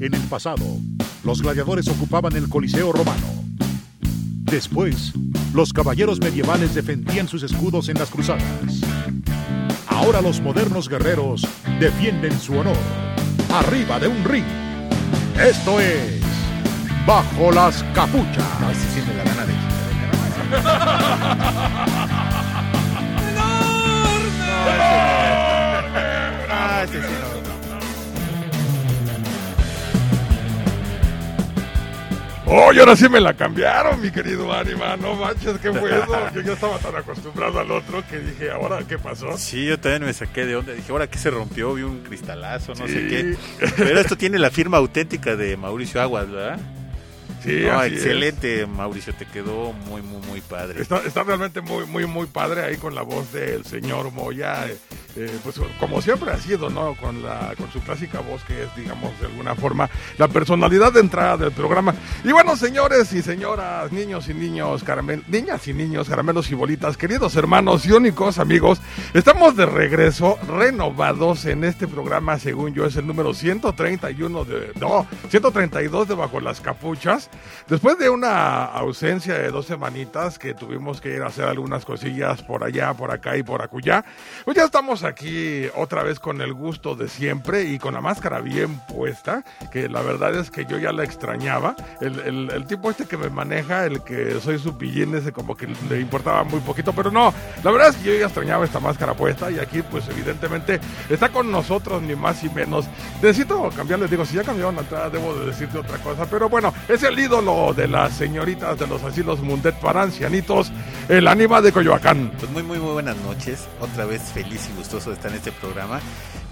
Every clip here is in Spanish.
En el pasado, los gladiadores ocupaban el Coliseo romano. Después, los caballeros medievales defendían sus escudos en las cruzadas. Ahora los modernos guerreros defienden su honor arriba de un ring. Esto es Bajo las Capuchas. No, si siente la gana de ese sí no. Oye, ahora sí me la cambiaron, mi querido Anima. No manches, ¿qué fue eso? Yo ya estaba tan acostumbrado al otro que dije, ¿ahora qué pasó? Sí, yo también me saqué de onda. Dije, ¿ahora qué se rompió? Vi un cristalazo, no sé qué. Pero esto tiene la firma auténtica de Mauricio Aguas, ¿verdad? Sí, No, así es. excelente, Mauricio. Te quedó muy, muy, muy padre. Está, está realmente muy, muy, muy padre ahí con la voz del señor Moya. eh, eh, pues como siempre ha sido, ¿no? Con, la, con su clásica voz que es, digamos, de alguna forma, la personalidad de entrada del programa. Y bueno, señores y señoras, niños y niños, caramel, niñas y niños, caramelos y bolitas, queridos hermanos y únicos amigos, estamos de regreso, renovados en este programa, según yo, es el número 131 de, no, 132 de Bajo las Capuchas. Después de una ausencia de dos semanitas que tuvimos que ir a hacer algunas cosillas por allá, por acá y por acullá, pues ya estamos aquí otra vez con el gusto de siempre y con la máscara bien puesta, que la verdad es que yo ya la extrañaba. El, el- tipo este que me maneja, el que soy su pillín, como que le importaba muy poquito, pero no, la verdad es que yo ya extrañaba esta máscara puesta y aquí pues evidentemente está con nosotros ni más y menos. Necesito cambiarles, digo, si ya cambiaron la entrada debo de decirte otra cosa, pero bueno, es el ídolo de las señoritas de los asilos Mundet para ancianitos, el ánima de Coyoacán. Pues muy, muy, muy buenas noches. Otra vez feliz y gustoso de estar en este programa.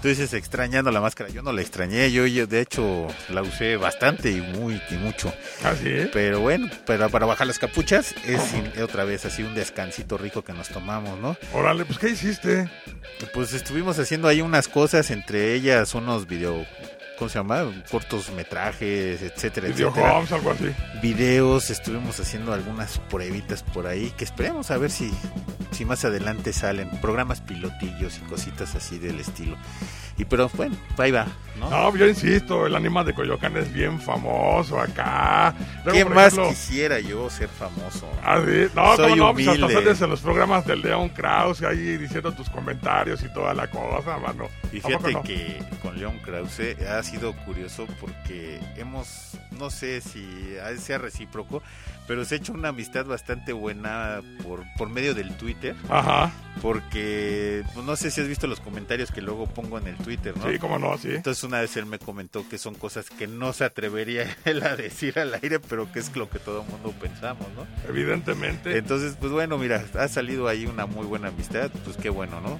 Tú dices extrañando la máscara. Yo no la extrañé. Yo, yo, de hecho, la usé bastante y muy y mucho. Así es. Pero bueno, pero para bajar las capuchas es sin- otra vez así un descansito rico que nos tomamos, ¿no? Órale, pues ¿qué hiciste? Pues estuvimos haciendo ahí unas cosas, entre ellas unos video, ¿cómo se llama? Cortos metrajes, etcétera, Video etcétera. Homes, algo así. Videos, estuvimos haciendo algunas pruebitas por ahí que esperemos a ver si, si más adelante salen programas pilotillos y cositas así del estilo. Y pero bueno, ahí va, ¿no? No, yo insisto, el ánima de Coyoacán es bien famoso acá. Luego, ¿Qué más ejemplo, quisiera yo ser famoso? Ah, sí. No, Soy no, pues hasta humilde. sales en los programas del León Krause ahí diciendo tus comentarios y toda la cosa, mano. Y ¿A poco fíjate no? que con León Krause ha sido curioso porque hemos, no sé si sea recíproco, pero se ha hecho una amistad bastante buena por, por medio del Twitter, Ajá, porque pues, no sé si has visto los comentarios que luego pongo en el Twitter, ¿no? sí, cómo no, sí. Entonces una vez él me comentó que son cosas que no se atrevería él a decir al aire, pero que es lo que todo el mundo pensamos, ¿no? Evidentemente. Entonces, pues bueno, mira, ha salido ahí una muy buena amistad, pues qué bueno, ¿no?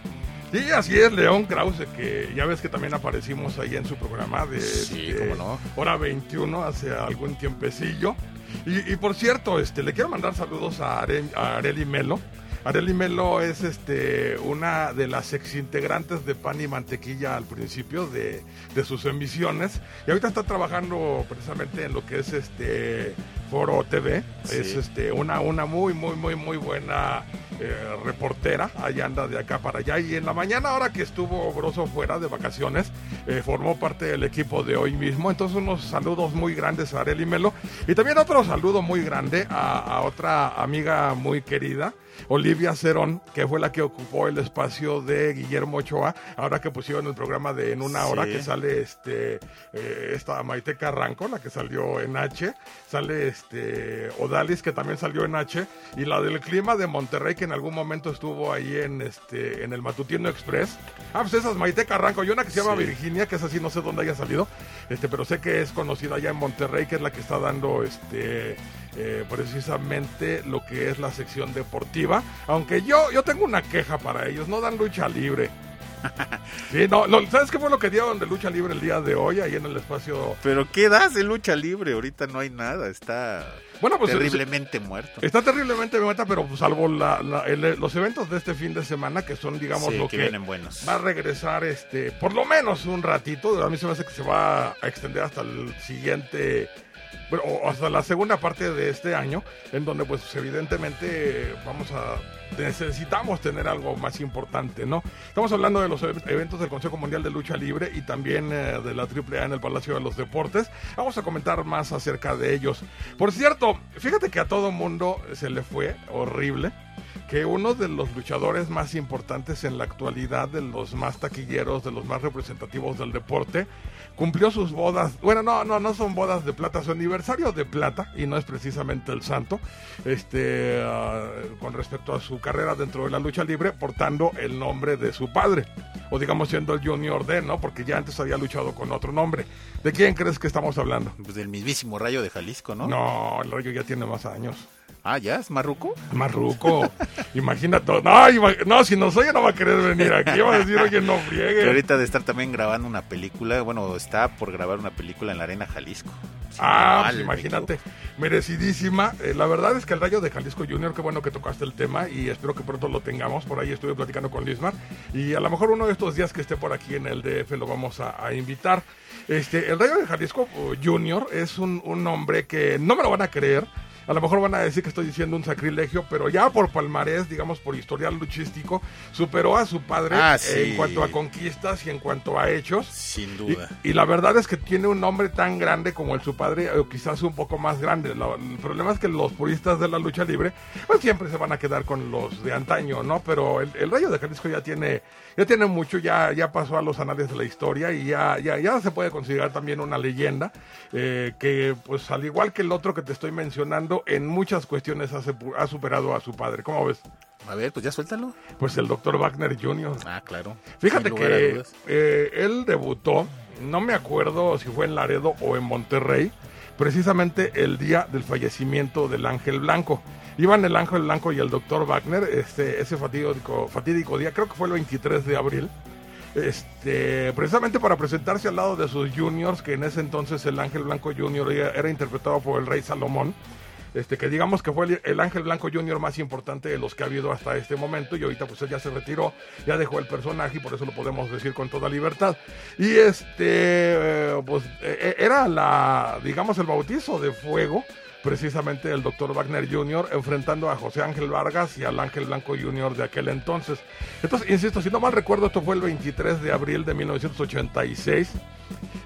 Sí, así es, León Krause, que ya ves que también aparecimos ahí en su programa de Sí, cómo no. Hora 21 hace algún tiempecillo. Y, y por cierto, este, le quiero mandar saludos a, Are- a Areli Melo. Areli Melo es este, una de las exintegrantes de Pan y Mantequilla al principio de, de sus emisiones. Y ahorita está trabajando precisamente en lo que es este Foro TV. Sí. Es este, una, una muy, muy, muy, muy buena eh, reportera. Allá anda de acá para allá. Y en la mañana, ahora que estuvo Broso fuera de vacaciones, eh, formó parte del equipo de hoy mismo. Entonces, unos saludos muy grandes a Areli Melo. Y también otro saludo muy grande a, a otra amiga muy querida. Olivia Cerón, que fue la que ocupó el espacio de Guillermo Ochoa, ahora que pusieron el programa de En una hora Sí. que sale este eh, esta Maite Carranco, la que salió en H, sale este Odalis, que también salió en H, y la del clima de Monterrey, que en algún momento estuvo ahí en este en el Matutino Express. Ah, pues esa es Maite Carranco, y una que se llama Sí. Virginia, que es así, no sé dónde haya salido, este, pero sé que es conocida allá en Monterrey, que es la que está dando este eh, precisamente lo que es la sección deportiva. Aunque yo, yo tengo una queja para ellos, no dan lucha libre. Sí, no, no, ¿sabes qué fue lo que dieron de lucha libre el día de hoy ahí en el espacio? Pero ¿qué das de lucha libre? Ahorita no hay nada, está Bueno, pues terriblemente muerto. está terriblemente muerta, pero pues, salvo la- la- el- los eventos de este fin de semana, que son, digamos, Sí, lo que que, vienen buenos. va a regresar, este, por lo menos un ratito. A mí se me hace que se va a extender hasta el siguiente hasta la segunda parte de este año, en donde pues evidentemente vamos a necesitamos tener algo más importante, ¿no? Estamos hablando de los e- eventos del Consejo Mundial de Lucha Libre y también eh, de la AAA en el Palacio de los Deportes. Vamos a comentar más acerca de ellos. Por cierto, fíjate que a todo mundo se le fue horrible que uno de los luchadores más importantes en la actualidad, de los más taquilleros, de los más representativos del deporte, cumplió sus bodas. Bueno, no, no, no son bodas de plata, su aniversario de plata, y no es precisamente el santo, este, ah, con respecto a su carrera dentro de la lucha libre, portando el nombre de su padre, o digamos siendo el Junior D, ¿no? Porque ya antes había luchado con otro nombre. ¿De quién crees que estamos hablando? Pues del mismísimo Rayo de Jalisco, ¿no? No, el Rayo ya tiene más años. Ah, ¿ya? ¿Es Marruco? Marruco. Imagínate. No, ima- no, si no soy, no va a querer venir aquí. Va a decir, oye, no Que friegue. ahorita de estar también grabando una película, bueno, está por grabar una película en la Arena Jalisco. Si Ah, pues imagínate, merecidísima. Eh, la verdad es que el Rayo de Jalisco Junior, qué bueno que tocaste el tema y espero que pronto lo tengamos. Por ahí estuve platicando con Lismar y a lo mejor uno de estos días que esté por aquí en el DF lo vamos a, a invitar. Este, el Rayo de Jalisco uh, Junior es un, un nombre que no me lo van a creer. A lo mejor van a decir que estoy diciendo un sacrilegio, pero ya por palmarés, digamos por historial luchístico, superó a su padre Ah, sí. en cuanto a conquistas y en cuanto a hechos. Sin Y, duda. y la verdad es que tiene un nombre tan grande como el su padre, o quizás un poco más grande. La- el problema es que los puristas de la lucha libre, pues siempre se van a quedar con los de antaño, ¿no? Pero el, el Rayo de Jalisco ya tiene, ya tiene mucho, ya, ya pasó a los anales de la historia y ya, ya, ya se puede considerar también una leyenda eh, que, pues al igual que el otro que te estoy mencionando, en muchas cuestiones ha, sepu- ha superado a su padre. ¿Cómo ves? A ver, pues ya suéltalo. Pues el doctor Wagner Jr. Ah, claro. Fíjate que eh, él debutó, no me acuerdo si fue en Laredo o en Monterrey, precisamente el día del fallecimiento del Ángel Blanco. Iban el Ángel Blanco y el doctor Wagner, este, ese fatídico, día, creo que fue el 23 de abril, este, precisamente para presentarse al lado de sus juniors, que en ese entonces el Ángel Blanco Junior era interpretado por el Rey Salomón. Este, que digamos que fue el, el Ángel Blanco Junior más importante de los que ha habido hasta este momento y ahorita pues él ya se retiró, ya dejó el personaje y por eso lo podemos decir con toda libertad. Y este, eh, pues eh, era la, digamos, el bautizo de fuego precisamente el doctor Wagner Jr. enfrentando a José Ángel Vargas y al Ángel Blanco Jr. de aquel entonces. Entonces, insisto, si no mal recuerdo, esto fue el 23 de abril de 1986.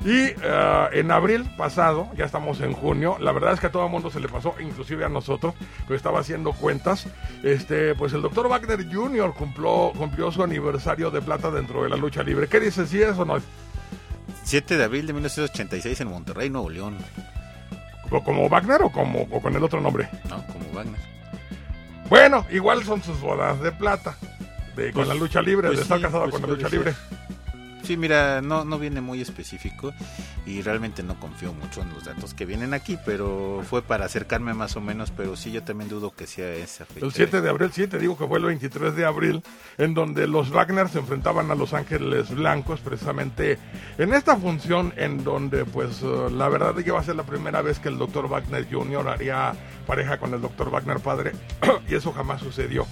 Y eh, en abril pasado, ya estamos en junio, la verdad es que a todo el mundo se le pasó, inclusive a nosotros, que estaba haciendo cuentas. Este, pues el doctor Wagner Jr. cumplió, cumplió su aniversario de plata dentro de la lucha libre. ¿Qué dices si es o no? 7 de abril de 1986 en Monterrey, Nuevo León. ¿O ¿Como Wagner o, como, o con el otro nombre? No, como Wagner. Bueno, igual son sus bodas de plata. De, con Pues- la lucha libre, pues de estar sí, casado pues con la lucha ser. Sí, mira, no, no viene muy específico y realmente no confío mucho en los datos que vienen aquí, pero fue para acercarme más o menos, pero sí, yo también dudo que sea esa fecha. El 7 de abril, sí, te digo que fue el 23 de abril, en donde los Wagner se enfrentaban a los Ángeles Blancos, precisamente en esta función, en donde, pues, eh, la verdad es que va a ser la primera vez que el doctor Wagner Jr. haría pareja con el doctor Wagner padre, y eso jamás sucedió.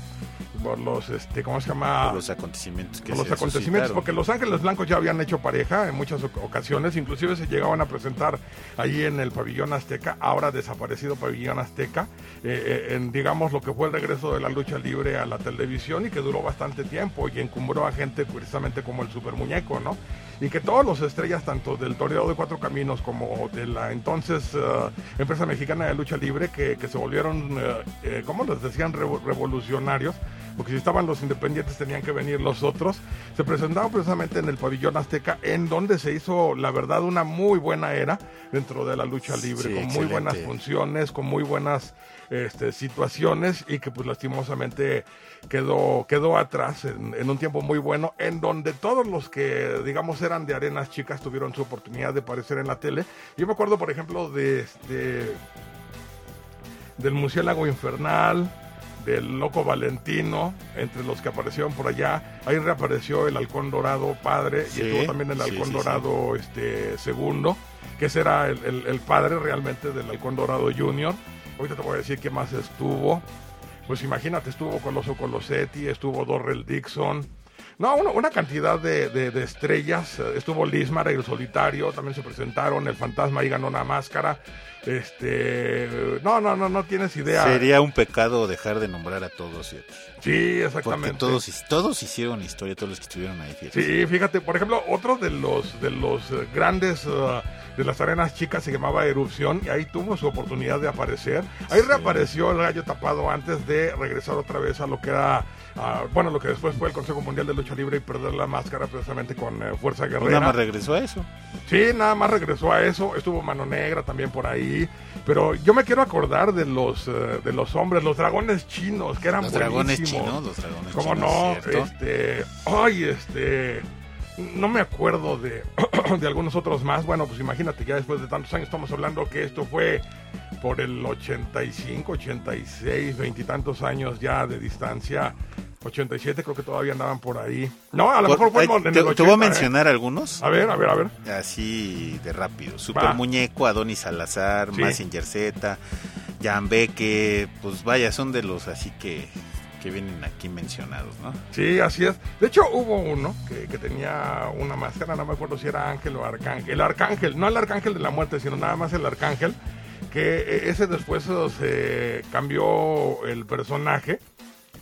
Por los, este, ¿cómo se llama? Por los acontecimientos que por los se acontecimientos, suscitaron. porque los Ángeles Blancos ya habían hecho pareja en muchas oc- ocasiones, inclusive se llegaban a presentar ahí en el pabellón azteca, ahora desaparecido pabellón azteca, eh, eh, en digamos lo que fue el regreso de la lucha libre a la televisión y que duró bastante tiempo y encumbró a gente precisamente como el super muñeco, ¿no? Y que todos los estrellas, tanto del Toreo de Cuatro Caminos como de la entonces eh, empresa mexicana de lucha libre, que, que se volvieron, eh, eh, ¿cómo les decían? Revo- revolucionarios, porque si estaban los independientes tenían que venir los otros. Se presentaron precisamente en el pabellón azteca, en donde se hizo, la verdad, una muy buena era dentro de la lucha libre, Sí, con muy buenas funciones, con muy buenas este, situaciones y que pues lastimosamente quedó, quedó atrás en, en un tiempo muy bueno, en donde todos los que digamos eran de arenas chicas tuvieron su oportunidad de aparecer en la tele. Yo me acuerdo, por ejemplo, de este del Murciélago Infernal, del Loco Valentino, entre los que aparecieron por allá. Ahí reapareció el Halcón Dorado Padre Sí, y estuvo también el sí, Halcón sí, Dorado este segundo, que ese era el, el- el padre realmente del Halcón Dorado Junior. Ahorita te voy a decir qué más estuvo. Pues imagínate, estuvo Coloso Colosetti, estuvo Dorrel Dixon, No, una, una cantidad de, de- de estrellas. Estuvo Lismar, el solitario, también se presentaron. El fantasma ahí ganó una máscara. Este. No, no, no, no tienes idea. Sería un pecado dejar de nombrar a todos, fíjate. Sí, Porque exactamente. todos, todos hicieron historia, todos los que estuvieron ahí. Sí, fíjate, por ejemplo, otro de los de los grandes eh, de las arenas chicas se llamaba Erupción y ahí tuvo su oportunidad de aparecer. Ahí Sí. reapareció el gallo tapado antes de regresar otra vez a lo que era, bueno, lo que después fue el Consejo Mundial de Lucha Libre y perder la máscara precisamente con eh, Fuerza Pues Guerrera. nada más regresó a eso. Sí, nada más regresó a eso. Estuvo Mano Negra también por ahí. Pero yo me quiero acordar de los eh, de los hombres, los dragones chinos, que eran Los dragones chinos, los dragones ¿Cómo chinos, no? ¿cierto? Este, ay, este, no me acuerdo de, de algunos otros más. Bueno, pues imagínate, ya después de tantos años estamos hablando que esto fue por el 85, 86, veintitantos años ya de distancia. 87 creo que todavía andaban por ahí. No, a lo Por- mejor fue en el te, 80, te voy a ¿eh? mencionar algunos, A ver, a ver, a ver. así de rápido. Super Va. Muñeco, Adonis Salazar, Sí. Mazinger Z, Jan Beque, pues vaya, son de los así que, que vienen aquí mencionados, ¿no? Sí, así es. De hecho, hubo uno que, tenía una máscara, no me acuerdo si era ángel o arcángel. El arcángel, no el arcángel de la muerte, sino nada más el arcángel. Que eh, ese después eh, se cambió el personaje.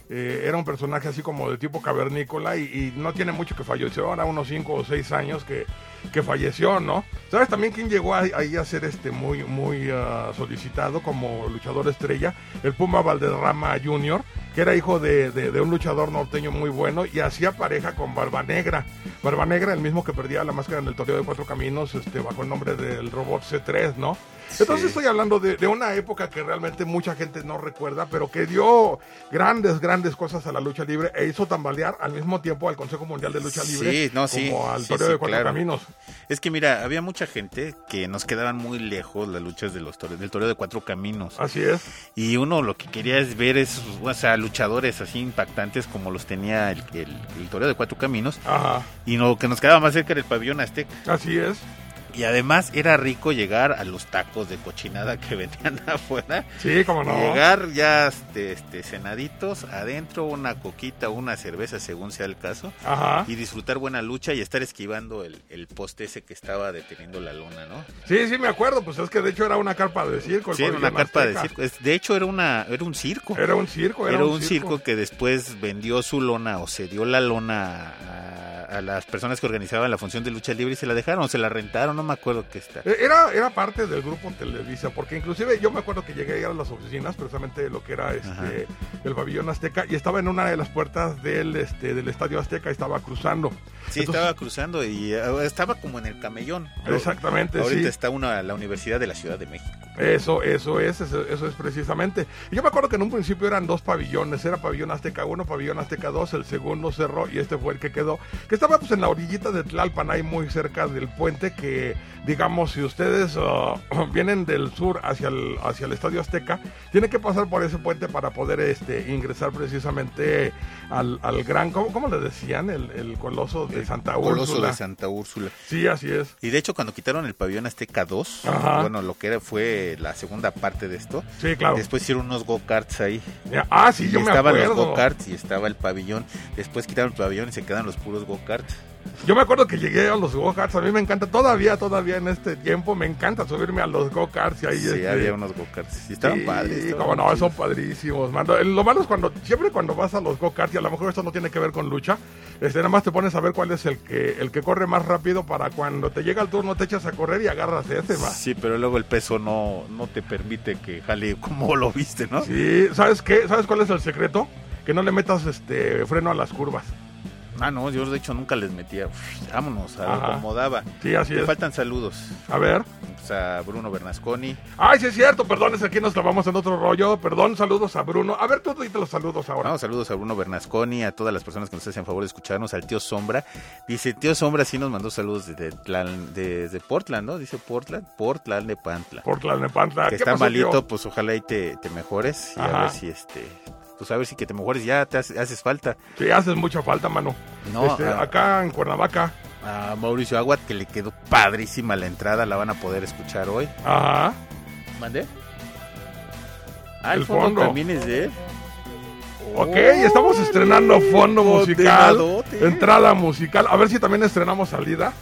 Eh, era un personaje así como de tipo cavernícola y, no tiene mucho que falleció, ahora unos 5 o 6 años que, que falleció, ¿no? ¿Sabes también quién llegó ahí, a ser este muy, muy ah, solicitado como luchador estrella? El Puma Valderrama Jr., que era hijo de, de- de un luchador norteño muy bueno y hacía pareja con Barba Negra. Barba Negra, el mismo que perdía la máscara en el torneo de cuatro caminos, este, bajo el nombre del robot C3, ¿no? Entonces estoy hablando de, de una época que realmente mucha gente no recuerda, pero que dio grandes, grandes cosas a la lucha libre e hizo tambalear al mismo tiempo al Consejo Mundial de Lucha Sí, Libre no, sí, como al torneo de cuatro claro. caminos. Es que mira, había mucha gente que nos quedaban muy lejos las luchas de los del toreo de cuatro caminos. Así es. Y uno lo que quería es ver esos, o sea, luchadores así impactantes como los tenía el, el, el toreo de cuatro caminos. Ajá. Y lo que nos quedaba más cerca era el pabellón azteca. Así es. Y además era rico llegar a los tacos de cochinada que vendían afuera. Sí, como no. Llegar ya este, este, cenaditos, adentro una coquita, una cerveza según sea el caso. Ajá. Y disfrutar buena lucha y estar esquivando el, el poste ese que estaba deteniendo la lona, ¿no? Sí, sí, me acuerdo. Pues es que de hecho era una carpa de circo. Sí, era una carpa de circo. De hecho, era, una, era un circo. Era un circo. Era, un circo. que después vendió su lona o se dio la lona a, a las personas que organizaban la función de lucha libre y se la dejaron, o se la rentaron, no me acuerdo qué está. Eh, Era, era parte del grupo Televisa, porque inclusive yo me acuerdo que llegué a ir a las oficinas, precisamente de lo que era Ajá. este el pabellón azteca, y estaba en una de las puertas del este del estadio azteca, y estaba cruzando. Sí, Entonces- estaba cruzando y eh, estaba como en el camellón. Exactamente, Ahorita sí. está una, la Universidad de la Ciudad de México. Eso, eso es, eso, eso es precisamente. Y yo me acuerdo que en un principio eran dos pabellones, era pabellón Azteca 1, pabellón Azteca 2, el segundo cerró y este fue el que quedó, que estaba pues en la orillita de Tlalpan, ahí muy cerca del puente, que digamos, si ustedes ah, vienen del sur hacia el, hacia el Estadio Azteca, tienen que pasar por ese puente para poder este, ingresar precisamente al, al gran, ¿cómo, cómo le decían? El, el coloso de Santa Coloso Úrsula. de Santa Úrsula. Sí, así es. Y de hecho, cuando quitaron el pabellón Azteca 2, Ajá. bueno, lo que era fue la segunda parte de esto, Sí, claro. después hicieron unos go-karts ahí. Ah, sí, yo y me estaban acuerdo. los go-karts y estaba el pabellón. Después quitaron el pabellón y se quedan los puros go-karts. Yo me acuerdo que llegué a los go-karts, a mí me encanta, todavía, todavía en este tiempo, me encanta subirme a los go-karts y ahí Sí, este, había unos go-karts. Y estaban sí, padres. estaban como no, son padrísimos, mano. Lo malo es cuando, siempre cuando vas a los go-karts, y a lo mejor esto no tiene que ver con lucha, este, nada más te pones a ver cuál es el que, el que corre más rápido para cuando te llega el turno te echas a correr y agarras ese, va. Sí, pero luego el peso no, no te permite que jale como lo viste, ¿no? Sí, ¿sabes qué? ¿Sabes cuál es el secreto? Que no le metas este freno a las curvas. Ah, no, yo de hecho nunca les metía. Uf, vámonos, a ver Ajá. cómo daba. Sí, así Me es. faltan saludos. A ver. Pues a Bruno Bernasconi, Ay, sí es cierto, perdón, es que aquí nos clavamos en otro rollo. Perdón, saludos a Bruno. A ver, tú dite los saludos ahora. Vamos, saludos a Bruno Bernasconi, a todas las personas que nos hacen favor de escucharnos, al tío Sombra. Dice, tío Sombra sí nos mandó saludos desde, desde Portland, ¿no? Dice Portland, Portland de Pantla. Por Tlalnepantla. Que ¿Qué está pasó, malito, tío? pues ojalá y te, te mejores y Ajá. a ver si este... Pues a ver si que te mejores ya, te hace- haces falta. Sí, haces mucha falta, mano. No, Este, ah. acá en Cuernavaca. A Mauricio Aguat, que le quedó padrísima la entrada, la van a poder escuchar hoy. Ajá. ¿Mandé? Ah, el, El fondo, fondo. también es de él. Ok, estamos estrenando fondo musical, Ordenadote. entrada musical. A ver si también estrenamos salida.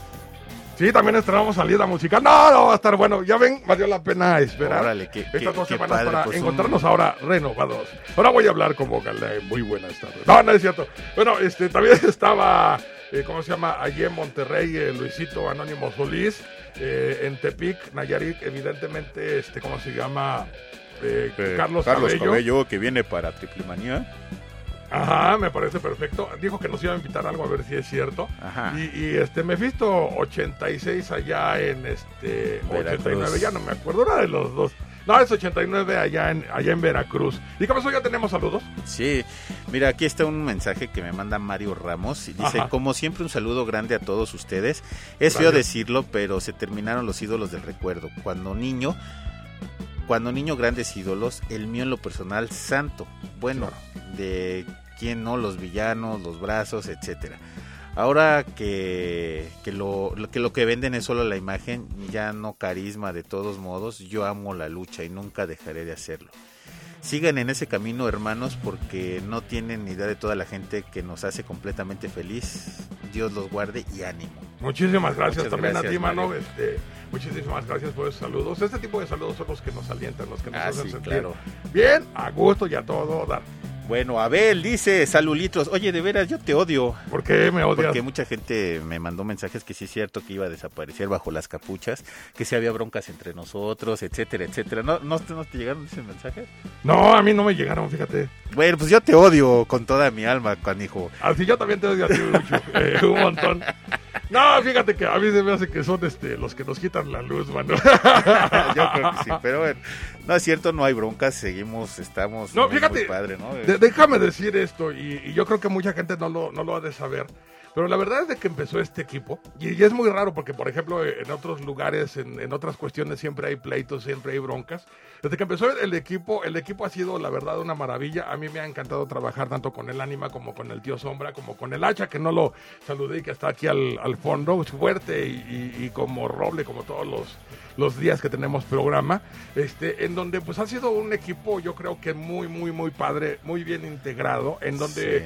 Sí, también estrenamos salida musical. No, no, va a estar bueno. Ya ven, valió la pena esperar. Órale, qué- Estas qué- dos qué semanas padre, para pues, un- encontrarnos ahora renovados. Ahora voy a hablar como Galé. Muy buenas tardes. No, no es cierto. Bueno, este, también estaba, eh, ¿cómo se llama? Allí en Monterrey, eh, Luisito Anónimo Solís. eh, en Tepic, Nayarit, evidentemente, este, ¿cómo se llama? Eh, Carlos, Cabello. que viene para Triplimanía. Ajá, me parece perfecto. Dijo que nos iba a invitar a algo a ver si es cierto. Ajá. Y, y, este Mephisto 86 allá en este Veracruz. 89, ya no me acuerdo, una de los dos. No, es 89 allá en allá en Veracruz. ¿Y qué pasó? ¿Ya tenemos saludos? Sí, mira, aquí está un mensaje que me manda Mario Ramos. y Dice, Ajá. como siempre, un saludo grande a todos ustedes. Es feo decirlo, pero se terminaron los ídolos del recuerdo. Cuando niño, cuando niño, grandes ídolos, el mío en lo personal, santo. Bueno, de quién no, los villanos, los brazos, etcétera. Ahora que, que, lo, lo- que lo que venden es solo la imagen, ya no carisma de todos modos, yo amo la lucha y nunca dejaré de hacerlo. Sigan en ese camino, hermanos, porque no tienen ni idea de toda la gente que nos hace completamente feliz. Dios los guarde y ánimo. Muchísimas gracias Muchas también gracias, a ti, mano. Este, muchísimas gracias por esos saludos. Este tipo de saludos son los que nos alientan, los que nos Ah, hacen sí, sentir claro. bien, a gusto y a todo dar. Bueno, Abel dice, salulitos. Oye, de veras, yo te odio. ¿Por qué me odias? Porque mucha gente me mandó mensajes que sí es cierto que iba a desaparecer bajo las capuchas, que si había broncas entre nosotros, etcétera, etcétera. ¿No, no, te- no te llegaron esos mensajes? No, a mí no me llegaron, fíjate. Bueno, pues yo te odio con toda mi alma, canijo. Así yo también te odio a ti eh, un montón. No, fíjate que a mí se me hace que son este los que nos quitan la luz, mano. yo creo que sí, pero bueno, no es cierto, no hay broncas, seguimos, estamos No, fíjate, muy padre, ¿no? De- déjame decir esto, y, y yo creo que mucha gente no lo, no lo ha de saber, pero la verdad es de que empezó este equipo, y, y es muy raro porque, por ejemplo, en otros lugares, en, en otras cuestiones, siempre hay pleitos, siempre hay broncas. Desde que empezó el equipo, el equipo ha sido, la verdad, una maravilla. A mí me ha encantado trabajar tanto con el Ánima como con el Tío Sombra, como con el Hacha, que no lo saludé y que está aquí al, al fondo, fuerte y, y- y como roble, como todos los, los días que tenemos programa, este, en donde pues ha sido un equipo, yo creo que muy, muy, muy padre, muy bien integrado, en donde Sí.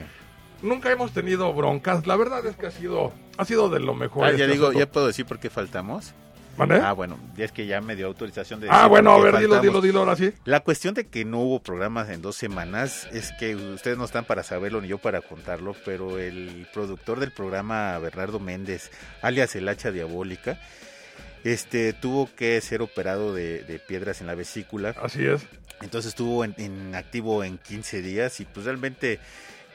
nunca hemos tenido broncas. La verdad es que ha sido, ha sido de lo mejor. Ah, ya este digo, asunto. ya puedo decir por qué faltamos. Ah, bueno, ya es que ya me dio autorización de Ah, decir bueno, a ver, dilo, dilo, dilo ahora sí. La cuestión de que no hubo programas en dos semanas es que ustedes no están para saberlo ni yo para contarlo, pero el productor del programa, Bernardo Méndez, alias el hacha diabólica, este tuvo que ser operado de, de piedras en la vesícula, Así es. entonces estuvo en, en activo en 15 días y pues realmente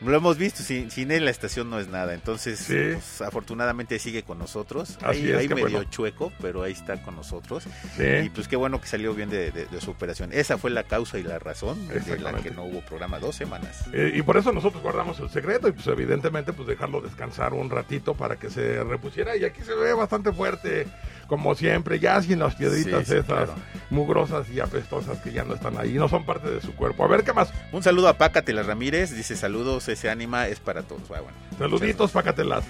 lo hemos visto, sin, sin él la estación no es nada, entonces Sí. pues, afortunadamente sigue con nosotros, Así ahí, es, ahí medio bueno. chueco, pero ahí está con nosotros. Y Sí. pues qué bueno que salió bien de, de- de su operación. Esa fue la causa y la razón de la que no hubo programa dos semanas. Eh, y por eso nosotros guardamos el secreto y pues evidentemente pues dejarlo descansar un ratito para que se repusiera y aquí se ve bastante fuerte como siempre, ya sin las piedritas Sí, sí, esas claro. mugrosas y apestosas que ya no están ahí, no son parte de su cuerpo. A ver qué más. Un saludo a Pácatela Ramírez, dice saludos, ese ánima es para todos. Ah, bueno. Saluditos, pácatelas.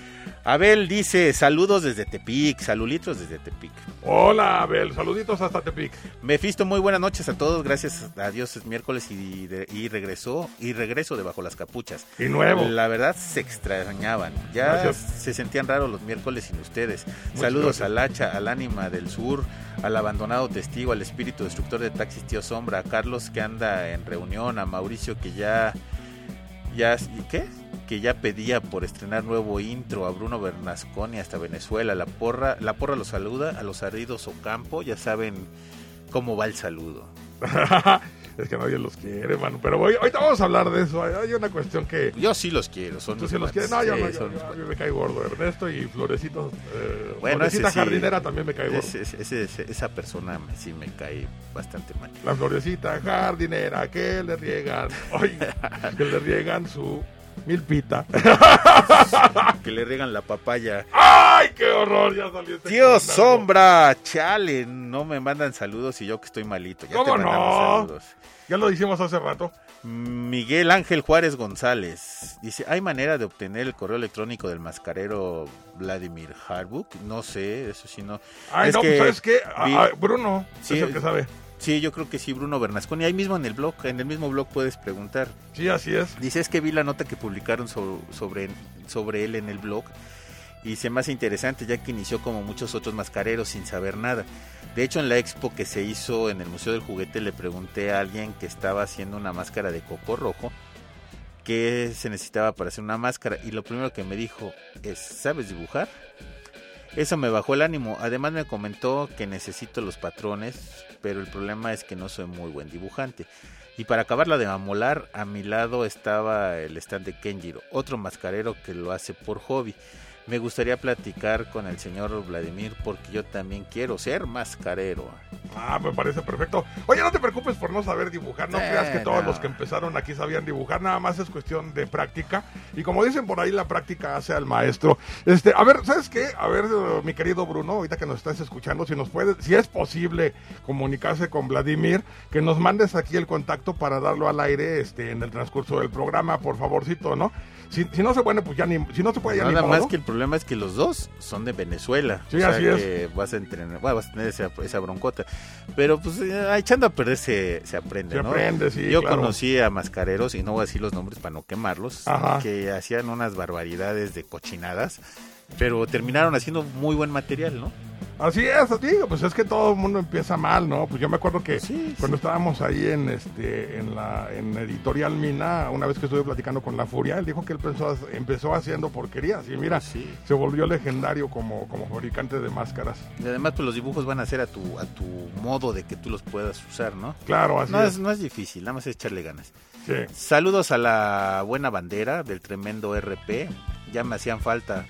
Abel dice saludos desde Tepic, saluditos desde Tepic. Hola, Abel, saluditos hasta Tepic. Mefisto, muy buenas noches a todos, gracias a Dios es miércoles y, de- y regresó y regreso debajo las capuchas. Y nuevo. La verdad se extrañaban. Ya Gracias. se sentían raros los miércoles sin ustedes. Muchas Saludos al hacha, al ánima del sur, al abandonado testigo, al espíritu destructor de taxis tío Sombra, a Carlos que anda en reunión, a Mauricio que ya ya ¿y ¿qué? Que ya pedía por estrenar nuevo intro, a Bruno Bernasconi hasta Venezuela, la porra, la porra los saluda, a los ardidos Ocampo, ya saben cómo va el saludo. es que nadie los quiere, mano. Pero hoy, ahorita vamos a hablar de eso. Hay, una cuestión que... Yo sí los quiero, son Tú sí los quieres. No, yo Sí, no. yo- son yo- me cae gordo. Ernesto y Florecitos. Eh, Bueno, Florecita ese sí. jardinera también me cae gordo. Ese- ese- ese- esa persona me- sí me cae bastante mal. La florecita jardinera que le riegan, que le riegan su milpita. Que le riegan la papaya. ¡Ay, qué horror! Ya salió este Tío. Sombra, chale, no me mandan saludos y yo que estoy malito. Ya ¿Cómo te mandamos no? saludos. Ya lo hicimos hace rato. Miguel Ángel Juárez González dice, ¿hay manera de obtener el correo electrónico del mascarero Vladimir Harbuk? No sé, eso sí no. Ay, Es no, que pues ¿sabes qué? Ah, vi- ah, Bruno Sí, es el que sabe. Sí, yo creo que sí, Bruno Bernasconi. Ahí mismo en el blog, en el mismo blog puedes preguntar. Sí, así es. Dice, es que vi la nota que publicaron sobre, sobre él en el blog y se me hace interesante ya que inició como muchos otros mascareros sin saber nada. De hecho, en la expo que se hizo en el Museo del Juguete le pregunté a alguien que estaba haciendo una máscara de coco rojo qué se necesitaba para hacer una máscara y lo primero que me dijo es, ¿sabes dibujar? Eso me bajó el ánimo. Además me comentó que necesito los patrones, pero el problema es que no soy muy buen dibujante. Y para acabarla de amolar, a mi lado estaba el stand de Kenjiro, otro mascarero que lo hace por hobby me gustaría platicar con el señor Vladimir porque yo también quiero ser mascarero. Ah, me parece perfecto. Oye, no te preocupes por no saber dibujar, no creas que todos los que empezaron aquí sabían dibujar, nada más es cuestión de práctica. Y como dicen por ahí, la práctica hace al maestro. Este, a ver, ¿sabes qué? A ver, mi querido Bruno, ahorita que nos estás escuchando, si nos puede, si es posible comunicarse con Vladimir, que nos mandes aquí el contacto para darlo al aire este, en el transcurso del programa, por favorcito, ¿no? Si, no se puede, pues ya ni, si no se puede ya Nada más que el problema es que los dos son de Venezuela. Sí, así que es. vas a entrenar, vas a tener esa, esa broncota. Pero pues eh, echando a perder se, se aprende, se aprende, sí, Yo conocí a mascareros, y no voy a decir los nombres para no quemarlos, que hacían unas barbaridades de cochinadas, pero terminaron haciendo muy buen material, ¿no? Así es, digo, pues es que todo el mundo empieza mal, ¿no? Pues yo me acuerdo que cuando estábamos ahí en este en la en Editorial Mina, una vez que estuve platicando con La Furia, él dijo que él empezó, empezó haciendo porquerías y mira, se volvió legendario como, como fabricante de máscaras. Y además pues los dibujos van a ser a tu a tu modo de que tú los puedas usar, ¿no? Claro, así no es. No es difícil, nada más es echarle ganas. Sí. Saludos a la buena bandera del tremendo RP. Ya me hacían falta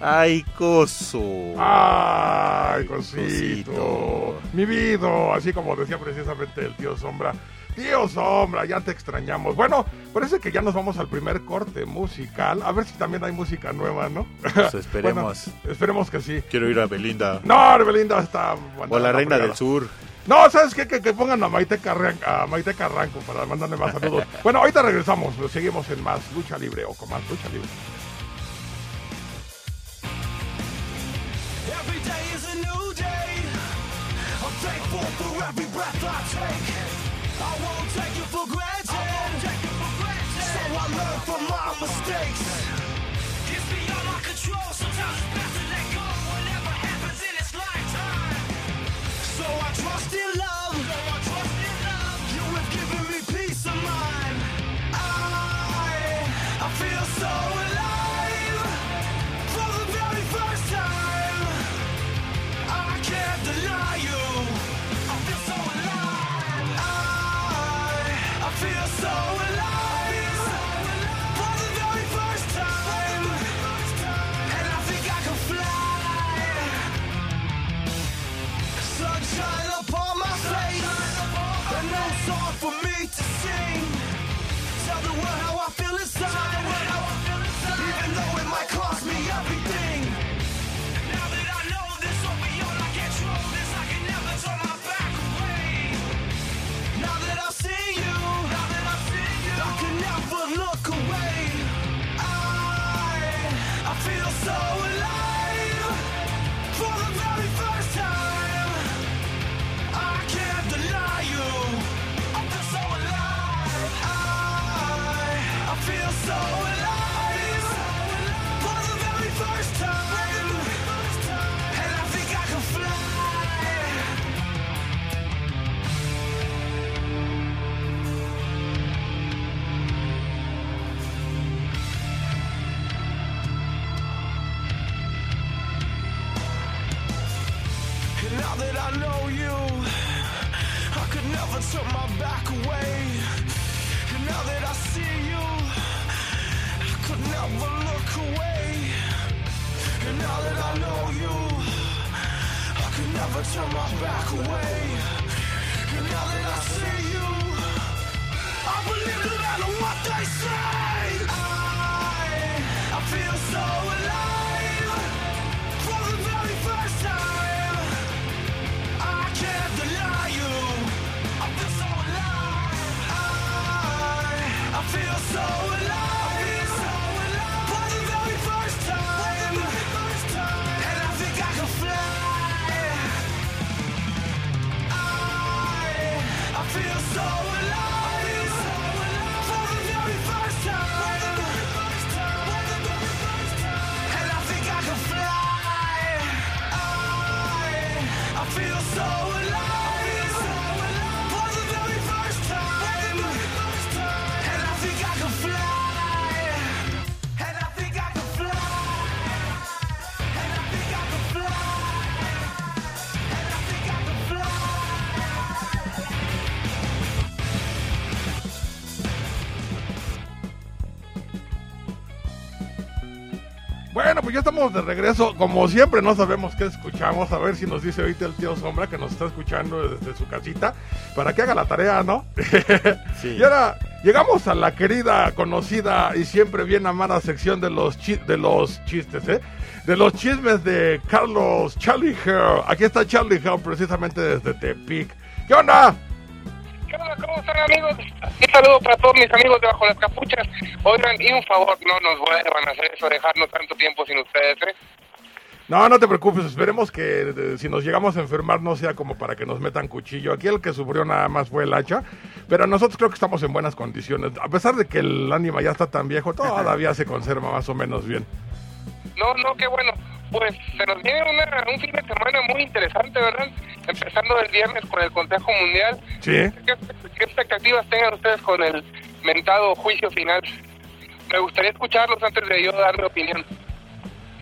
Ay, coso. Ay, cosito. Mi vida, así como decía precisamente el tío Sombra. Tío Sombra, ya te extrañamos. Bueno, parece que ya nos vamos al primer corte musical. A ver si también hay música nueva, ¿no? Pues esperemos. esperemos que sí. Quiero ir a Belinda. No, Belinda está... O la Reina del Sur. No, ¿sabes qué? Que, pongan a Maite, Carranco, a Maite Carranco para mandarle más saludos. bueno, ahorita regresamos. Seguimos en más Lucha Libre o con más Lucha Libre. Every breath I take. I won't take it for granted. So I learn from my mistakes. It's beyond my control. Sometimes never turn my back away. Estamos de regreso. Como siempre, no sabemos qué escuchamos. A ver si nos dice ahorita el tío Sombra que nos está escuchando desde su casita para que haga la tarea, ¿no? Sí. y ahora llegamos a la querida, conocida y siempre bien amada sección de los, chi- de los chistes, ¿eh? De los chismes de Carlos Charlie Hare. Aquí está Charlie Hare precisamente desde Tepic. ¿Qué onda? ¿Cómo están amigos? Un saludo para todos mis amigos de Bajo las Capuchas. Oigan, y un favor, no nos vuelvan a hacer eso, dejarnos tanto tiempo sin ustedes, ¿eh? No, no te preocupes, esperemos que eh, si nos llegamos a enfermar no sea como para que nos metan cuchillo. Aquí el que sufrió nada más fue el hacha, pero nosotros creo que estamos en buenas condiciones. A pesar de que el ánima ya está tan viejo, todavía se conserva más o menos bien. No, no, qué bueno. Pues se nos viene una- un fin de semana muy interesante, ¿verdad? Empezando el viernes con el Consejo Mundial. Sí. ¿Qué, qué expectativas tengan ustedes con el mentado juicio final? Me gustaría escucharlos antes de yo dar mi opinión.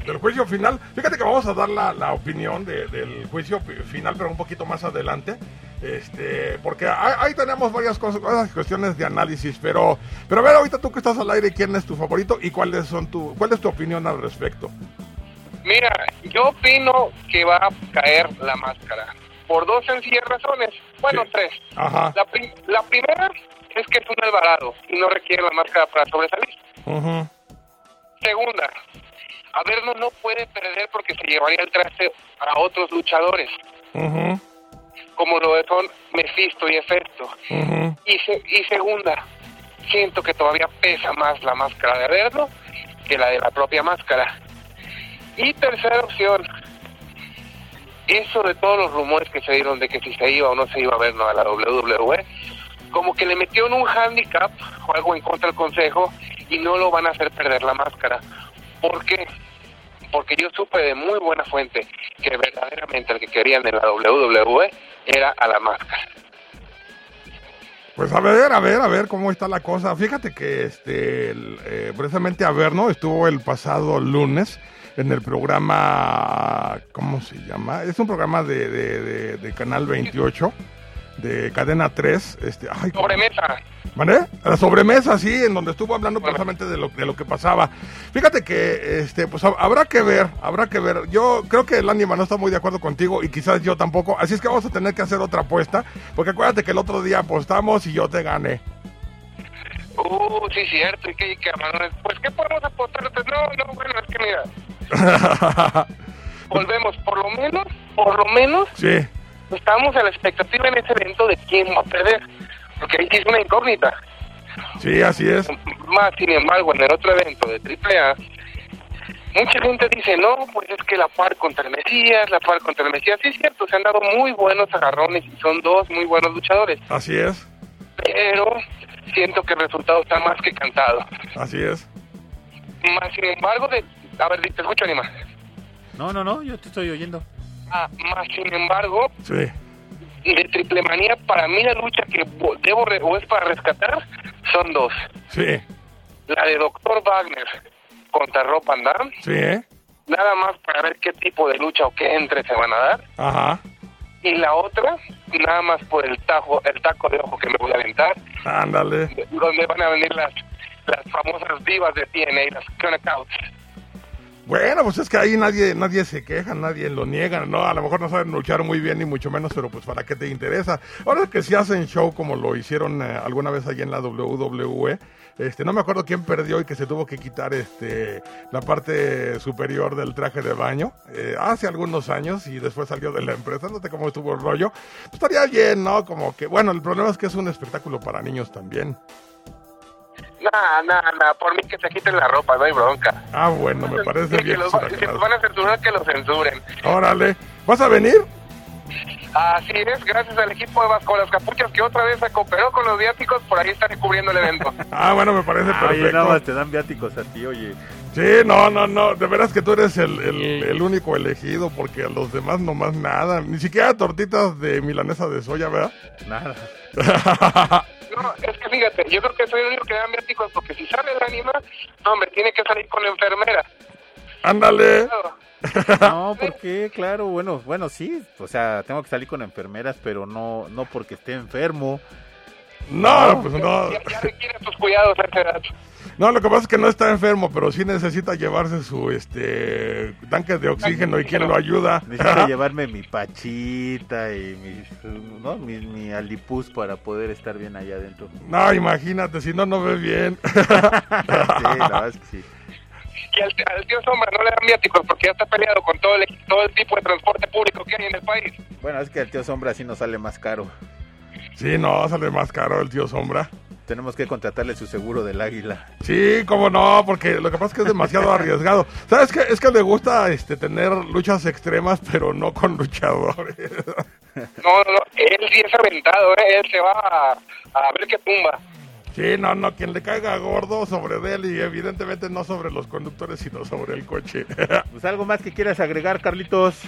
Del juicio final, fíjate que vamos a dar la, la opinión de- del juicio fi- final, pero un poquito más adelante. Este, porque ahí, ahí tenemos varias cosas, varias cuestiones de análisis, pero, pero a ver ahorita tú que estás al aire, ¿quién es tu favorito y cuáles son tu, cuál es tu opinión al respecto? Mira, yo opino que va a caer la máscara. Por dos sencillas razones. Bueno, Sí. tres. Ajá. La, pri- la primera es que es un Alvarado y no requiere la máscara para sobresalir. Ujú. Segunda, Averno no puede perder porque se llevaría el traste a otros luchadores, Ujú. Como lo son Mephisto y Efecto. Y, se- y segunda, siento que todavía pesa más la máscara de Averno que la de la propia máscara. Y tercera opción, eso de todos los rumores que se dieron de que si se iba o no se iba a ver ¿no? a la WWE, como que le metieron un handicap o algo en contra del consejo y no lo van a hacer perder la máscara. ¿Por qué? Porque yo supe de muy buena fuente que verdaderamente el que querían en la WWE era a la máscara. Pues a ver, a ver, a ver cómo está la cosa. Fíjate que este, eh, precisamente Averno estuvo el pasado lunes en el programa, ¿cómo se llama? Es un programa de- de Canal 28, de Cadena 3. Este, ay, ¿cómo- Sobremesa. ¿Vale? A la sobremesa, sí, en donde estuvo hablando precisamente de lo, de lo que pasaba. Fíjate que, este, pues hab- habrá que ver, habrá que ver. Yo creo que el ánima no está muy de acuerdo contigo y quizás yo tampoco. Así es que vamos a tener que hacer otra apuesta, porque acuérdate que el otro día apostamos y yo te gané. Uh, sí, cierto. ¿Y qué? Pues, ¿qué podemos apostar? Pues, no, no, bueno, es que mira, volvemos. Por lo menos, por lo menos, sí, estamos a la expectativa en ese evento de quién va a perder. Porque ahí sí es una incógnita. sí, así es. Más, sin embargo, en el otro evento de AAA, mucha gente dice, no, pues es que la par contra el Mesías, la par contra el Mesías. Sí, es cierto, se han dado muy buenos agarrones y son dos muy buenos luchadores. Así es, Pero siento que el resultado está más que cantado. así es. Más, sin embargo, de... A ver, te escucho, Anima. No, no, no, yo te estoy oyendo. Ah, más sin embargo, Sí, de triple manía, para mí la lucha que bo- debo re- o es para rescatar son dos. sí, La de Dr. Wagner contra Rob Van Dam, sí, ¿eh? nada más para ver qué tipo de lucha o qué entre se van a dar. Ajá, Y la otra, nada más por el tajo, el taco de ojo que me voy a aventar, ándale. donde van a venir las las famosas divas de TNA, las Knockouts. Bueno, pues es que ahí nadie nadie se queja, nadie lo niega, ¿no? A lo mejor no saben luchar muy bien ni mucho menos, pero pues para qué te interesa. Ahora que si hacen show como lo hicieron eh, alguna vez allí en la WWE, este, no me acuerdo quién perdió y que se tuvo que quitar este la parte superior del traje de baño eh, hace algunos años y después salió de la empresa, no sé cómo estuvo el rollo. Pues estaría bien, ¿no? Como que, bueno, el problema es que es un espectáculo para niños también. Nah, nah, nah, por mí que se quiten la ropa, no hay bronca. Ah, bueno, me parece Sí, bien. que los, Sura si los van a censurar, que los censuren. Órale, ¿vas a venir? Así es, gracias al equipo de Vasco Las Capuchas que otra vez se cooperó con los viáticos, por ahí estaré cubriendo el evento. Ah, bueno, me parece Oye, nada perfecto. más te dan viáticos a ti, oye. Sí, no, no, no, de veras que tú eres el, el, el único elegido porque a los demás nomás nada, ni siquiera tortitas de milanesa de soya, ¿verdad? Nada. No, es que fíjate, yo creo que soy el único que dan viáticos porque si sale el ánima, no, hombre, tiene que salir con la enfermera. Ándale. No, ¿por qué? Claro, bueno, bueno, sí, o sea, tengo que salir con enfermeras, pero no no porque esté enfermo. No, pues no. Ya, ya requiere tus cuidados a. No, lo que pasa es que no está enfermo, pero sí necesita llevarse su este tanque de oxígeno y quién lo ayuda. Necesito llevarme mi pachita y mi, ¿no? mi, mi alipus para poder estar bien allá adentro. No, imagínate, si no, no ve bien. sí, la verdad es que sí. Y al, al tío Sombra no le dan viáticos porque ya está peleado con todo el, todo el tipo de transporte público que hay en el país. Bueno, es que el tío Sombra sí nos sale más caro. Sí, no, sale más caro el tío Sombra. Tenemos que contratarle su seguro del águila. Sí, cómo no, porque lo que pasa es que es demasiado arriesgado. ¿Sabes qué? Es que le gusta este tener luchas extremas, pero no con luchadores. No, no, no, él sí es aventado, ¿eh? él se va a, a ver qué tumba. Sí, no, no, quien le caiga gordo sobre de él y evidentemente no sobre los conductores, sino sobre el coche. Pues algo más que quieras agregar, Carlitos.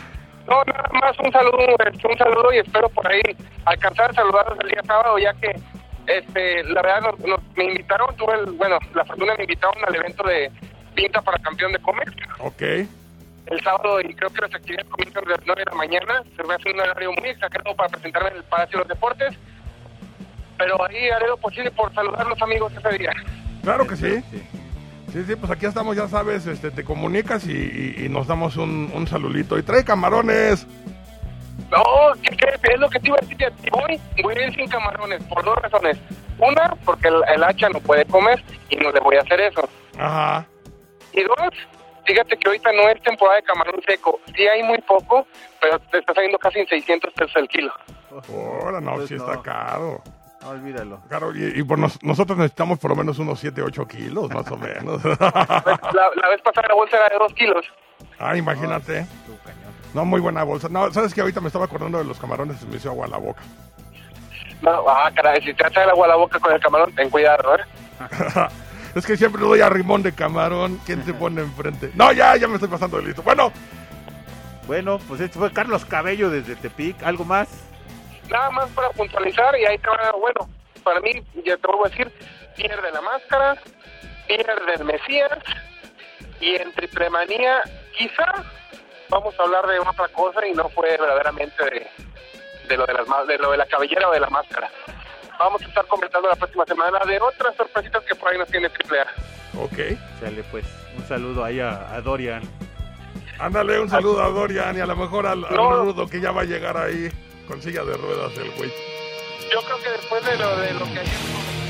No, nada más un saludo, este, un saludo y espero por ahí alcanzar a saludarlos el día sábado, ya que este, la verdad nos, nos- me invitaron, tuve el, bueno, la fortuna me invitaron al evento de Pinta para Campeón de Comex ok. el sábado y creo que las actividades comienzan a las 9 de la mañana, se va a hacer un horario muy exagerado para presentarme en el Palacio de los Deportes, pero ahí haré lo posible por saludar a los amigos ese día. Claro que sí. Sí. Sí, sí, pues aquí estamos, ya sabes, este, te comunicas y, y- y nos damos un, un saludito. Y trae camarones. No, ¿qué, qué? es lo que te iba a decir. Si voy, voy a ir sin camarones por dos razones. Una, porque el, el hacha no puede comer y no le voy a hacer eso. Ajá. Y dos, fíjate que ahorita no es temporada de camarón seco. Sí hay muy poco, pero te está saliendo casi en 600 pesos el kilo. Ahora no, Pues sí no. está caro. No, olvídalo. Claro, y, y por nos- nosotros necesitamos por lo menos unos 7, 8 kilos, más o menos. La, la vez pasada la bolsa era de 2 kilos. ah, imagínate. Cañón. No, muy buena bolsa. No, ¿sabes que Ahorita me estaba acordando de los camarones y me hizo agua a la boca. No, ah, caray, si te hace el agua a la boca con el camarón, ten cuidado, ¿eh? es que siempre le doy a rimón de camarón. ¿Quién se pone enfrente? No, ya, ya me estoy pasando de listo. Bueno, Bueno, pues este fue Carlos Cabello desde Tepic. ¿Algo más? Nada más para puntualizar y ahí te va, bueno, para mí, ya te vuelvo a decir, pierde la máscara, pierde el Mesías y en Triplemanía quizá vamos a hablar de otra cosa y no fue verdaderamente de, de lo de las de lo de la cabellera o de la máscara. Vamos a estar conversando la próxima semana de otras sorpresitas que por ahí nos tiene Triple A. ok. Sale pues. Un saludo ahí a, a Dorian. Ándale, un saludo a Dorian y a lo mejor al, al No. rudo que ya va a llegar ahí con silla de ruedas el güey. Yo creo que después de lo, de lo que ayer...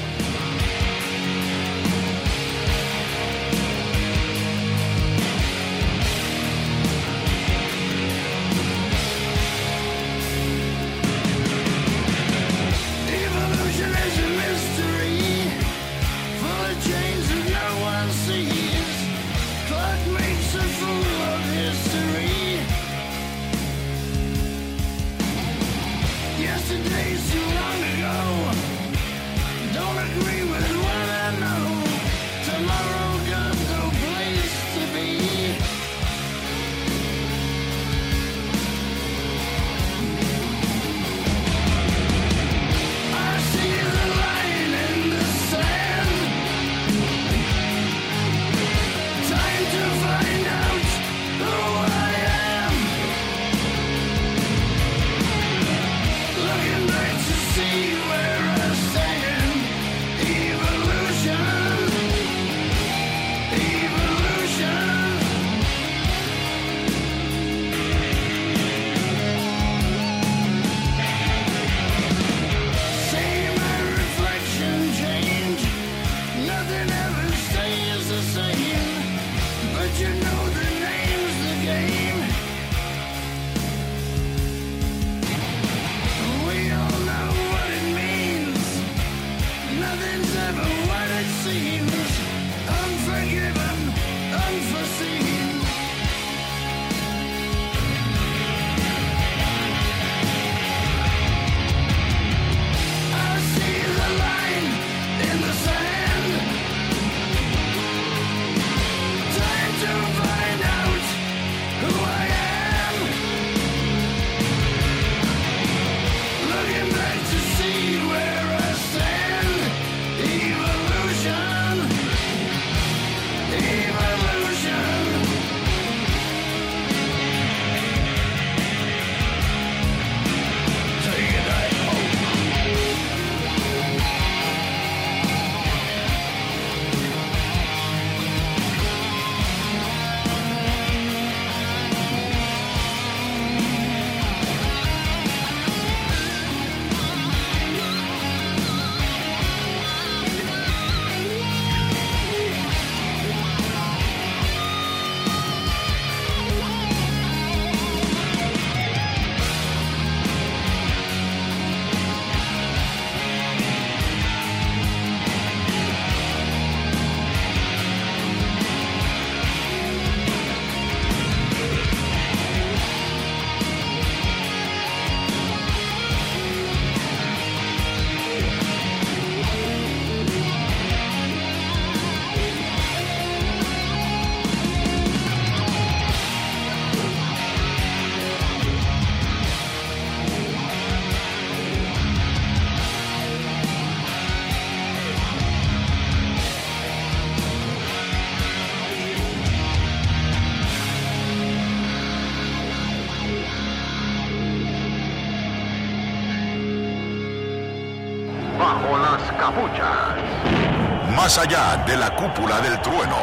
Allá de la cúpula del trueno.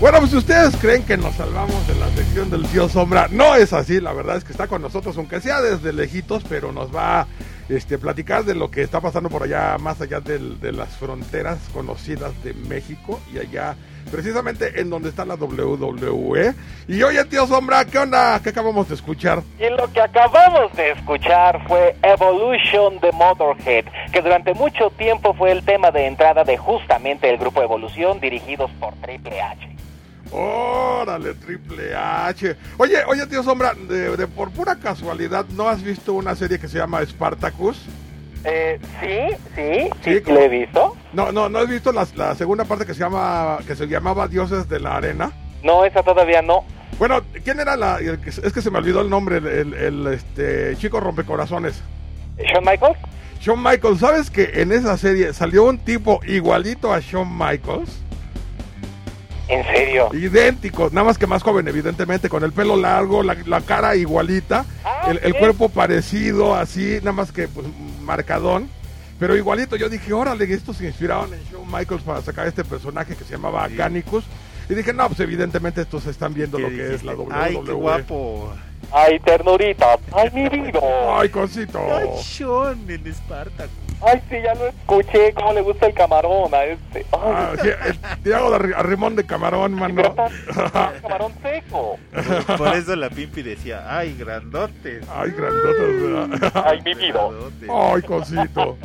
Bueno, pues ustedes creen que nos salvamos de la sección del tío Sombra, no es así, la verdad es que está con nosotros, aunque sea desde lejitos, pero nos va este, platicar de lo que está pasando por allá, más allá de las fronteras conocidas de México y allá, precisamente en donde está la WWE. Y oye, tío Sombra, ¿qué onda? ¿Qué acabamos de escuchar? Y lo que acabamos de escuchar fue Evolution de Motorhead, que durante mucho tiempo fue el tema de entrada de justamente el grupo Evolución dirigidos por Triple H. Órale, Triple H. Oye, oye, tío Sombra, de, de por pura casualidad, ¿no has visto una serie que se llama Spartacus? Eh, sí, sí, Sí, sí, lo he visto. No, no, ¿no has visto la, la segunda parte que se llama, que se llamaba Dioses de la Arena? No, esa todavía no. Bueno, ¿quién era la, es que se me olvidó el nombre, el, el- el, este, chico rompecorazones? ¿Shawn Michaels? Shawn Michaels, ¿sabes que en esa serie salió un tipo igualito a Shawn Michaels? ¿En serio? Idéntico, nada más que más joven, evidentemente, con el pelo largo, la, la cara igualita, Ah, el, el cuerpo parecido, así, nada más que pues, marcadón. Pero igualito, yo dije, órale, estos se inspiraron en Shawn Michaels para sacar este personaje que se llamaba Ganicus. Y dije, no, pues evidentemente estos están viendo lo ¿Qué que es la? WWE. Ay, qué guapo. Ay, ternurita. Ay, mi vida. Ay, cosito. Ay, Sean en Spartacus. Ay, sí, ya lo escuché. ¿Cómo le gusta el camarón a este? Ay, Ah, sí, el Tiago Arrimón de camarón, mano. camarón seco. Por, por eso la Pimpi decía, ay, grandote. Ay, grandotas, ¿verdad? Ay, mi. Ay, cosito.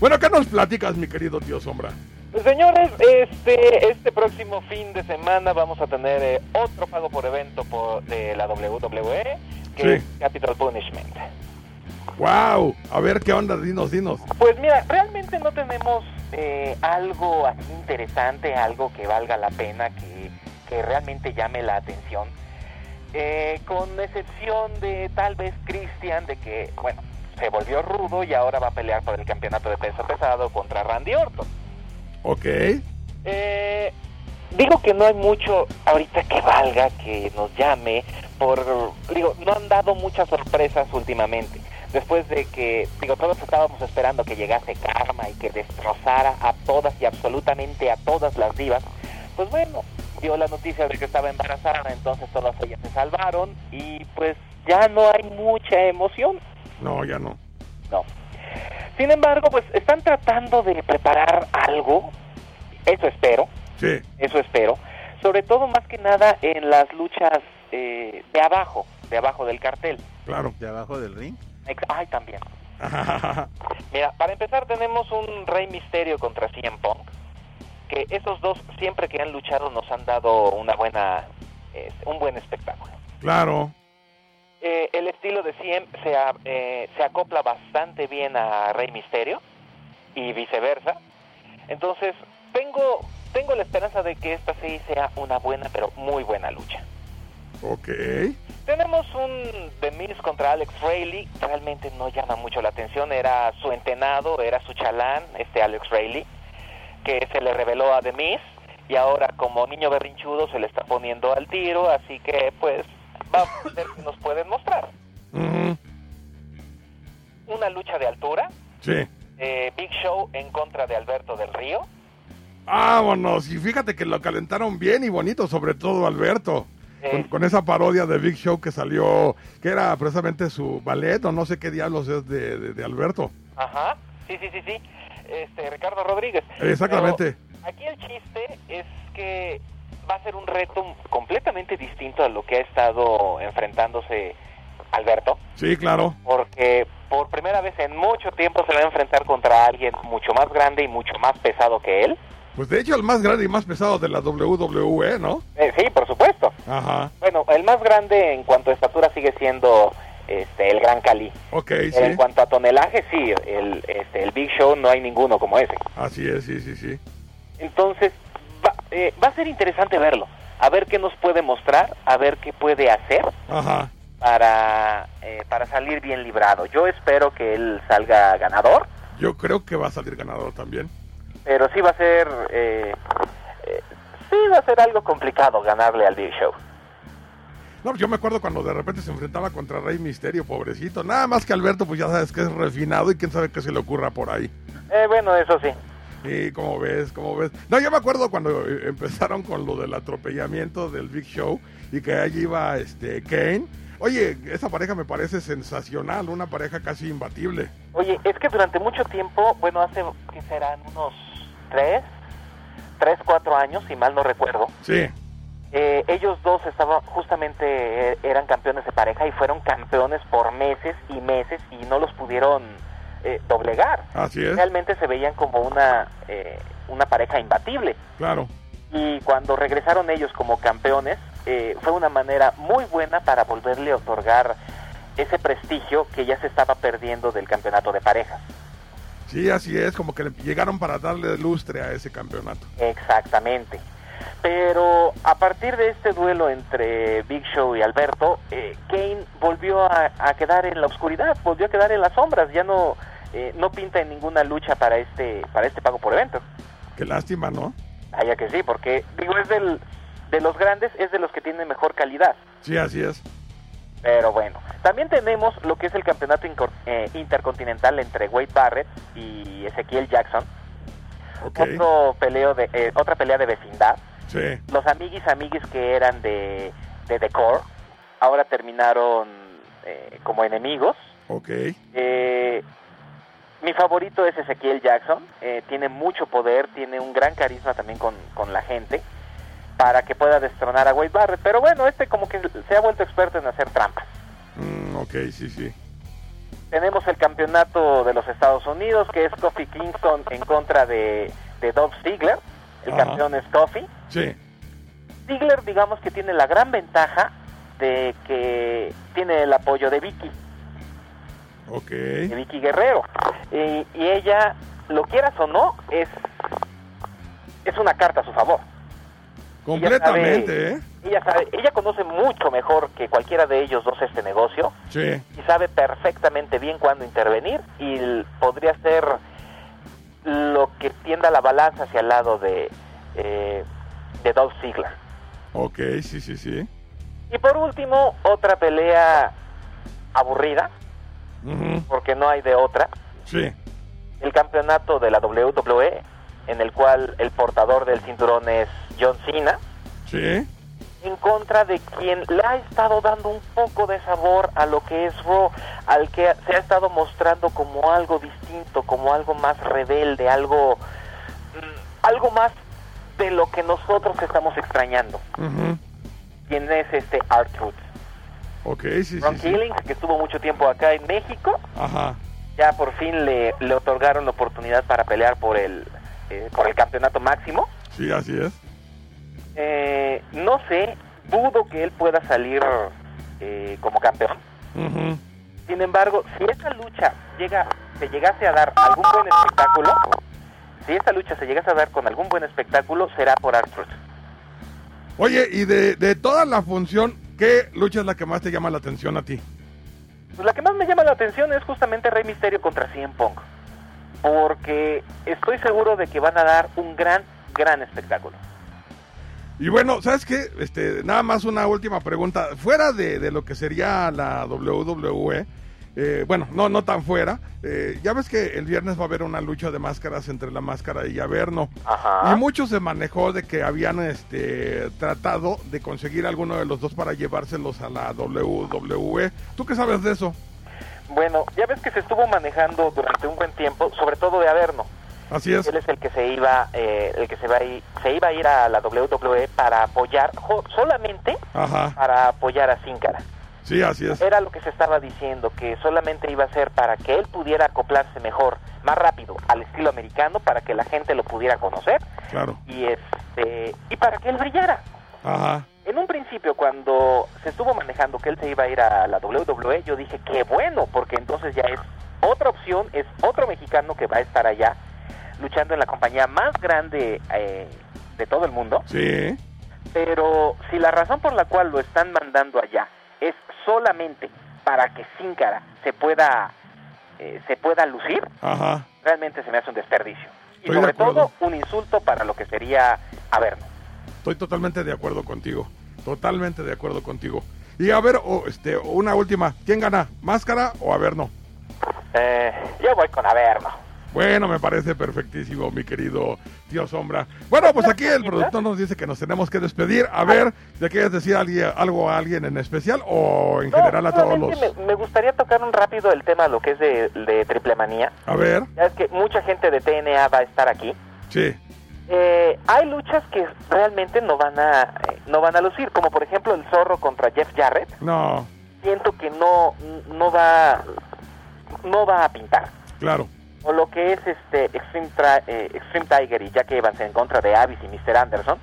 Bueno, ¿qué nos platicas, mi querido tío Sombra? Pues, Señores, este, este próximo fin de semana vamos a tener eh, otro pago por evento por, de la WWE, que Sí. es Capital Punishment. Wow, a ver qué onda, dinos, dinos. Pues mira, realmente no tenemos eh, algo así interesante, algo que valga la pena, que, que realmente llame la atención. Eh, con excepción de tal vez Christian, de que, bueno, se volvió rudo y ahora va a pelear por el campeonato de peso pesado contra Randy Orton. Ok, Eh, digo que no hay mucho ahorita que valga, que nos llame, por, digo, no han dado muchas sorpresas últimamente. Después de que, digo, todos estábamos esperando que llegase Karma y que destrozara a todas y absolutamente a todas las divas, pues bueno, dio la noticia de que estaba embarazada, entonces todas ellas se salvaron y pues ya no hay mucha emoción. no, ya no. No. Sin embargo, pues están tratando de preparar algo, eso espero, Sí, eso espero, sobre todo más que nada en las luchas eh, de abajo, de abajo del cartel. claro. De abajo del ring. Ay, también. Mira, para empezar tenemos un Rey Misterio contra CM Punk, que esos dos siempre que han luchado nos han dado una buena, eh, un buen espectáculo. claro. Eh, el estilo de CM se, a- eh, se acopla bastante bien a Rey Misterio y viceversa. Entonces, tengo, tengo la esperanza de que esta sí sea una buena, pero muy buena lucha. Ok. Tenemos un The Miz contra Alex Rayleigh, realmente no llama mucho la atención, era su entenado, era su chalán, este Alex Rayleigh, que se le reveló a The Miz y ahora como niño berrinchudo se le está poniendo al tiro, así que pues vamos a ver qué nos pueden mostrar. Ujú, Una lucha de altura, Sí. eh, Big Show en contra de Alberto del Río. Vámonos. Y fíjate que lo calentaron bien y bonito, sobre todo Alberto. Eh. Con, con esa parodia de Big Show que salió, que era precisamente su ballet o no sé qué diablos es de, de- de Alberto. Ajá, sí, sí, sí, sí. Este, Ricardo Rodríguez. Exactamente. Pero aquí el chiste es que va a ser un reto completamente distinto a lo que ha estado enfrentándose Alberto, Sí, claro. porque por primera vez en mucho tiempo se va a enfrentar contra alguien mucho más grande y mucho más pesado que él. Pues de hecho el más grande y más pesado de la WWE, ¿no? Eh, sí, por supuesto. Ajá. Bueno, el más grande en cuanto a estatura sigue siendo este, el Gran Cali. Ok, Pero en sí. cuanto a tonelaje, sí, el, este, el Big Show no hay ninguno como ese. Así es, sí, sí, sí. Entonces, va, eh, va a ser interesante verlo, a ver qué nos puede mostrar, a ver qué puede hacer Ajá. para, eh, para salir bien librado. Yo espero que él salga ganador, Yo creo que va a salir ganador también. Pero sí va a ser... eh, eh, sí va a ser algo complicado ganarle al Big Show. No, yo me acuerdo cuando de repente se enfrentaba contra Rey Misterio, pobrecito. Nada más que Alberto, pues ya sabes que es refinado y quién sabe qué se le ocurra por ahí. Eh, bueno, eso sí. Sí, como ves, como ves. No, yo me acuerdo cuando eh, empezaron con lo del atropellamiento del Big Show y que allí iba este Kane. Oye, esa pareja me parece sensacional, una pareja casi imbatible. Oye, es que durante mucho tiempo, bueno, hace, ¿qué serán? Unos tres, tres, cuatro años, si mal no recuerdo. Sí, Eh, ellos dos estaban, justamente eh, eran campeones de pareja y fueron campeones por meses y meses y no los pudieron eh, doblegar. así es, Realmente se veían como una, eh, una pareja imbatible. claro. Y cuando regresaron ellos como campeones, eh, fue una manera muy buena para volverle a otorgar ese prestigio que ya se estaba perdiendo del campeonato de parejas. Sí, así es, como que le llegaron para darle lustre a ese campeonato. Exactamente. Pero a partir de este duelo entre Big Show y Alberto, eh, Kane volvió a, a quedar en la oscuridad, volvió a quedar en las sombras, ya no eh, no pinta en ninguna lucha para este para este pago por evento. Qué lástima, ¿no? Vaya que sí, porque digo es del de los grandes es de los que tienen mejor calidad. Sí, así es. Pero bueno, también tenemos lo que es el campeonato eh, intercontinental entre Wade Barrett y Ezequiel Jackson. Ok, Otro peleo de, eh, otra pelea de vecindad. sí, Los amiguis amiguis que eran de, de Decor ahora terminaron eh, como enemigos. ok. Eh, mi favorito es Ezequiel Jackson. eh, tiene mucho poder, tiene un gran carisma también con, con la gente para que pueda destronar a Wade Barrett. Pero bueno, este como que se ha vuelto experto en hacer trampas. Mm, ok, sí, sí. Tenemos el campeonato de los Estados Unidos, que es Kofi Kingston en contra de, de Dolph Ziggler. El campeón es Kofi. Sí, Ziggler, digamos que tiene la gran ventaja de que tiene el apoyo de Vicky, ok. de Vicky Guerrero. Y, y ella, lo quieras o no, es, es una carta a su favor. Completamente, ella ¿eh? sabe, ella sabe, ella conoce mucho mejor que cualquiera de ellos dos este negocio Sí, y sabe perfectamente bien cuándo intervenir y podría ser lo que tienda la balanza hacia el lado de eh, de Dolph Ziggler. ok, sí, sí, sí. Y por último, otra pelea aburrida, porque no hay de otra, Sí, el campeonato de la WWE, en el cual el portador del cinturón es John Cena, sí, en contra de quien le ha estado dando un poco de sabor a lo que es Raw, al que se ha estado mostrando como algo distinto, como algo más rebelde, algo, mm, algo más de lo que nosotros estamos extrañando. ujú, Quien es este R-Truth. ok, sí, Ron sí, sí. Killings, que estuvo mucho tiempo acá en México, Ajá, ya por fin le, le otorgaron la oportunidad para pelear por el, eh, por el campeonato máximo. sí, así es. Eh, no sé, dudo que él pueda salir eh, como campeón. Sin embargo, si esta lucha llega, se llegase a dar algún buen espectáculo, si esta lucha se llegase a dar con algún buen espectáculo, será por Arthur. Oye, y de, de toda la función, ¿qué lucha es la que más te llama la atención a ti? Pues la que más me llama la atención es justamente Rey Misterio contra CM Punk, porque estoy seguro de que van a dar un gran, gran espectáculo. Y bueno, ¿sabes qué? Este, nada más una última pregunta. Fuera de, de lo que sería la WWE, eh, bueno, no, no tan fuera, eh, ya ves que el viernes va a haber una lucha de máscaras entre la máscara y Averno. Ajá. Y mucho se manejó de que habían este, tratado de conseguir alguno de los dos para llevárselos a la WWE. ¿Tú qué sabes de eso? Bueno, ya ves que se estuvo manejando durante un buen tiempo, sobre todo de Averno. Así es. Él es el que se iba, eh, el que se va a ir, se iba a ir a la WWE para apoyar, solamente Ajá. para apoyar a Sin Cara. Sí, así es. Era lo que se estaba diciendo, que solamente iba a ser para que él pudiera acoplarse mejor, más rápido al estilo americano, para que la gente lo pudiera conocer Claro. y este y para que él brillara. Ajá. En un principio, cuando se estuvo manejando que él se iba a ir a la WWE, yo dije, qué bueno, porque entonces ya es otra opción, es otro mexicano que va a estar allá luchando en la compañía más grande eh, de todo el mundo. Sí. Pero si la razón por la cual lo están mandando allá es solamente para que Sin Cara se pueda, eh, se pueda lucir, Ajá. realmente se me hace un desperdicio. Y Estoy sobre todo un insulto para lo que sería Averno. Estoy totalmente de acuerdo contigo. Totalmente de acuerdo contigo. Y a ver, o, este, una última. ¿Quién gana? ¿Máscara o Averno? Eh, yo voy con Averno. Bueno, me parece perfectísimo, mi querido tío Sombra. Bueno, pues aquí el productor nos dice que nos tenemos que despedir. A ver, ¿le quieres decir algo a alguien en especial o en No, general a todos los...? me gustaría tocar un rápido el tema, lo que es de, de triple manía. A ver, Ya es que mucha gente de TNA va a estar aquí. sí, Eh, hay luchas que realmente no van a eh, no van a lucir, como por ejemplo el Zorro contra Jeff Jarrett. no, Siento que no no va no va a pintar. claro. O lo que es este Extreme, eh, Extreme Tiger y Jack Evans en contra de Abyss y Mr. Anderson.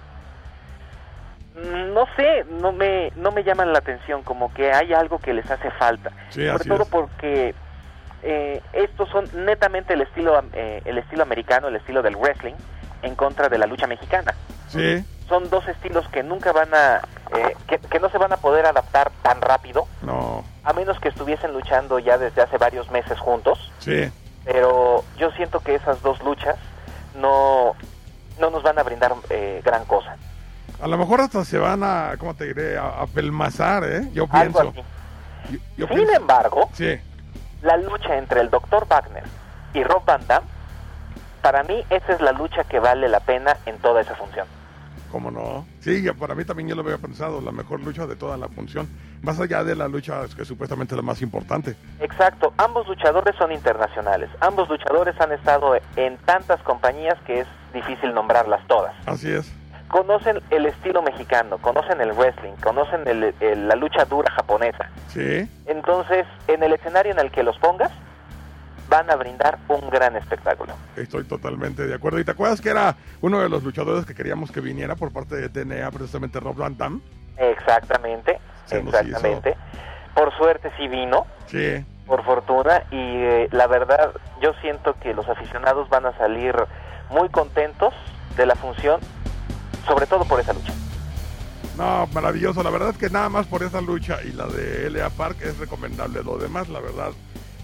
No sé, no me no me llaman la atención, como que hay algo que les hace falta. Sí, Sobre todo es. porque eh, estos son netamente el estilo eh, el estilo americano, el estilo del wrestling en contra de la lucha mexicana. Sí, Son dos estilos que nunca van a eh, que, que no se van a poder adaptar tan rápido, no, a menos que estuviesen luchando ya desde hace varios meses juntos. sí, Pero yo siento que esas dos luchas no no nos van a brindar eh, gran cosa. A lo mejor hasta se van a, ¿cómo te diré? A, a pelmazar, ¿eh? Yo Algo pienso. así. Yo, yo Sin pienso. embargo, Sí, la lucha entre el Dr. Wagner y Rob Van Dam, para mí esa es la lucha que vale la pena en toda esa función. ¿cómo no? Sí, para mí también yo lo había pensado, la mejor lucha de toda la función. Más allá de la lucha que supuestamente es la más importante. Exacto, ambos luchadores son internacionales, ambos luchadores han estado en tantas compañías que es difícil nombrarlas todas. Así es. Conocen el estilo mexicano, conocen el wrestling, conocen el- el- la lucha dura japonesa. Sí, Entonces, en el escenario en el que los pongas, van a brindar un gran espectáculo. estoy totalmente de acuerdo. ¿Y te acuerdas que era uno de los luchadores que queríamos que viniera por parte de TNA, precisamente Rob Van? Exactamente, Se exactamente. Por suerte sí vino, Sí, por fortuna, y eh, la verdad yo siento que los aficionados van a salir muy contentos de la función, sobre todo por esa lucha. no, maravilloso. La verdad es que nada más por esa lucha y la de LA Park es recomendable. Lo demás, la verdad,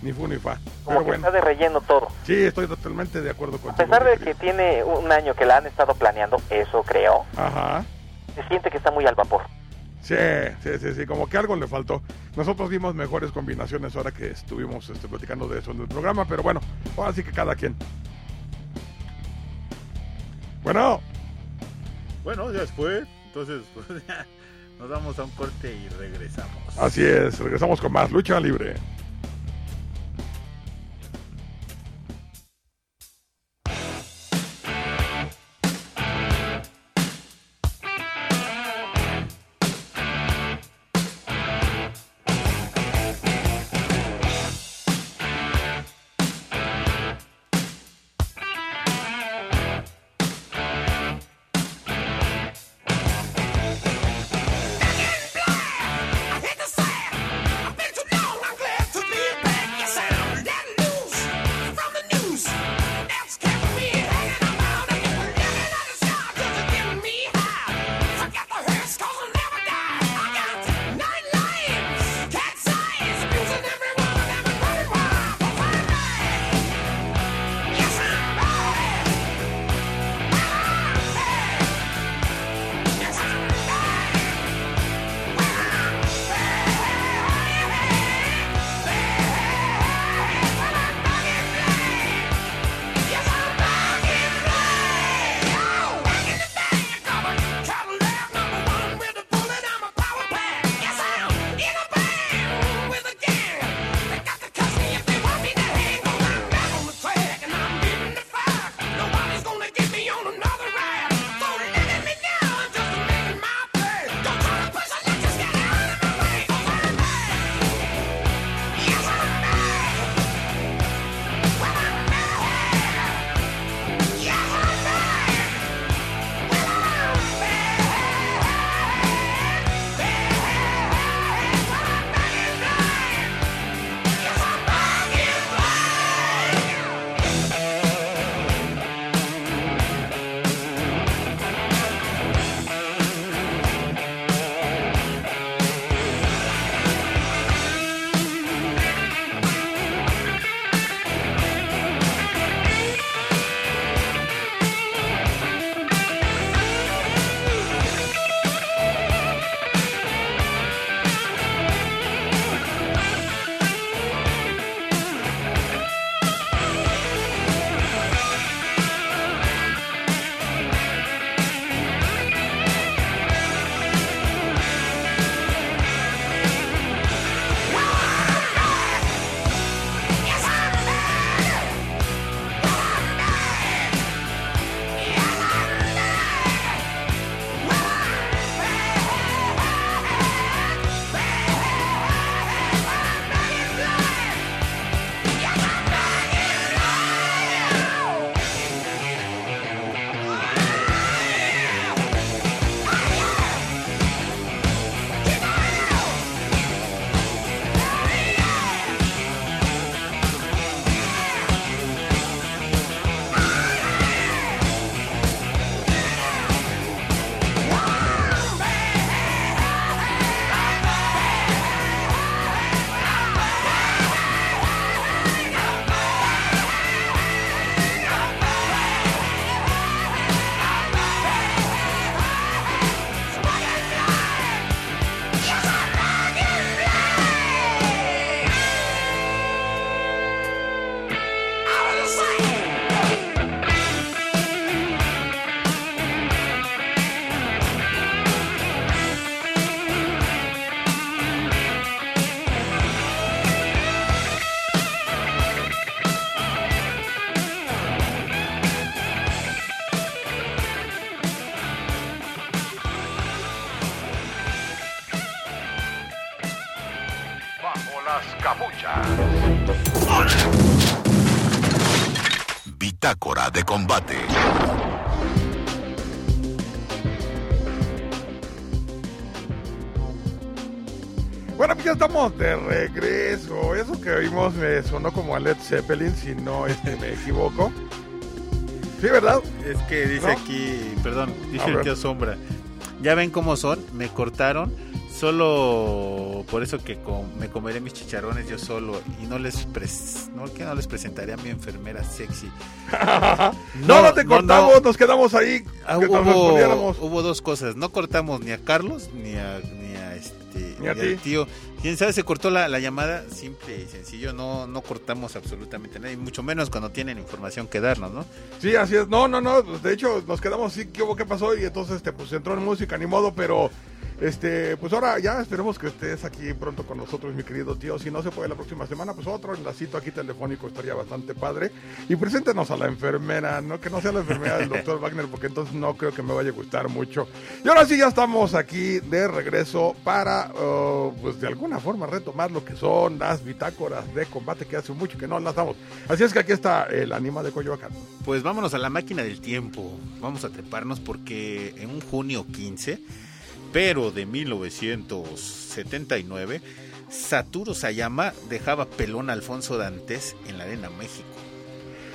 ni fu ni fa. Como Pero que bueno, está de relleno todo. sí, estoy totalmente de acuerdo A contigo. pesar de que tiene un año que la han estado planeando, eso creo, Ajá. se siente que está muy al vapor. Sí, sí, sí, sí, como que algo le faltó. Nosotros vimos mejores combinaciones ahora que estuvimos este, platicando de eso en el programa, pero bueno, ahora sí que cada quien. Bueno, Bueno, ya fue. Entonces, pues, ya nos vamos a un corte y regresamos. así es, regresamos con más lucha libre. Zeppelin, si no este, me equivoco. Sí, ¿verdad? Es que dice ¿No? aquí, perdón, dice tío Sombra. Ya ven cómo son, me cortaron. Solo por eso que com- me comeré mis chicharrones yo solo y no les pres- no que no les presentaré a mi enfermera sexy. No, no, te cortamos, no. nos quedamos ahí. Ah, que hubo, dos cosas, no cortamos ni a Carlos ni a ni a este Ni a al ti. tío. Quién sabe se cortó la, la llamada, simple y sencillo, no no cortamos absolutamente nada y mucho menos cuando tienen información que darnos, ¿no? Sí, así es. No, no, no. De hecho, nos quedamos así. ¿Qué? ¿Qué pasó? Y entonces, este, pues entró en música, ni modo, pero. Este, pues ahora ya esperemos que estés aquí pronto con nosotros, mi querido tío. Si no se puede la próxima semana, pues otro enlacito aquí telefónico estaría bastante padre. Y preséntenos a la enfermera, ¿no? Que no sea la enfermera del doctor Wagner, porque entonces no creo que me vaya a gustar mucho. Y ahora sí, ya estamos aquí de regreso para, uh, pues de alguna forma, retomar lo que son las bitácoras de combate que hace mucho que no las damos. Así es que aquí está el anima de Coyoacán. Pues vámonos a la máquina del tiempo. Vamos a treparnos porque en un junio 15, pero de 1979, Saturo Sayama dejaba pelón a Alfonso Dantes en la Arena México.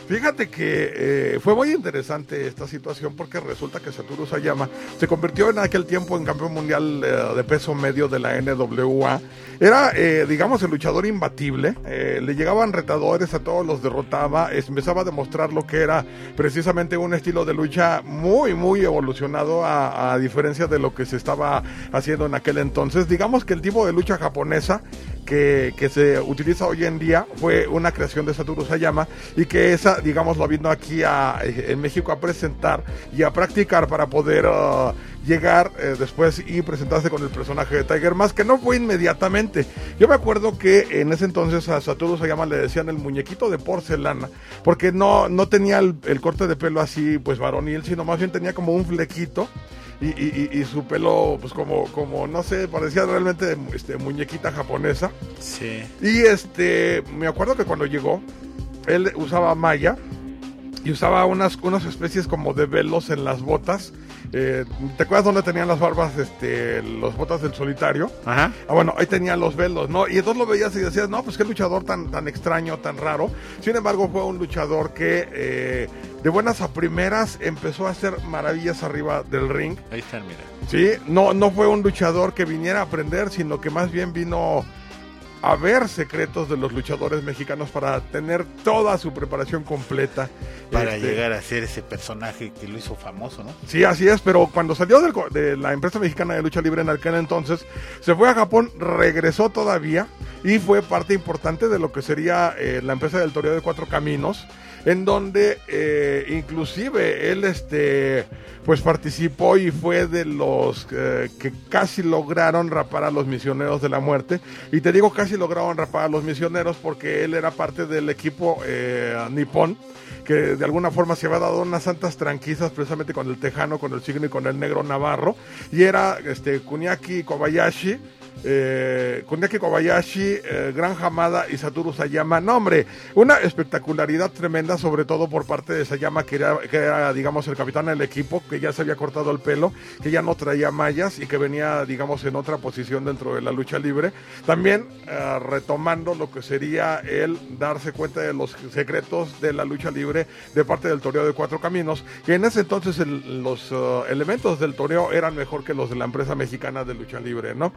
Fíjate que eh, fue muy interesante esta situación porque resulta que Satoru Sayama se convirtió en aquel tiempo en campeón mundial eh, de peso medio de la NWA. Era, eh, digamos, el luchador imbatible. eh, le llegaban retadores, a todos los derrotaba. empezaba a demostrar lo que era precisamente un estilo de lucha muy, muy evolucionado a diferencia de lo que se estaba haciendo en aquel entonces. Digamos que el tipo de lucha japonesa que, se utiliza hoy en día fue una creación de Satoru Sayama y que esa, digamos, lo vino aquí a, eh, en México a presentar y a practicar para poder ah, llegar eh, después y presentarse con el personaje de Tiger Mask, que no fue inmediatamente. Yo me acuerdo que en ese entonces a Satoru Sayama le decían el muñequito de porcelana, porque no, no tenía el, el corte de pelo así, pues varonil, sino más bien tenía como un flequito y, y- y- y su pelo, pues como, como, no sé, parecía realmente este, muñequita japonesa. Sí. Y este, me acuerdo que cuando llegó, él usaba malla y usaba unas, unas especies como de velos en las botas. Eh, ¿Te acuerdas dónde tenían las barbas, este, los botas del solitario? Ajá. Ah, bueno, ahí tenía los velos, ¿no? Y entonces lo veías y decías, no, pues qué luchador tan, tan extraño, tan raro. Sin embargo, fue un luchador que eh, de buenas a primeras empezó a hacer maravillas arriba del ring. Ahí están, mira. Sí, no, no fue un luchador que viniera a aprender, sino que más bien vino a ver secretos de los luchadores mexicanos para tener toda su preparación completa. Para Este, llegar a ser ese personaje que lo hizo famoso, ¿no? Sí, así es, pero cuando salió del de la empresa mexicana de lucha libre en aquel entonces, se fue a Japón, regresó todavía y fue parte importante de lo que sería eh, la empresa del Toreo de Cuatro Caminos, en donde eh, inclusive él este pues participó y fue de los eh, que casi lograron rapar a los misioneros de la muerte. Y te digo casi lograron rapar a los misioneros porque él era parte del equipo eh, nipón que de alguna forma se había dado unas santas tranquilizas precisamente con el tejano, con el signo y con el negro navarro. Y era este Kuniaki Kobayashi, eh, Kuniaki Kobayashi, eh, Gran Hamada y Satoru Sayama. No, hombre, una espectacularidad tremenda, sobre todo por parte de Sayama, que era, que era, digamos, el capitán del equipo, que ya se había cortado el pelo, que ya no traía mallas y que venía, digamos, en otra posición dentro de la lucha libre. También eh, retomando lo que sería el darse cuenta de los secretos de la lucha libre de parte del toreo de cuatro caminos, que en ese entonces los eh, elementos del toreo eran mejor que los de la empresa mexicana de lucha libre, ¿no?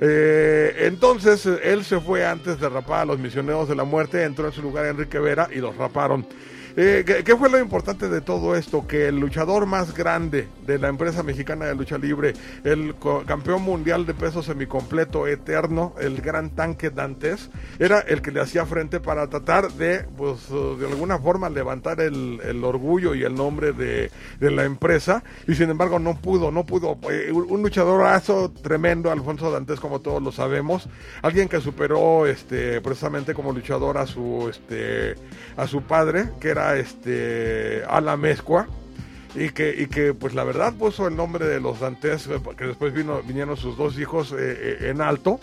Eh, entonces eh, él se fue antes de rapar a los misioneros de la muerte, entró en su lugar Enrique Vera y los raparon. Eh, ¿qué, fue lo importante de todo esto? Que el luchador más grande de la empresa mexicana de lucha libre, el campeón mundial de peso semicompleto eterno, el gran tanque Dantes, era el que le hacía frente para tratar de, pues, eh, de alguna forma levantar el, el orgullo y el nombre de, de la empresa. Y sin embargo no pudo, no pudo. Eh, un luchadorazo tremendo, Alfonso Dantes, como todos lo sabemos. Alguien que superó este, precisamente como luchador a su, este, a su padre, que era este, Ala Mezcua. Y que, y que, pues la verdad puso el nombre de los Dantes, eh, que después vino, vinieron sus dos hijos eh, eh, en alto.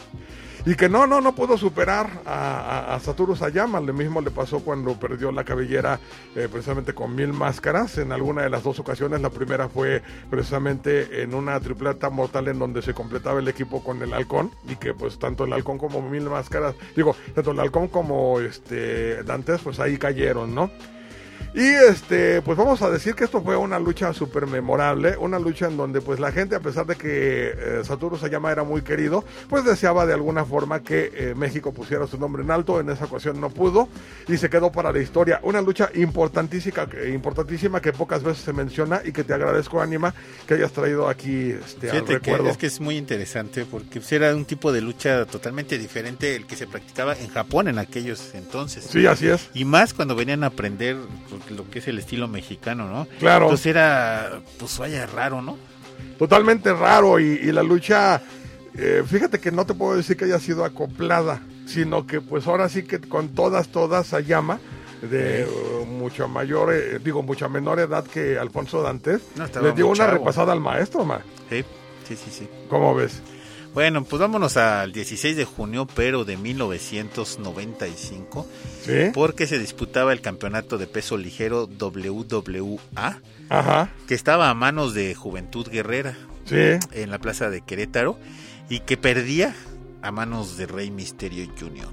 y que no, no, no pudo superar a, a, a Sayama. Lo mismo le pasó cuando perdió la cabellera precisamente con mil máscaras en alguna de las dos ocasiones. La primera fue precisamente en una tripleta mortal en donde se completaba el equipo con el halcón y que pues tanto el halcón como mil máscaras, digo, tanto el halcón como este Dantes pues ahí cayeron, ¿no? Y este, pues vamos a decir que esto fue una lucha súper memorable, una lucha en donde pues la gente, a pesar de que eh, Satoru Sayama era muy querido, pues deseaba de alguna forma que eh, México pusiera su nombre en alto, en esa ocasión no pudo y se quedó para la historia. Una lucha importantísima, que- importantísima que pocas veces se menciona y que te agradezco, Anima, que hayas traído aquí este, al Fíjate que recuerdo. es que es muy interesante porque pues, era un tipo de lucha totalmente diferente el que se practicaba en Japón en aquellos entonces. Sí, así es. Y más cuando venían a aprender pues, lo que es el estilo mexicano, ¿no? Claro. Entonces era, pues vaya raro, ¿no? totalmente raro y, y la lucha, eh, fíjate que no te puedo decir que haya sido acoplada, sino que pues ahora sí que con todas, todas Sayama, de eh, mucha mayor, eh, digo, mucha menor edad que Alfonso Dantes, No, le dio una chavo. repasada al maestro, ma. Sí, sí, sí. sí. ¿Cómo ves? Bueno, pues vámonos al 16 de junio, pero de 1995, ¿Sí? porque se disputaba el campeonato de peso ligero WWA, Ajá, que estaba a manos de Juventud Guerrera sí. en la plaza de Querétaro y que perdía a manos de Rey Misterio Jr.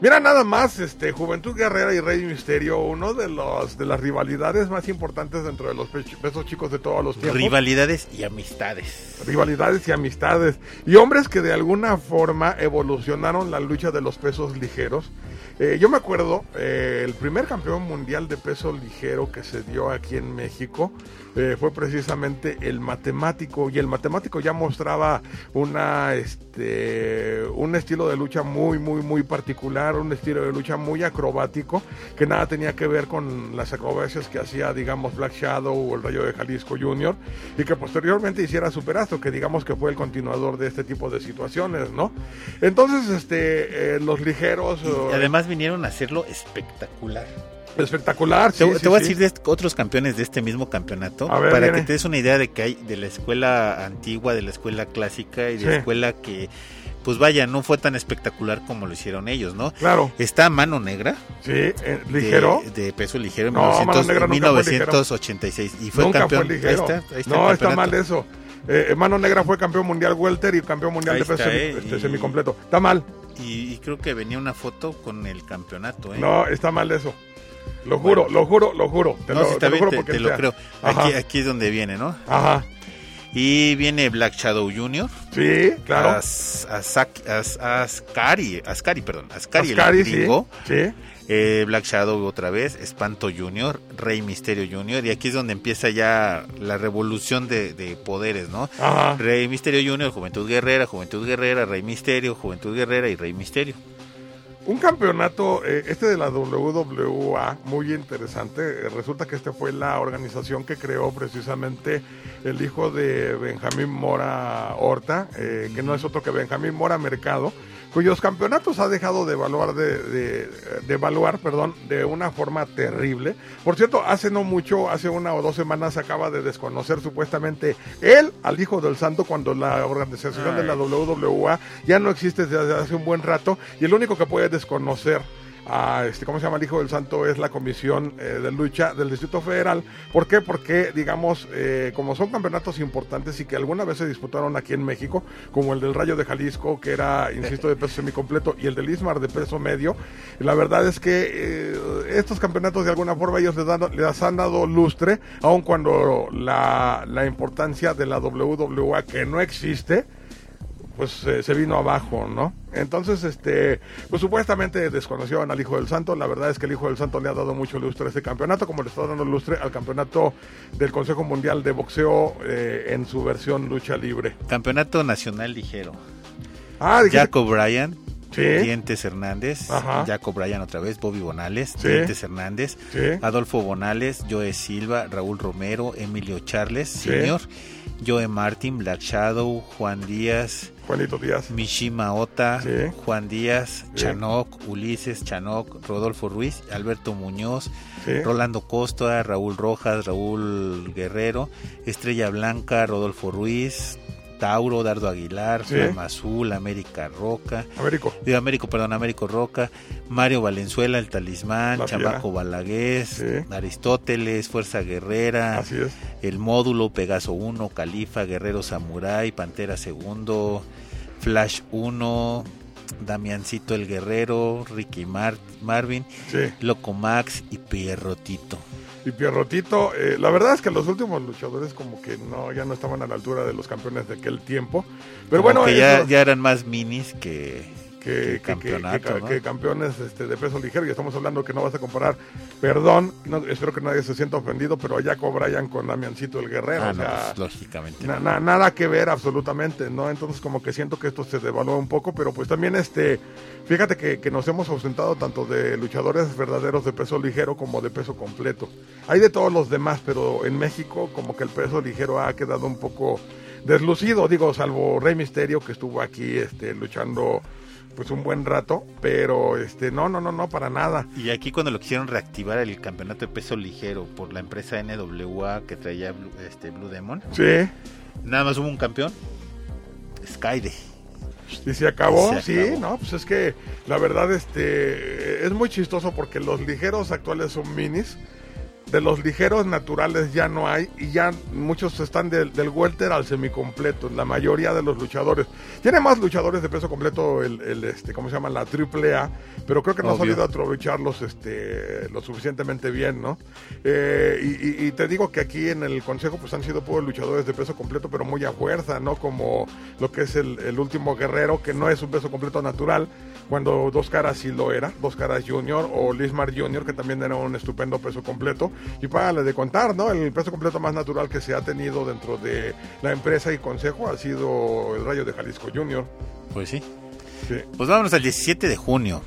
Mira nada más, este Juventud Guerrera y Rey Misterio, uno de los de las rivalidades más importantes dentro de los pe- pesos chicos de todos los tiempos. Rivalidades y amistades. rivalidades y amistades y hombres que de alguna forma evolucionaron la lucha de los pesos ligeros. Eh, yo me acuerdo, eh, el primer campeón mundial de peso ligero que se dio aquí en México eh, fue precisamente el matemático y el matemático ya mostraba una, este, un estilo de lucha muy, muy, muy particular, un estilo de lucha muy acrobático que nada tenía que ver con las acrobacias que hacía, digamos, Black Shadow o el Rayo de Jalisco Jr. y que posteriormente hiciera Superastro, que digamos que fue el continuador de este tipo de situaciones, ¿no? Entonces, este, eh, los ligeros... Y eh, además vinieron a hacerlo espectacular. espectacular. te, sí, te sí, voy a decir de otros campeones de este mismo campeonato ver, para viene. que te des una idea de que hay de la escuela antigua, de la escuela clásica y de la escuela que, pues vaya, no fue tan espectacular como lo hicieron ellos, ¿no? Claro, Está Mano Negra, sí, eh, ligero. de, de peso ligero en No, Mano 1900 Negra nunca fue ligero. 1986 y fue Nunca campeón. fue ligero. Ahí está, ahí está no, está mal eso. Eh, Mano Negra fue campeón mundial welter y campeón mundial Ahí de peso está, semi- eh, este, y- semicompleto. Está mal. Y, y creo que venía una foto con el campeonato, ¿eh? No, está mal eso. Lo juro, lo juro, lo juro. Te No, lo, sí, está te lo juro te, porque te lo sea. creo. Aquí, aquí es donde viene, ¿no? Ajá. Y viene Black Shadow Jr. Sí, claro. As- Ascari, Ascari, perdón, Ascari, el sí. gringo, Sí. Eh, Black Shadow otra vez, Espanto Jr., Rey Misterio Jr., y aquí es donde empieza ya la revolución de, de poderes, ¿no? Ajá. Rey Misterio Jr., Juventud Guerrera, Juventud Guerrera, Rey Misterio, Juventud Guerrera y Rey Misterio. Un campeonato, eh, este de la WWA, muy interesante. Eh, resulta que este fue la organización que creó precisamente el hijo de Benjamín Mora Horta, eh, que no es otro que Benjamín Mora Mercado, cuyos campeonatos ha dejado de evaluar de, de- de evaluar, perdón, de una forma terrible. Por cierto, hace no mucho, hace una o dos semanas acaba de desconocer supuestamente él al hijo del santo cuando la organización de la WWA ya no existe desde hace un buen rato y el único que puede desconocer a este cómo se llama el hijo del santo es la comisión eh, de lucha del distrito federal ¿por qué? porque digamos eh, como son campeonatos importantes y que alguna vez se disputaron aquí en México como el del Rayo de Jalisco que era insisto de peso semicompleto y el del Ismar de peso medio la verdad es que eh, estos campeonatos de alguna forma ellos les, dan- les han dado lustre aun cuando la, la importancia de la WWA que no existe pues eh, se vino abajo, ¿no? Entonces, este, pues supuestamente desconocieron al Hijo del Santo. La verdad es que el Hijo del Santo le ha dado mucho lustre a este campeonato, como le está dando lustre al campeonato del Consejo Mundial de Boxeo eh, en su versión lucha libre. Campeonato Nacional Ligero. Ah, dijiste- Jacob Bryan, Sí. Dientes Hernández, Ajá. Jacob Bryan otra vez, Bobby Bonales, Sí. Dientes Hernández, Sí. Adolfo Bonales, Joe Silva, Raúl Romero, Emilio Charles, Sí. Senior, Joe Martin, Black Shadow, Juan Díaz, Juanito Díaz. Mishima Ota, Sí. Juan Díaz, Sí. Chanoc, Ulises Chanoc, Rodolfo Ruiz, Alberto Muñoz, Sí. Rolando Costa, Raúl Rojas, Raúl Guerrero, Estrella Blanca, Rodolfo Ruiz, Tauro, Dardo Aguilar, Sí. Flama Azul, América Roca, Américo. digo Américo, perdón, Américo Roca, Mario Valenzuela, el Talismán, La Fiera. Chamaco Balagués, Sí. Aristóteles, Fuerza Guerrera, Así es. el módulo Pegaso 1, Califa, Guerrero Samurai, Pantera Segundo, Flash 1, Damiancito el Guerrero, Ricky Mar- Marvin, Sí. Loco Max y Pierrotito. Y Pierrotito, eh, la verdad es que los últimos luchadores como que no ya no estaban a la altura de los campeones de aquel tiempo. Pero Como bueno, que ya, ya eran más minis que, que, que que- que- campeonato, que- ¿no? que campeones este, de peso ligero. Y estamos hablando que no vas a comparar, perdón, no- espero que nadie se sienta ofendido, pero a Jaco Bryan con Damiancito el Guerrero. Ah, o no, sea, pues, lógicamente. na- na- nada que ver absolutamente, ¿no? Entonces como que siento que esto se devalúa un poco, pero pues también este, fíjate que, que nos hemos ausentado tanto de luchadores verdaderos de peso ligero como de peso completo. Hay de todos los demás, pero en México como que el peso ligero ha quedado un poco deslucido, digo, salvo Rey Misterio que estuvo aquí este, luchando pues un buen rato, pero este, no, no, no, no, para nada. Y aquí cuando lo quisieron reactivar el campeonato de peso ligero por la empresa NWA que traía Blue, este, Blue Demon, Sí, nada más hubo un campeón, Skyde. Y se acabó, Se sí, acabó. no, pues es que la verdad este es muy chistoso porque los ligeros actuales son minis. De los ligeros naturales ya no hay y ya muchos están del, del welter al semicompleto, la mayoría de los luchadores. Tiene más luchadores de peso completo el, el, este, ¿cómo se llama? La triple A, pero creo que no ha sabido aprovecharlos este, lo suficientemente bien, ¿no? Eh, y, y- y te digo que aquí en el consejo pues han sido puros luchadores de peso completo, pero muy a fuerza, ¿no? Como lo que es el, el último guerrero, que no es un peso completo natural, cuando Dos Caras sí lo era, Dos Caras Junior o Lismar Junior, que también era un estupendo peso completo. Y para de contar, ¿no? El peso completo más natural que se ha tenido dentro de la empresa y consejo ha sido el Rayo de Jalisco Junior. Pues sí. Sí, Pues vámonos al 17 de junio,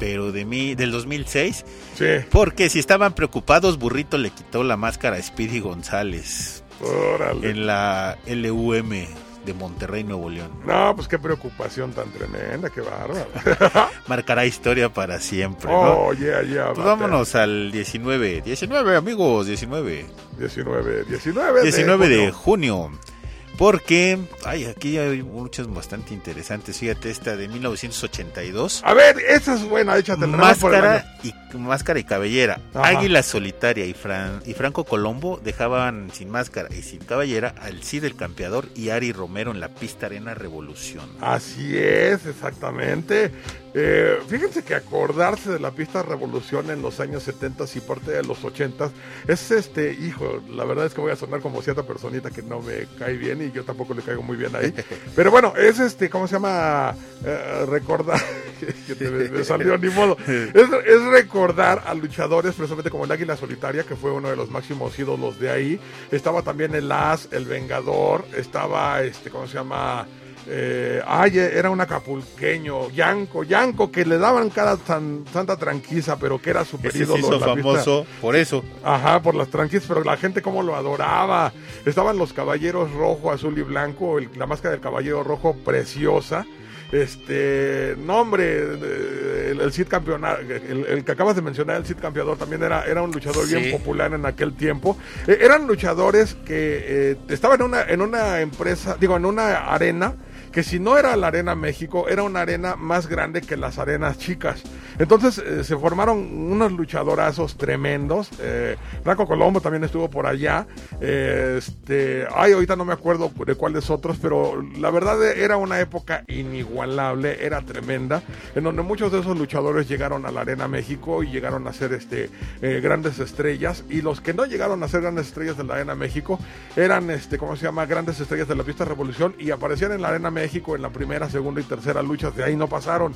pero de mí, del 2006, sí, porque si estaban preocupados, Burrito le quitó la máscara a Speedy González órale. en la LUM de Monterrey, Nuevo León. No, pues qué preocupación tan tremenda, qué bárbaro. Marcará historia para siempre, ¿no? oh, yeah, yeah. Pues vámonos al 19. 19, amigos, 19. 19, 19 de 19 de junio. junio. Porque, ay, aquí hay muchas bastante interesantes. Fíjate, esta de 1982. A ver, esa es buena, échate Máscara y, máscara y cabellera. Ajá. Águila Solitaria y, Fran- y Franco Colombo dejaban sin máscara y sin cabellera al Cid el Campeador y Ari Romero en la pista Arena Revolución. Así es, exactamente. Eh, fíjense que acordarse de la pista Revolución en los años 70 y parte de los 80 es este, hijo, la verdad es que voy a sonar como cierta personita que no me cae bien y yo tampoco le caigo muy bien ahí. Pero bueno, es este, ¿cómo se llama? Eh, recordar, que te- me salió ni modo. Es, es recordar a luchadores, precisamente como el Águila Solitaria, que fue uno de los máximos ídolos de ahí. Estaba también el As, el Vengador, estaba este, ¿cómo se llama? Eh, ay, era un acapulqueño, Yanco, Yanco, que le daban cada tan, tanta tranquiza, pero que era super ídolo hizo famoso por eso. Ajá, por las tranquis, pero la gente como lo adoraba. Estaban los caballeros rojo, azul y blanco, el- la máscara del caballero rojo preciosa. Este, no hombre, eh, el, el Cid campeonar, el, el que acabas de mencionar, el Cid campeador, también era, era un luchador Sí. bien popular en aquel tiempo. Eh, eran luchadores que eh, estaban en una, en una empresa, digo, en una arena que si no era la Arena México, era una arena más grande que las arenas chicas. Entonces eh, se formaron unos luchadorazos tremendos. Eh, Franco Colombo también estuvo por allá. Eh, este, ay, ahorita no me acuerdo de cuáles otros, pero la verdad eh, era una época inigualable, era tremenda, en donde muchos de esos luchadores llegaron a la Arena México y llegaron a ser este, grandes estrellas. Y los que no llegaron a ser grandes estrellas de la Arena México eran, este, ¿cómo se llama? Grandes estrellas de la pista Revolución y aparecían en la Arena México en la primera, segunda y tercera luchas. De ahí no pasaron.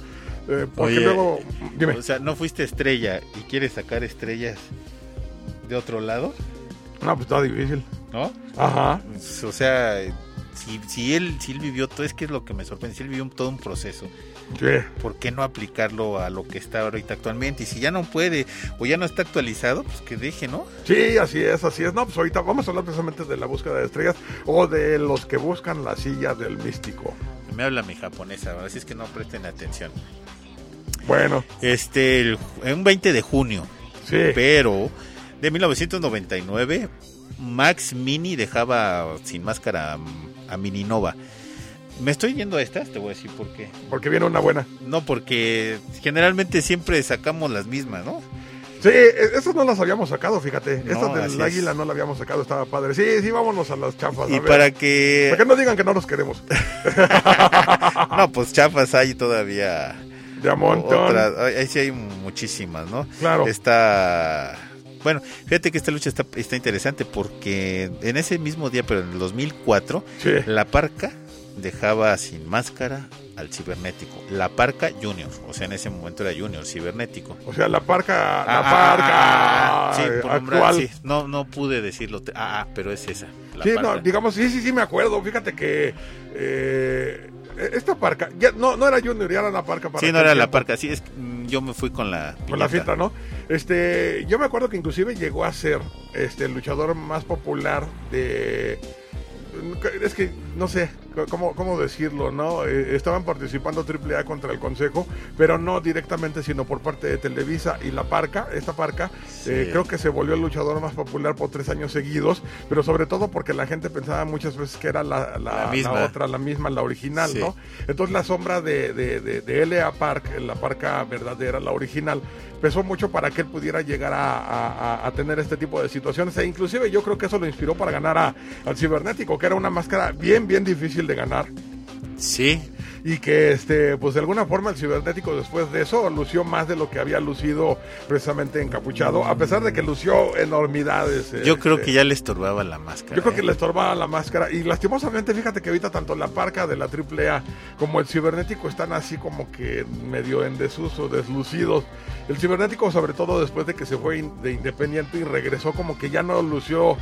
Eh, porque Oye, luego, dime. O sea, ¿no fuiste estrella y quieres sacar estrellas de otro lado? No, pues está difícil. ¿No? Ajá. O sea, si, si, él, si él vivió todo, es que es lo que me sorprende, si él vivió todo un proceso, Sí. ¿por qué no aplicarlo a lo que está ahorita actualmente? Y si ya no puede o ya no está actualizado, pues que deje, ¿no? Sí, así es, así es. No, pues ahorita vamos a hablar precisamente de la búsqueda de estrellas o de los que buscan la silla del místico. Me habla mi japonesa, así es que no presten atención. Bueno, Este, el, un 20 de junio, sí. pero de 1999, Max Mini dejaba sin máscara a Mininova. Me estoy yendo a estas, te voy a decir por qué. Porque viene una buena. No, porque generalmente siempre sacamos las mismas, ¿no? Sí, e- esas no las habíamos sacado, fíjate. No, Estas del es. águila no la habíamos sacado, estaba padre. Sí, sí, vámonos a las chafas. a Y ver. para que... Para que no digan que no nos queremos. No, pues chafas hay todavía... De a montón. Ahí sí hay muchísimas, ¿no? Claro. Está... Bueno, fíjate que esta lucha está, está interesante porque en ese mismo día, pero en el 2004, Sí. la parca dejaba sin máscara al cibernético. La parca junior, o sea, en ese momento era junior, cibernético. O sea, la parca, la Ah, parca ah, ah, sí, eh, por nombrar, sí, no, no pude decirlo. Ah, pero es esa. la Sí, parca. no, digamos, sí, sí, sí, me acuerdo. Fíjate que eh, esta parca, ya, no, no era Junior, ya era la parca para Sí, no era la tiempo, parca, sí, es, mm, yo me fui con la Con la finta, ¿no? Este, yo me acuerdo que inclusive llegó a ser este, el luchador más popular de... Es que no sé cómo, cómo decirlo, ¿no? Eh, estaban participando AAA contra el Consejo, pero no directamente, sino por parte de Televisa y la Parca, esta Parca, Sí. eh, creo que se volvió el luchador más popular por tres años seguidos, pero sobre todo porque la gente pensaba muchas veces que era la, la- La misma. la otra, la misma, la original, Sí. ¿no? Entonces la sombra de, de, de, de L.A. Park, la parca verdadera, la original, pesó mucho para que él pudiera llegar a, a- a- a tener este tipo de situaciones. E inclusive yo creo que eso lo inspiró para ganar a- al cibernético, que era una máscara bien, bien difícil de ganar. Sí, Y que este, pues de alguna forma el cibernético después de eso lució más de lo que había lucido precisamente encapuchado, a pesar de que lució enormidades. yo creo este, que ya le estorbaba la máscara. yo creo que ¿eh? le estorbaba la máscara y lastimosamente fíjate que ahorita tanto la parca de la AAA como el cibernético están así como que medio en desuso, deslucidos. El cibernético sobre todo después de que se fue de independiente y regresó como que ya no lució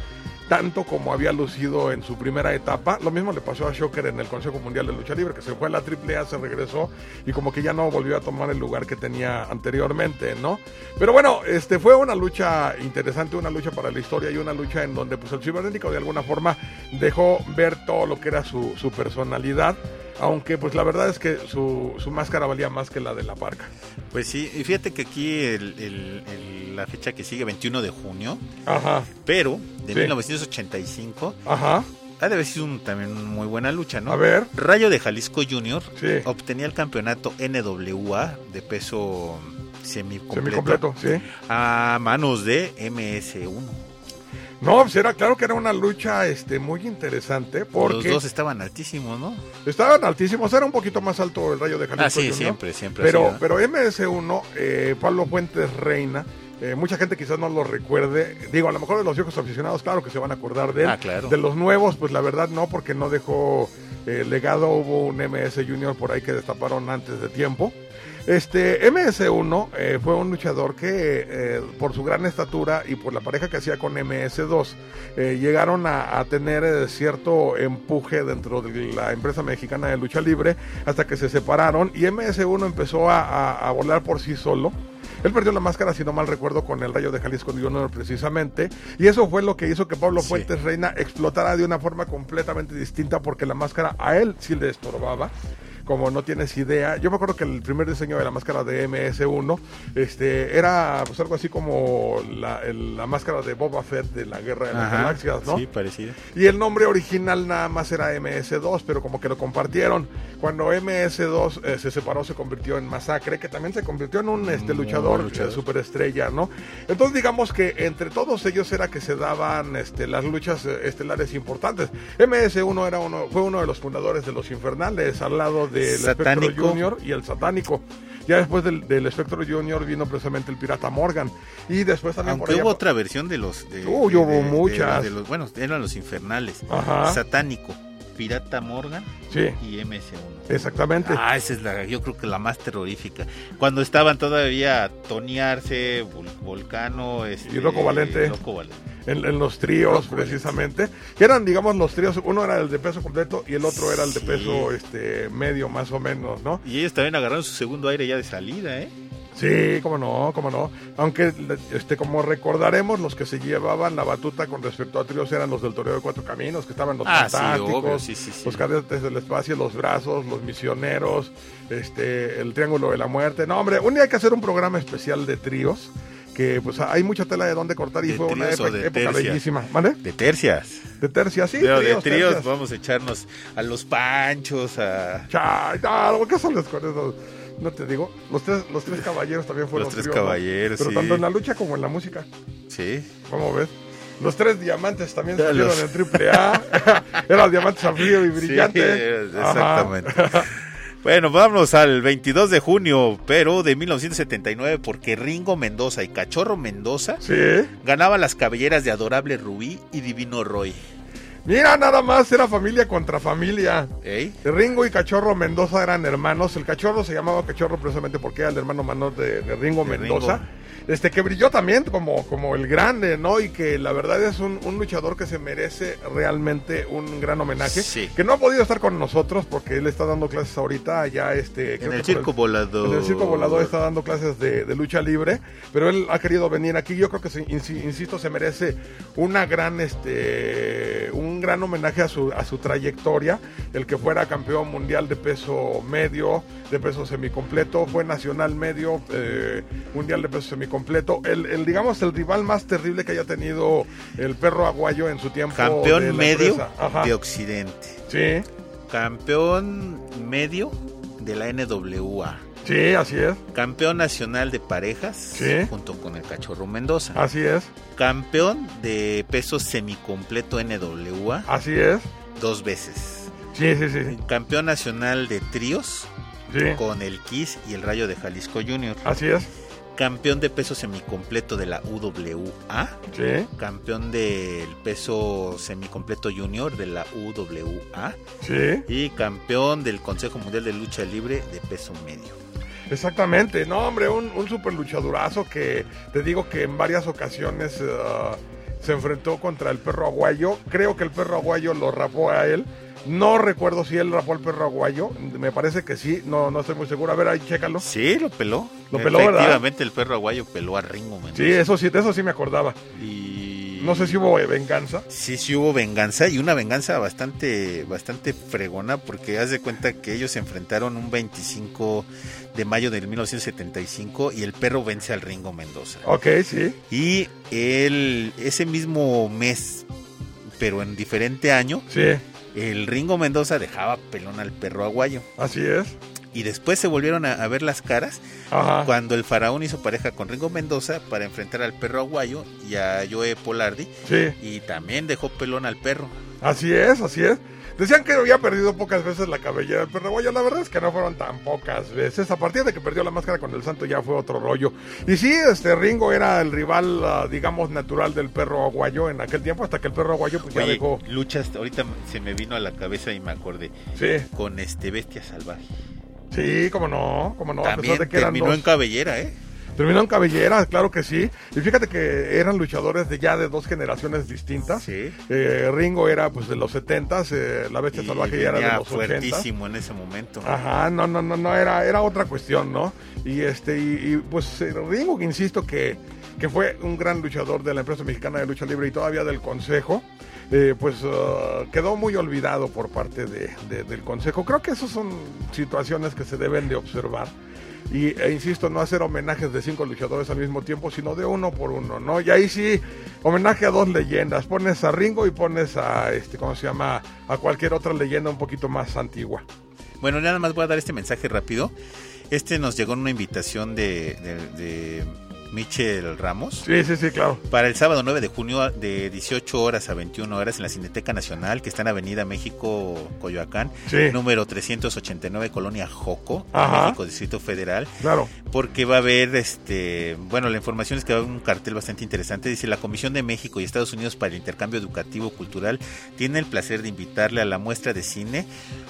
tanto como había lucido en su primera etapa. Lo mismo le pasó a Shocker en el Consejo Mundial de Lucha Libre, que se fue a la AAA, se regresó y como que ya no volvió a tomar el lugar que tenía anteriormente, ¿no? Pero bueno, este fue una lucha interesante, una lucha para la historia y una lucha en donde pues el cibernético de alguna forma dejó ver todo lo que era su, su personalidad. Aunque pues la verdad es que su, su máscara valía más que la de la parca. Pues sí, y fíjate que aquí el- el- el- la fecha que sigue, 21 de junio, Ajá, pero de Sí. 1985, ajá. ha de haber sido un- también una muy buena lucha, ¿no? A ver. Rayo de Jalisco Junior Sí. obtenía el campeonato NWA de peso semicompleto, Semicompleto, sí. a manos de MS1. No, pues era claro que era una lucha este muy interesante Los porque dos estaban altísimos, ¿no? estaban altísimos, era un poquito más alto el Rayo de Jalisco. Ah, sí, Junior, siempre, siempre. Pero, pero MS1, eh, Pablo Fuentes Reina, eh, mucha gente quizás no lo recuerde. Digo, a lo mejor de los viejos aficionados, claro que se van a acordar de él. Ah, claro. De los nuevos, pues la verdad no, porque no dejó eh, legado. Hubo un MS Junior por ahí que destaparon antes de tiempo. Este MS1 eh, fue un luchador que eh, por su gran estatura y por la pareja que hacía con MS2 eh, llegaron a, a tener eh, cierto empuje dentro de la empresa mexicana de lucha libre hasta que se separaron y MS1 empezó a, a- a volar por sí solo. Él perdió la máscara, si no mal recuerdo, con el Rayo de Jalisco Junior precisamente. Y eso fue lo que hizo que Pablo Sí. Fuentes Reina explotara de una forma completamente distinta porque la máscara a él sí le estorbaba. Como no tienes idea, yo me acuerdo que el primer diseño de la máscara de MS1 este, era pues algo así como la, el- la máscara de Boba Fett de la Guerra de las Ajá, Galaxias, ¿no? Sí, parecido. Y el nombre original nada más era MS2, pero como que lo compartieron. Cuando MS2 eh, se separó, se convirtió en Masacre, que también se convirtió en un este, Muy luchador, luchador. eh, superestrella, ¿no? Entonces digamos que entre todos ellos era que se daban este, las luchas eh, estelares importantes. MS1 era uno, fue uno de los fundadores de los Infernales, al lado del Espectro Satánico. Junior y el Satánico. Ya después del, del Espectro Junior vino precisamente el Pirata Morgan. Y después también por Aunque allá- hubo otra versión de los. De, Uy, de- hubo de- muchas. de los, bueno, eran los infernales. Ajá. Satánico, Pirata Morgan Sí, y MS1. exactamente. Ah, esa es la, yo creo que la más terrorífica. Cuando estaban todavía Toniarse, Vol- Volcano, este, Y Loco Valente. Loco Valente. en, en los tríos Loco, precisamente, que eran digamos los tríos, uno era el de peso completo y el otro era el de Sí. peso este medio más o menos, ¿no? Y ellos también agarraron su segundo aire ya de salida, ¿eh? Sí, cómo no, cómo no. Aunque este como recordaremos los que se llevaban la batuta con respecto a tríos eran los del Toreo de Cuatro Caminos, que estaban los Ah, fantásticos, obvio, sí, sí, sí. los cadetes del espacio, los brazos, los misioneros, este el Triángulo de la Muerte. No, hombre, un día hay que hacer un programa especial de tríos que pues hay mucha tela de dónde cortar y ¿De fue una época, de época tercias? bellísima. ¿Vale? De tercias. De tercia, sí. Pero de tríos, tríos tercias. vamos a echarnos a los panchos, a... Chay, no, ¿qué son los con esos? No te digo. Los tres, los tres caballeros también fueron Los tres trío, ¿no? caballeros, Pero sí. tanto en la lucha como en la música. Sí. ¿Cómo ves? Los tres diamantes también Ya salieron los- en triple A. Eran diamantes a frío y brillante. Sí, exactamente. Bueno, vámonos al 22 de junio, pero de 1979, porque Ringo Mendoza y Cachorro Mendoza Sí. ganaban las cabelleras de Adorable Rubí y Divino Roy. Mira, nada más era familia contra familia. ¿Ey? Ringo y Cachorro Mendoza eran hermanos. El Cachorro se llamaba Cachorro precisamente porque era el hermano menor de, de Ringo De Mendoza. Ringo. Este que brilló también como, como el grande, ¿no? Y que la verdad es un, un luchador que se merece realmente un gran homenaje. Sí. Que no ha podido estar con nosotros porque él está dando clases ahorita allá este, En el circo volador. en el circo volador está dando clases de, de lucha libre, pero él ha querido venir aquí. Yo creo que, se- insi- insisto, se merece una gran, este, un gran homenaje a su, a su trayectoria. El que fuera campeón mundial de peso medio, de peso semicompleto, fue nacional medio, eh, mundial de peso semicompleto. El, el, digamos, el rival más terrible que haya tenido el perro aguayo en su tiempo. Campeón medio de Occidente. Sí, Campeón medio de la NWA. Sí, así es, Campeón nacional de parejas Sí. junto con el Cachorro Mendoza. así es, Campeón de peso semicompleto NWA así es. dos veces. Sí, sí, sí, Campeón nacional de tríos sí. con el Kiss y el Rayo de Jalisco Junior. Así es, Campeón de peso semicompleto de la UWA. sí, Campeón del peso semicompleto junior de la UWA. sí. Y campeón del Consejo Mundial de Lucha Libre de peso medio. Exactamente, no hombre, un, un super luchadurazo que te digo que en varias ocasiones eh, se enfrentó contra el perro aguayo. Creo que el perro aguayo lo rapó a él. No recuerdo si él rapó al perro aguayo. Me parece que sí, no, no estoy muy seguro. A ver, ahí chécalo. Sí, lo peló. Lo peló, ¿verdad? Efectivamente, el perro aguayo peló a Ringo Mendoza. Sí, eso sí, eso sí me acordaba. Y... No sé si hubo eh, venganza. Sí, sí hubo venganza y una venganza bastante, bastante fregona porque haz de cuenta que ellos se enfrentaron un 25 de mayo del 1975 y el perro vence al Ringo Mendoza. Ok, sí, Y él, ese mismo mes, pero en diferente año, sí, el Ringo Mendoza dejaba pelón al perro aguayo. así es. Y después se volvieron a, a ver las caras Ajá. cuando el faraón hizo pareja con Ringo Mendoza para enfrentar al perro aguayo y a Joe Polardi. Sí, Y también dejó pelón al perro. así es, así es. Decían que había perdido pocas veces la cabellera del perro aguayo. La verdad es que no fueron tan pocas veces. A partir de que perdió la máscara con el santo ya fue otro rollo. Y sí, este Ringo era el rival, ah, digamos, natural del perro aguayo en aquel tiempo, hasta que el perro aguayo pues ya dejó. luchas, ahorita se me vino a la cabeza y me acordé. Sí, Con este Bestia Salvaje. Sí, como no, como no. a También pesar de que terminó en cabellera, ¿eh? Terminó en cabellera, claro que sí. Y fíjate que eran luchadores de ya de dos generaciones distintas. Sí. Eh, Ringo era pues de los 70 la bestia Y salvaje ya era de los 80 fuertísimo en ese momento. Ajá, no, no, no, no, era, era otra cuestión, ¿no? Y este, y, y, pues eh, Ringo, que insisto que, que fue un gran luchador de la empresa mexicana de lucha libre y todavía del consejo, eh, pues uh, quedó muy olvidado por parte de, de- del consejo. Creo que esas son situaciones que se deben de observar. Y, e insisto, no hacer homenajes de cinco luchadores al mismo tiempo, sino de uno por uno, ¿no? Y ahí sí, homenaje a dos leyendas. Pones a Ringo y pones a, este, ¿cómo se llama? A cualquier otra leyenda un poquito más antigua. Bueno, nada más voy a dar este mensaje rápido. Este nos llegó en una invitación de Michel Ramos. Sí, sí, sí, claro. Para el sábado 9 de junio de 18 horas a 21 horas en la Cineteca Nacional, que está en Avenida México, Coyoacán, Sí. número 389, Colonia Joco, Ajá. México, Distrito Federal, Claro. porque va a haber, este, bueno, la información es que va a haber un cartel bastante interesante. Dice, la Comisión de México y Estados Unidos para el Intercambio Educativo Cultural tiene el placer de invitarle a la muestra de cine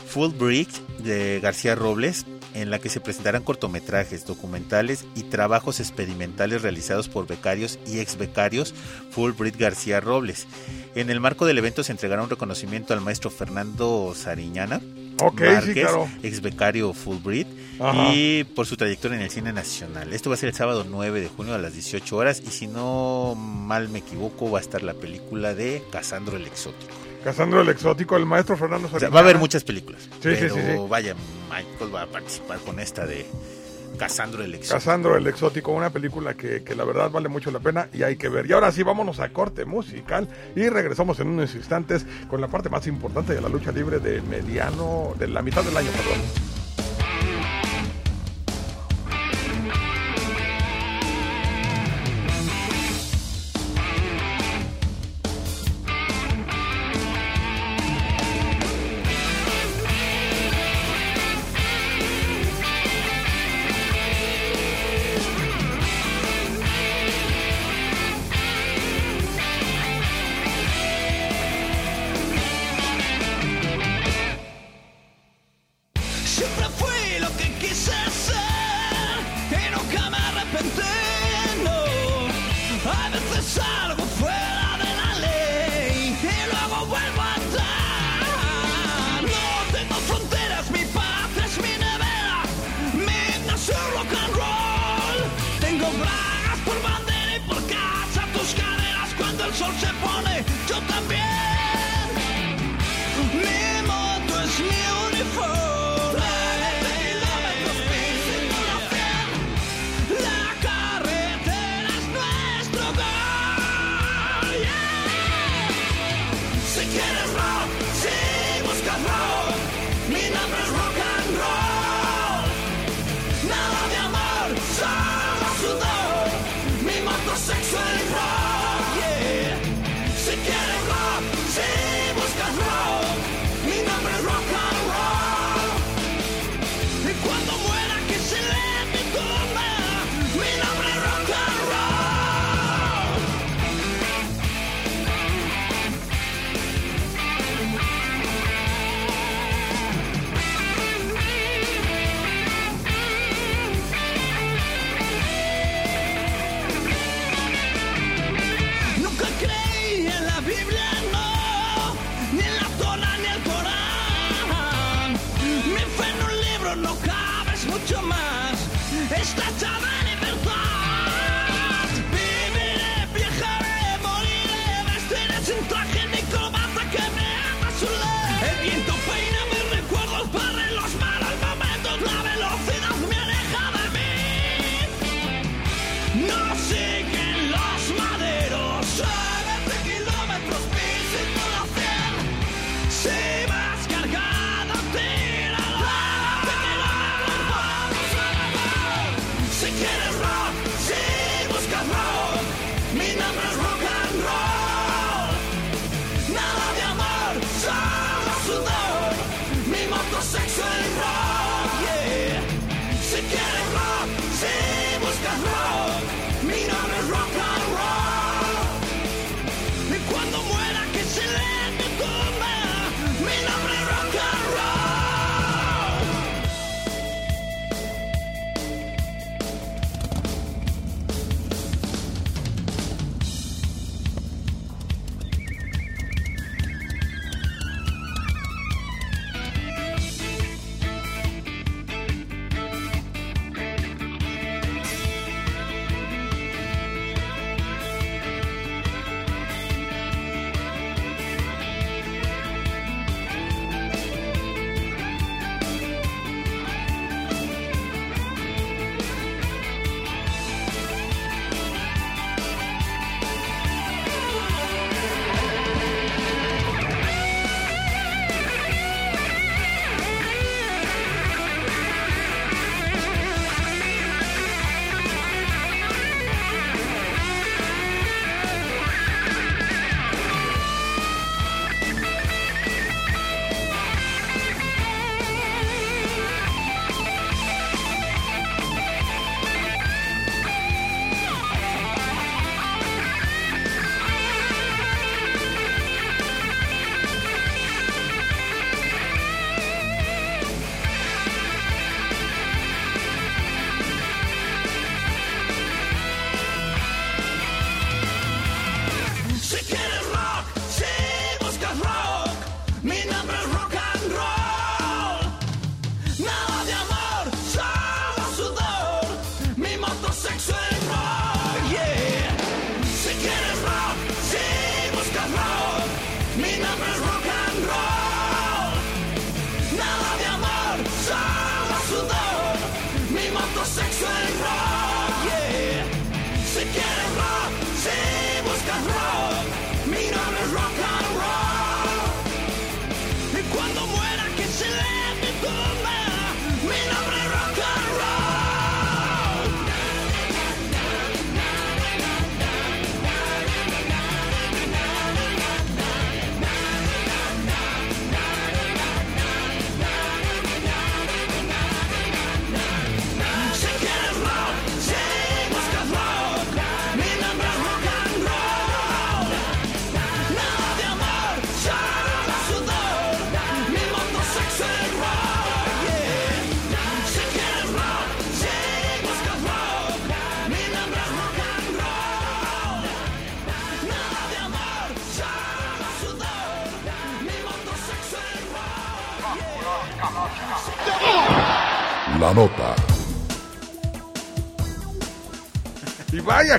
Full Brick de García Robles, en la que se presentarán cortometrajes, documentales y trabajos experimentales realizados por becarios y ex becarios Full Brick García Robles. En el marco del evento se entregará un reconocimiento al maestro Fernando Sariñana, sí, Márquez, claro. ex becario Fulbright, Ajá. y por su trayectoria en el cine nacional. Esto va a ser el sábado 9 de junio a las 18 horas y si no mal me equivoco va a estar la película de Casandro el Exótico. Casandro el Exótico, el maestro Fernando va a haber muchas películas. Sí, sí, sí, Vaya, Michael va a participar con esta de Casandro el Exótico. Casandro el Exótico, una película que, que la verdad vale mucho la pena y hay que ver. Y ahora sí, vámonos a corte musical y regresamos en unos instantes con la parte más importante de la lucha libre de mediano, de la mitad del año, perdón.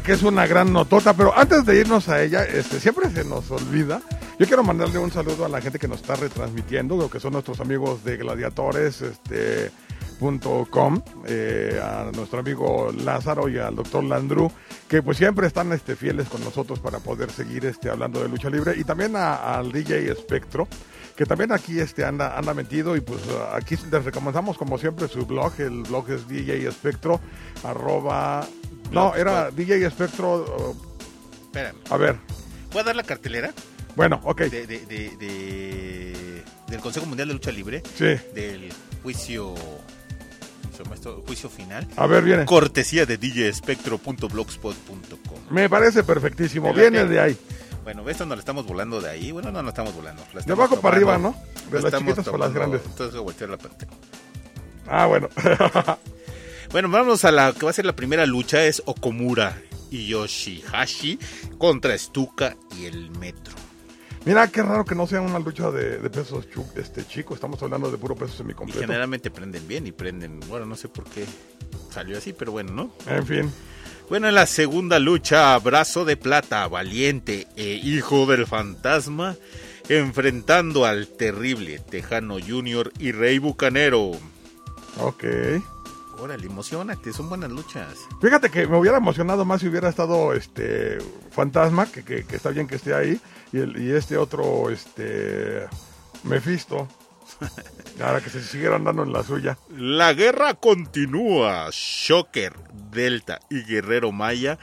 Que es una gran notota, pero antes de irnos a ella, este, siempre se nos olvida. Yo quiero mandarle un saludo a la gente que nos está retransmitiendo, lo que son nuestros amigos de gladiadores, este, punto com, eh, a nuestro amigo Lázaro y al doctor Landru, que pues siempre están este, fieles con nosotros para poder seguir este, hablando de lucha libre, y también al DJ Espectro, que también aquí este, anda, anda metido, y pues aquí les recomendamos como siempre su blog, el blog es DJ Espectro. No, era DJ Espectro, uh, Espérame. a ver, ¿Puedo dar la cartelera? bueno, ok, De, de, de- de- del Consejo Mundial de Lucha Libre. sí, Del juicio. Juicio final. a ver, viene. Cortesía de djespectro.blogspot.com. Me parece perfectísimo, ¿Verdad viene de ahí. Bueno, esto nos lo estamos volando de ahí. Bueno, no, no estamos volando. la De abajo para arriba, ¿no? De La las chiquitas para las grandes. Entonces voy a voltear la pantalla. Ah, bueno. Bueno, vamos a la que va a ser la primera lucha. Es Okomura y Yoshihashi contra Stuka y el Metro. Mira, qué raro que no sea una lucha de, de pesos chu- este chico. Estamos hablando de puro peso Y semicompleto. generalmente prenden bien y prenden. Bueno, no sé por qué salió así, pero bueno, ¿no? En fin. Bueno, en la segunda lucha, Brazo de Plata, Valiente e Hijo del Fantasma, enfrentando al terrible Tejano Junior y Rey Bucanero. Ok. Órale, emocionate, son buenas luchas. Fíjate que me hubiera emocionado más si hubiera estado este Fantasma, que, que- que está bien que esté ahí, y, el, y este otro, este Mephisto. Ahora que se siguieran dando en la suya. La guerra continúa. Shocker, Delta y Guerrero Maya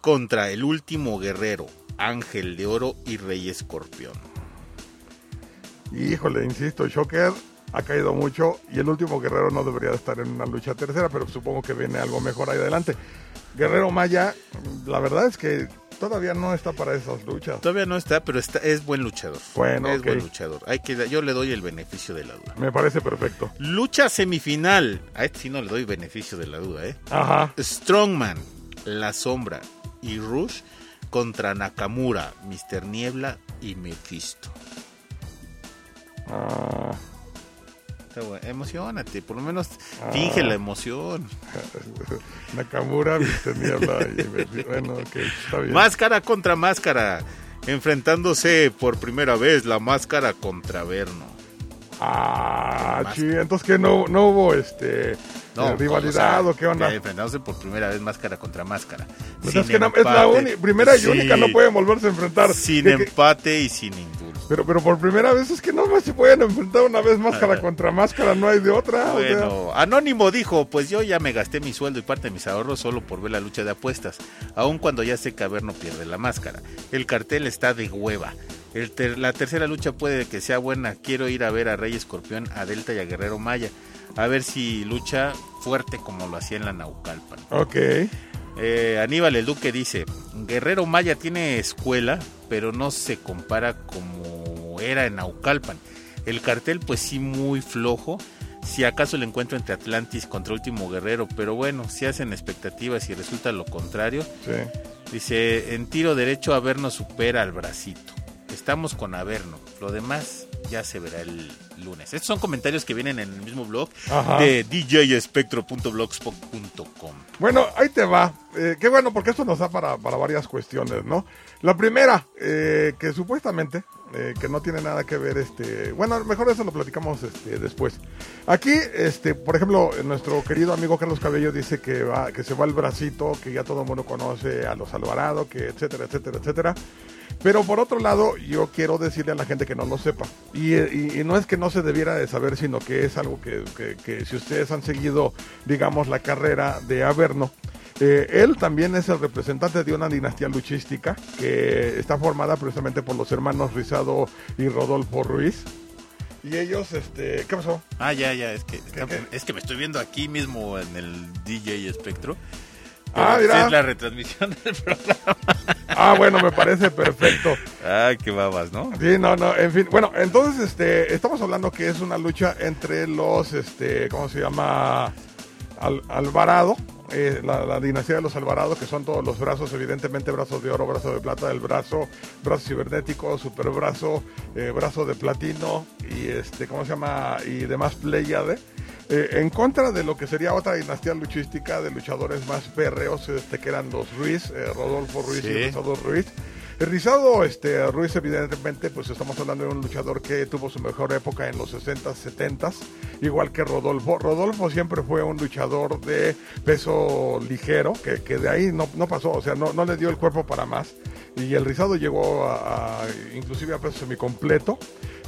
contra el último guerrero, Ángel de Oro y Rey Escorpión. Híjole, insisto, Shocker ha caído mucho y el último guerrero no debería de estar en una lucha tercera, pero supongo que viene algo mejor ahí adelante. Guerrero Maya, la verdad es que todavía no está para esas luchas. Todavía no está, pero está, es buen luchador. Bueno, es buen luchador. Hay que, yo le doy el beneficio de la duda. Me parece perfecto. Lucha semifinal. A este sí no le doy beneficio de la duda, ¿eh? Ajá. Strongman, La Sombra y Rush contra Nakamura, Mr. Niebla y Mephisto. Ah, Emocionate, por lo menos Ah. finge la emoción. Nakamura, y Mephi- Bueno, ok, está bien. Máscara contra máscara. Enfrentándose por primera vez la máscara contra Verno. Ah, sí, entonces que no, no hubo este eh, rivalidad o, qué onda. ya Enfrentándose por primera vez máscara contra máscara. Pues es que no- es la primera y Sí. única, no pueden volverse a enfrentar. Sin empate y sin. Pero, pero por primera vez es que no más se pueden enfrentar una vez máscara Ajá. contra máscara, no hay de otra. o sea. Bueno, Anónimo dijo, pues yo ya me gasté mi sueldo y parte de mis ahorros solo por ver la lucha de apuestas, aun cuando ya sé que Averno pierde la máscara. El cartel está de hueva. El ter- la tercera lucha puede que sea buena. Quiero ir a ver a Rey Escorpión, a Delta y a Guerrero Maya. A ver si lucha fuerte como lo hacía en la Naucalpan. Ok. Eh, Aníbal el Duque dice, Guerrero Maya tiene escuela, pero no se compara como era en Naucalpan. El cartel pues sí muy flojo, si acaso el encuentro entre Atlantis contra Último Guerrero, pero bueno, si hacen expectativas y resulta lo contrario. Sí. Dice, en tiro derecho Averno supera al bracito. Estamos con Averno, lo demás ya se verá el lunes. Estos son comentarios que vienen en el mismo blog Ajá. de djespectro.blogspot.com. Bueno, ahí te va. Eh, qué bueno, porque esto nos da para, para varias cuestiones, ¿no? La primera, eh, que supuestamente, eh, que no tiene nada que ver, este, bueno, mejor eso lo platicamos este, después. Aquí, este, por ejemplo, nuestro querido amigo Carlos Cabello dice que va, que se va el bracito, que ya todo el mundo conoce a los Alvarado, que etcétera, etcétera, etcétera. Pero por otro lado, yo quiero decirle a la gente que no lo sepa. Y, no es que no se debiera de saber, sino que es algo que, que- que si ustedes han seguido, digamos, la carrera de Averno, eh, él también es el representante de una dinastía luchística que está formada precisamente por los hermanos Rizado y Rodolfo Ruiz. Y ellos, este, ¿qué pasó? Ah, ya, ya, es que, qué? es que me estoy viendo aquí mismo en el DJ Espectro. Ah, mira. Es la retransmisión del programa. Ah, bueno, me parece perfecto. Ay, qué babas, ¿no? Sí, no, no, en fin. Bueno, entonces, este, estamos hablando que es una lucha entre los, este, ¿cómo se llama? Al- Alvarado, eh, la, la dinastía de los Alvarado, que son todos los brazos, evidentemente, brazos de oro, brazo de plata, el brazo, brazo cibernético, super brazo, eh, brazo de platino y, este, ¿cómo se llama? Y demás Pleiade. eh, en contra de lo que sería otra dinastía luchística de luchadores más férreos, este, que eran los Ruiz, eh, Rodolfo Ruiz Sí. y Rizado Ruiz. Rizado este, Ruiz, evidentemente, pues estamos hablando de un luchador que tuvo su mejor época en los 60s, 70s, igual que Rodolfo. Rodolfo siempre fue un luchador de peso ligero, que, que de ahí no, no pasó, o sea, no, no le dio el cuerpo para más. Y el Rizado llegó a, inclusive a peso semicompleto.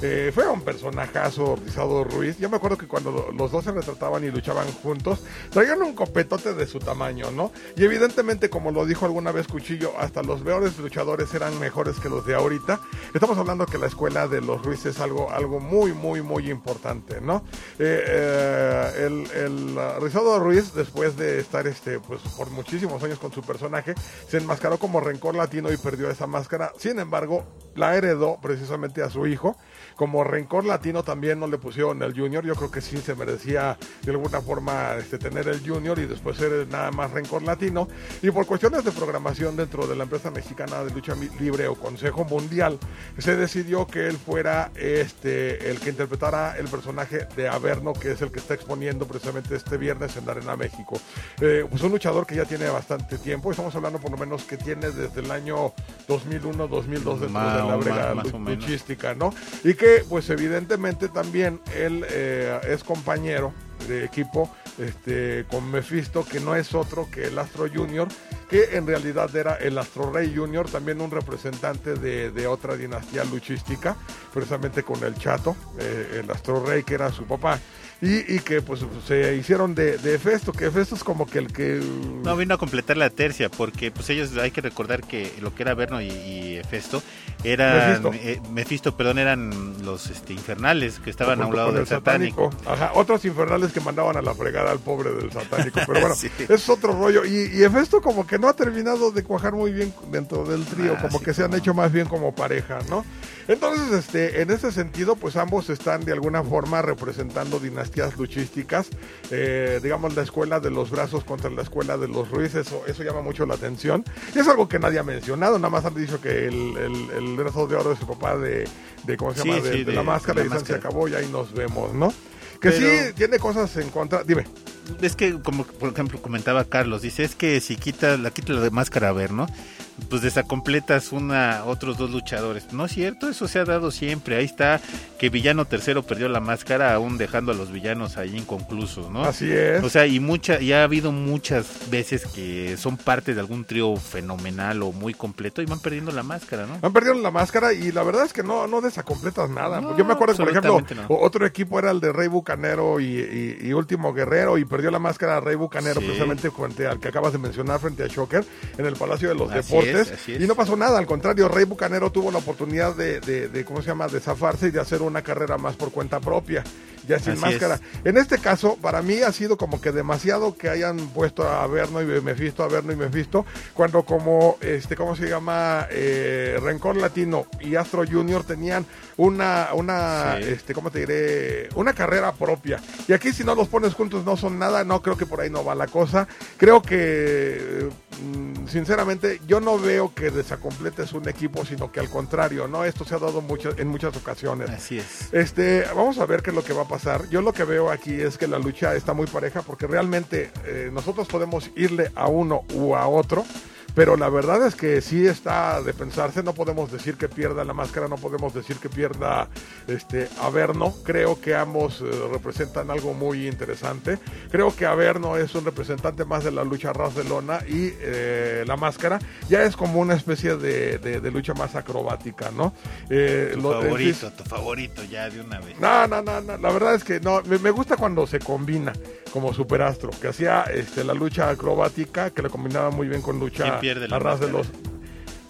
Eh, fue un personajazo, Rizado Ruiz. Yo me acuerdo que cuando lo- los dos se retrataban y luchaban juntos, traían un copetote de su tamaño, ¿no? Y evidentemente, como lo dijo alguna vez Cuchillo, hasta los peores luchadores eran mejores que los de ahorita. Estamos hablando que la escuela de los Ruiz es algo, algo muy, muy, muy importante, ¿no? Eh, eh, el el, uh, Rizado Ruiz, después de estar este, pues, por muchísimos años con su personaje, se enmascaró como rencor latino y perdió esa máscara. Sin embargo, la heredó precisamente a su hijo. Como rencor latino también no le pusieron el junior. Yo creo que sí se merecía de alguna forma este, tener el junior y después ser nada más rencor latino. Y por cuestiones de programación dentro de la empresa mexicana de lucha libre o Consejo Mundial, se decidió que él fuera este, el que interpretara el personaje de Averno, que es el que está exponiendo precisamente este viernes en la Arena México. Eh, pues un luchador que ya tiene bastante tiempo. Estamos hablando por lo menos que tiene desde el año 2001, 2002 dentro de la brega luchística, ¿no? Y que, pues evidentemente también él eh, es compañero de equipo este, con Mephisto, que no es otro que el Astro Junior, que en realidad era el Astro Rey Junior, también un representante de, de otra dinastía luchística, precisamente con el Chato, eh, el Astro Rey, que era su papá. Y, y que pues se hicieron de, de Festo, que Festo es como que el que... No, vino a completar la tercia, porque pues ellos hay que recordar que lo que era Verno y, y Festo eran Mephisto. eh, Mephisto, perdón, eran los este, infernales que estaban a un lado del el satánico. Ajá, otros infernales que mandaban a la fregada al pobre del satánico. Pero bueno, Sí. es otro rollo. Y, y Hefesto como que no ha terminado de cuajar muy bien dentro del trío, Ah, como sí, que se han no. hecho más bien como pareja, ¿no? Entonces, este, en ese sentido, pues ambos están de alguna forma representando dinastías luchísticas. Eh, digamos, la escuela de los brazos contra la escuela de los Ruiz, eso, eso llama mucho la atención. Y es algo que nadie ha mencionado, nada más han dicho que el, el, el brazo de oro es el papá de, de ¿cómo se Sí, llama? De, sí, de de- la máscara de y la San se acabó y ahí nos vemos, ¿no? Que Pero- sí tiene cosas en contra. Dime. Es que, como por ejemplo comentaba Carlos, dice, es que si quita la quita la máscara a ver, ¿no? Pues desacompletas una, otros dos luchadores. No es cierto, eso se ha dado siempre. Ahí está que Villano Tercero perdió la máscara, aún dejando a los villanos ahí inconclusos, ¿no? Así es. O sea, y mucha, y ha habido muchas veces que son parte de algún trío fenomenal o muy completo y van perdiendo la máscara, ¿no? Han perdido la máscara y la verdad es que no, no desacompletas nada. No, Yo me acuerdo por ejemplo, no. otro equipo era el de Rey Bucanero y, y- y Último Guerrero y perdió la máscara Rey Bucanero Sí. precisamente frente al que acabas de mencionar, frente a Shocker, en el Palacio de los Así Deportes. Es. Y no pasó nada, al contrario, Rey Bucanero tuvo la oportunidad de, de- de, ¿cómo se llama?, de zafarse y de hacer una carrera más por cuenta propia, ya sin Así máscara. es. En este caso, para mí ha sido como que demasiado que hayan puesto a Verno y Mephisto, a Verno y Mephisto, cuando como, este, ¿cómo se llama? Eh, Rencor Latino y Astro Junior tenían una, una, Sí. este, ¿cómo te diré? Una carrera propia. Y aquí si no los pones juntos no son nada, no creo que por ahí no va la cosa. Creo que, mm, sinceramente, yo no veo que desacompletes un equipo, sino que al contrario, ¿no? Esto se ha dado muchas, en muchas ocasiones. Así es. Este, vamos a ver qué es lo que va a pasar. Yo lo que veo aquí es que la lucha está muy pareja porque realmente eh, nosotros podemos irle a uno u a otro. Pero la verdad es que sí está de pensarse, no podemos decir que pierda la máscara, no podemos decir que pierda este Averno. Creo que ambos eh, representan algo muy interesante. Creo que Averno es un representante más de la lucha ras de lona y eh, la máscara ya es como una especie de, de- de lucha más acrobática, ¿no? Eh, Tu lo- favorito, tu favorito ya de una vez. no, no, no, no, la verdad es que no, me, me gusta cuando se combina como superastro, que hacía este, la lucha acrobática, que le combinaba muy bien con lucha ¿Quién pierde la de los...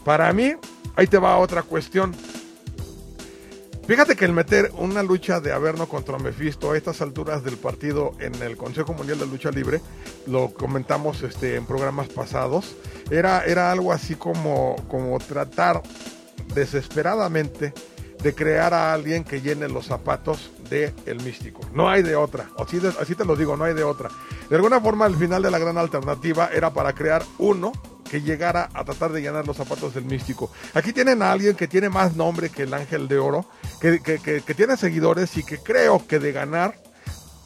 Para mí, ahí te va otra cuestión. Fíjate que el meter una lucha de Averno contra Mephisto a estas alturas del partido en el Consejo Mundial de Lucha Libre, lo comentamos este, en programas pasados, era, era algo así como, como tratar desesperadamente de crear a alguien que llene los zapatos de el místico. No hay de otra. Así, de- así te lo digo, no hay de otra. De alguna forma, el final de la gran alternativa era para crear uno que llegara a tratar de llenar los zapatos del místico. Aquí tienen a alguien que tiene más nombre que el ángel de oro, que, que- tiene seguidores y que creo que de ganar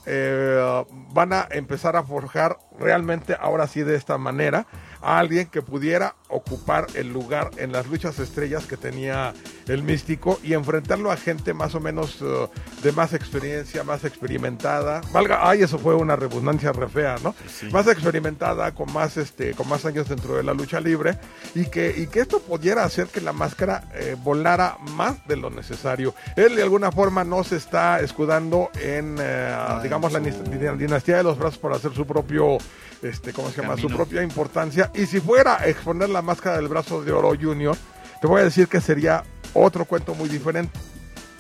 eh, van a empezar a forjar realmente ahora sí de esta manera a alguien que pudiera ocupar el lugar en las luchas estrellas que tenía el místico y enfrentarlo a gente más o menos eh, de más experiencia, más experimentada. Valga, ay, eso fue una redundancia re fea, ¿no? Sí. Más experimentada, con más este, con más años dentro de la lucha libre y que, y que esto pudiera hacer que la máscara eh, volara más de lo necesario. Él de alguna forma no se está escudando en, eh, digamos, la su- dinastía de los brazos para hacer su propio, este, ¿cómo se llama? Su propia importancia. Y si fuera a exponer la máscara del brazo de oro junior, te voy a decir que sería otro cuento muy diferente.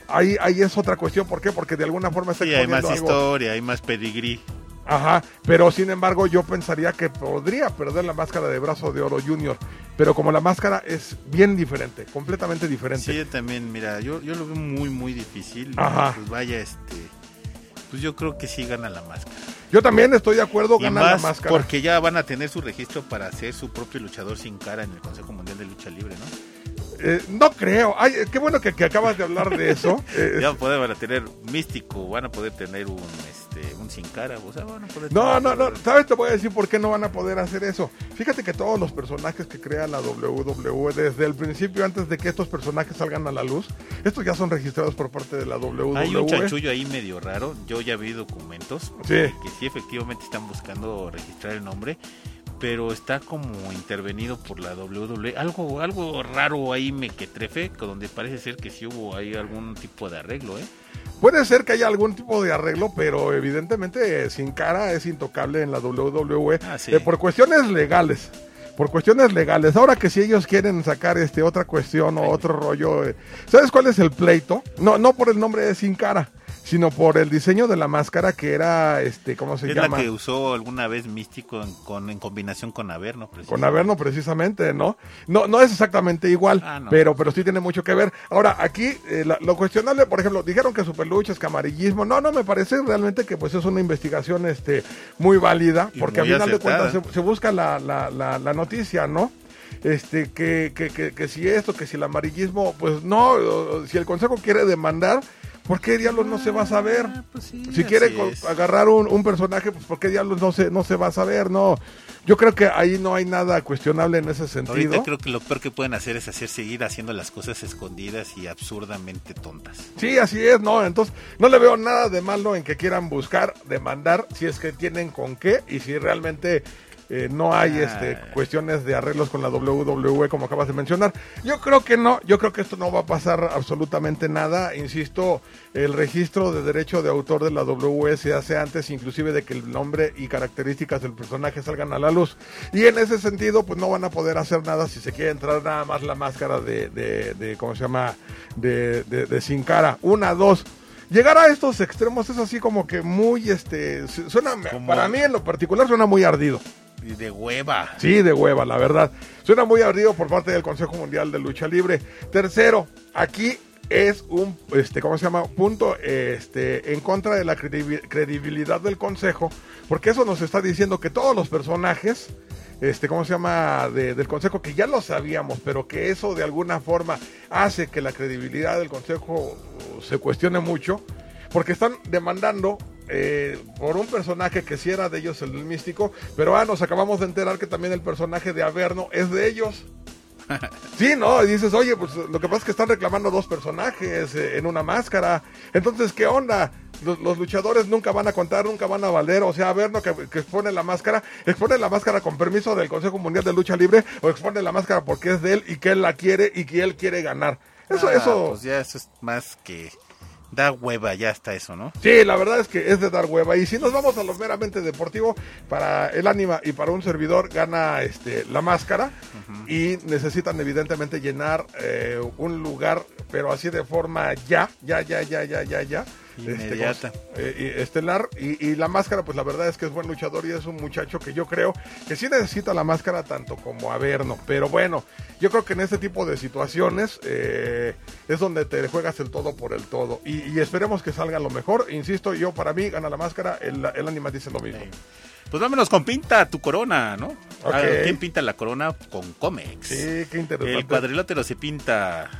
Ahí, ahí es otra cuestión, ¿por qué? Porque de alguna forma está Sí, hay más algo. historia, hay más pedigrí. Ajá, pero sin embargo yo pensaría que podría perder la máscara de brazo de oro junior, pero como la máscara es bien diferente, completamente diferente. Sí, yo también, mira, yo, yo lo veo muy, muy difícil. Ajá. Pues vaya, este. Pues yo creo que sí gana la máscara. Yo también estoy de acuerdo, Y gana más la máscara. porque ya van a tener su registro para ser su propio luchador sin cara en el Consejo Mundial de Lucha Libre, ¿no? Eh, no creo, Ay, eh, qué bueno que, que acabas de hablar de eso. Eh, Ya a tener místico, van a poder tener un, este, un sin cara, o sea, van a poder No, no, no, ¿sabes? Te voy a decir por qué no van a poder hacer eso. Fíjate que todos los personajes que crea la WWE desde el principio, antes de que estos personajes salgan a la luz, estos ya son registrados por parte de la WWE. Hay un chanchullo ahí medio raro. Yo ya vi documentos Sí. que sí efectivamente están buscando registrar el nombre, pero está como intervenido por la WWE. Algo algo raro ahí me que trefe, que donde parece ser que sí hubo ahí algún tipo de arreglo, ¿eh? Puede ser que haya algún tipo de arreglo, pero evidentemente eh, sin cara es intocable en la WWE Ah, sí. eh, por cuestiones legales. Por cuestiones legales. Ahora que si ellos quieren sacar este otra cuestión o otro rollo, eh, ¿sabes cuál es el pleito? No, no por el nombre de sin cara, sino por el diseño de la máscara que era, este, ¿cómo se es llama? la que usó alguna vez Místico en, con, en combinación con Averno. Con precisamente. Averno precisamente, ¿no? No, no es exactamente igual, Ah, no. pero, pero sí tiene mucho que ver. Ahora, aquí, eh, la- lo cuestionable, por ejemplo, dijeron que su peluche es camarillismo. No, no, me parece realmente que pues es una investigación este, muy válida, Y porque muy a final de cuentas se, se busca la, la, la, la noticia, ¿no? Este, que, que, que, que si esto, que si el amarillismo, pues no, si el consejo quiere demandar, ¿por qué diablos no se va a saber? Ah, pues sí, si quiere agarrar un, un personaje, pues ¿por qué diablos no se, no se va a saber? No, yo creo que ahí no hay nada cuestionable en ese sentido. Ahorita creo que lo peor que pueden hacer es hacer seguir haciendo las cosas escondidas y absurdamente tontas. Sí, así es, ¿no? Entonces, no le veo nada de malo en que quieran buscar, demandar, si es que tienen con qué y si realmente eh, no hay Ah. este, cuestiones de arreglos con la WWE como acabas de mencionar. Yo creo que no, yo creo que esto no va a pasar absolutamente nada. Insisto, el registro de derecho de autor de la WWE se hace antes inclusive de que el nombre y características del personaje salgan a la luz. Y en ese sentido, pues no van a poder hacer nada si se quiere entrar nada más la máscara de, de, de ¿cómo se llama? De, de, de sin cara. Una, dos. Llegar a estos extremos es así como que muy, este, su- suena, para mí en lo particular suena muy ardido. Y de hueva. Sí, de hueva, la verdad. Suena muy ardido por parte del Consejo Mundial de Lucha Libre. Tercero, aquí es un, este, ¿cómo se llama? Punto, este, en contra de la credibi- credibilidad del Consejo, porque eso nos está diciendo que todos los personajes, este, ¿cómo se llama? De- del Consejo, que ya lo sabíamos, pero que eso de alguna forma hace que la credibilidad del Consejo uh, se cuestione mucho, porque están demandando eh, por un personaje que sí era de ellos el místico, pero ah, nos acabamos de enterar que también el personaje de Averno es de ellos. Sí, no, y dices, oye, pues lo que pasa es que están reclamando dos personajes eh, en una máscara. Entonces, ¿qué onda? Los, los luchadores nunca van a contar, nunca van a valer. O sea, Averno que, que expone la máscara, expone la máscara con permiso del Consejo Mundial de Lucha Libre o expone la máscara porque es de él y que él la quiere y que él quiere ganar. Eso, Ah, eso. Pues ya eso es más que da hueva, ya está eso, ¿no? Sí, la verdad es que es de dar hueva. Y si nos vamos a lo meramente deportivo, para el ánima y para un servidor gana este la máscara y necesitan evidentemente llenar eh, un lugar, pero así de forma ya, ya, ya, ya, ya, ya, ya. Inmediata. como- eh, estelar y, y la máscara pues la verdad es que es buen luchador y es un muchacho que yo creo que sí necesita la máscara tanto como Averno pero bueno yo creo que en este tipo de situaciones eh, es donde te juegas el todo por el todo. Y, y esperemos que salga lo mejor. Insisto yo para mí gana la máscara el, el anima dice lo mismo. Pues vámonos con Pinta tu corona, ¿no? Ah, ¿Quién pinta la corona? Con Comex. sí qué interesante. El cuadrilátero se pinta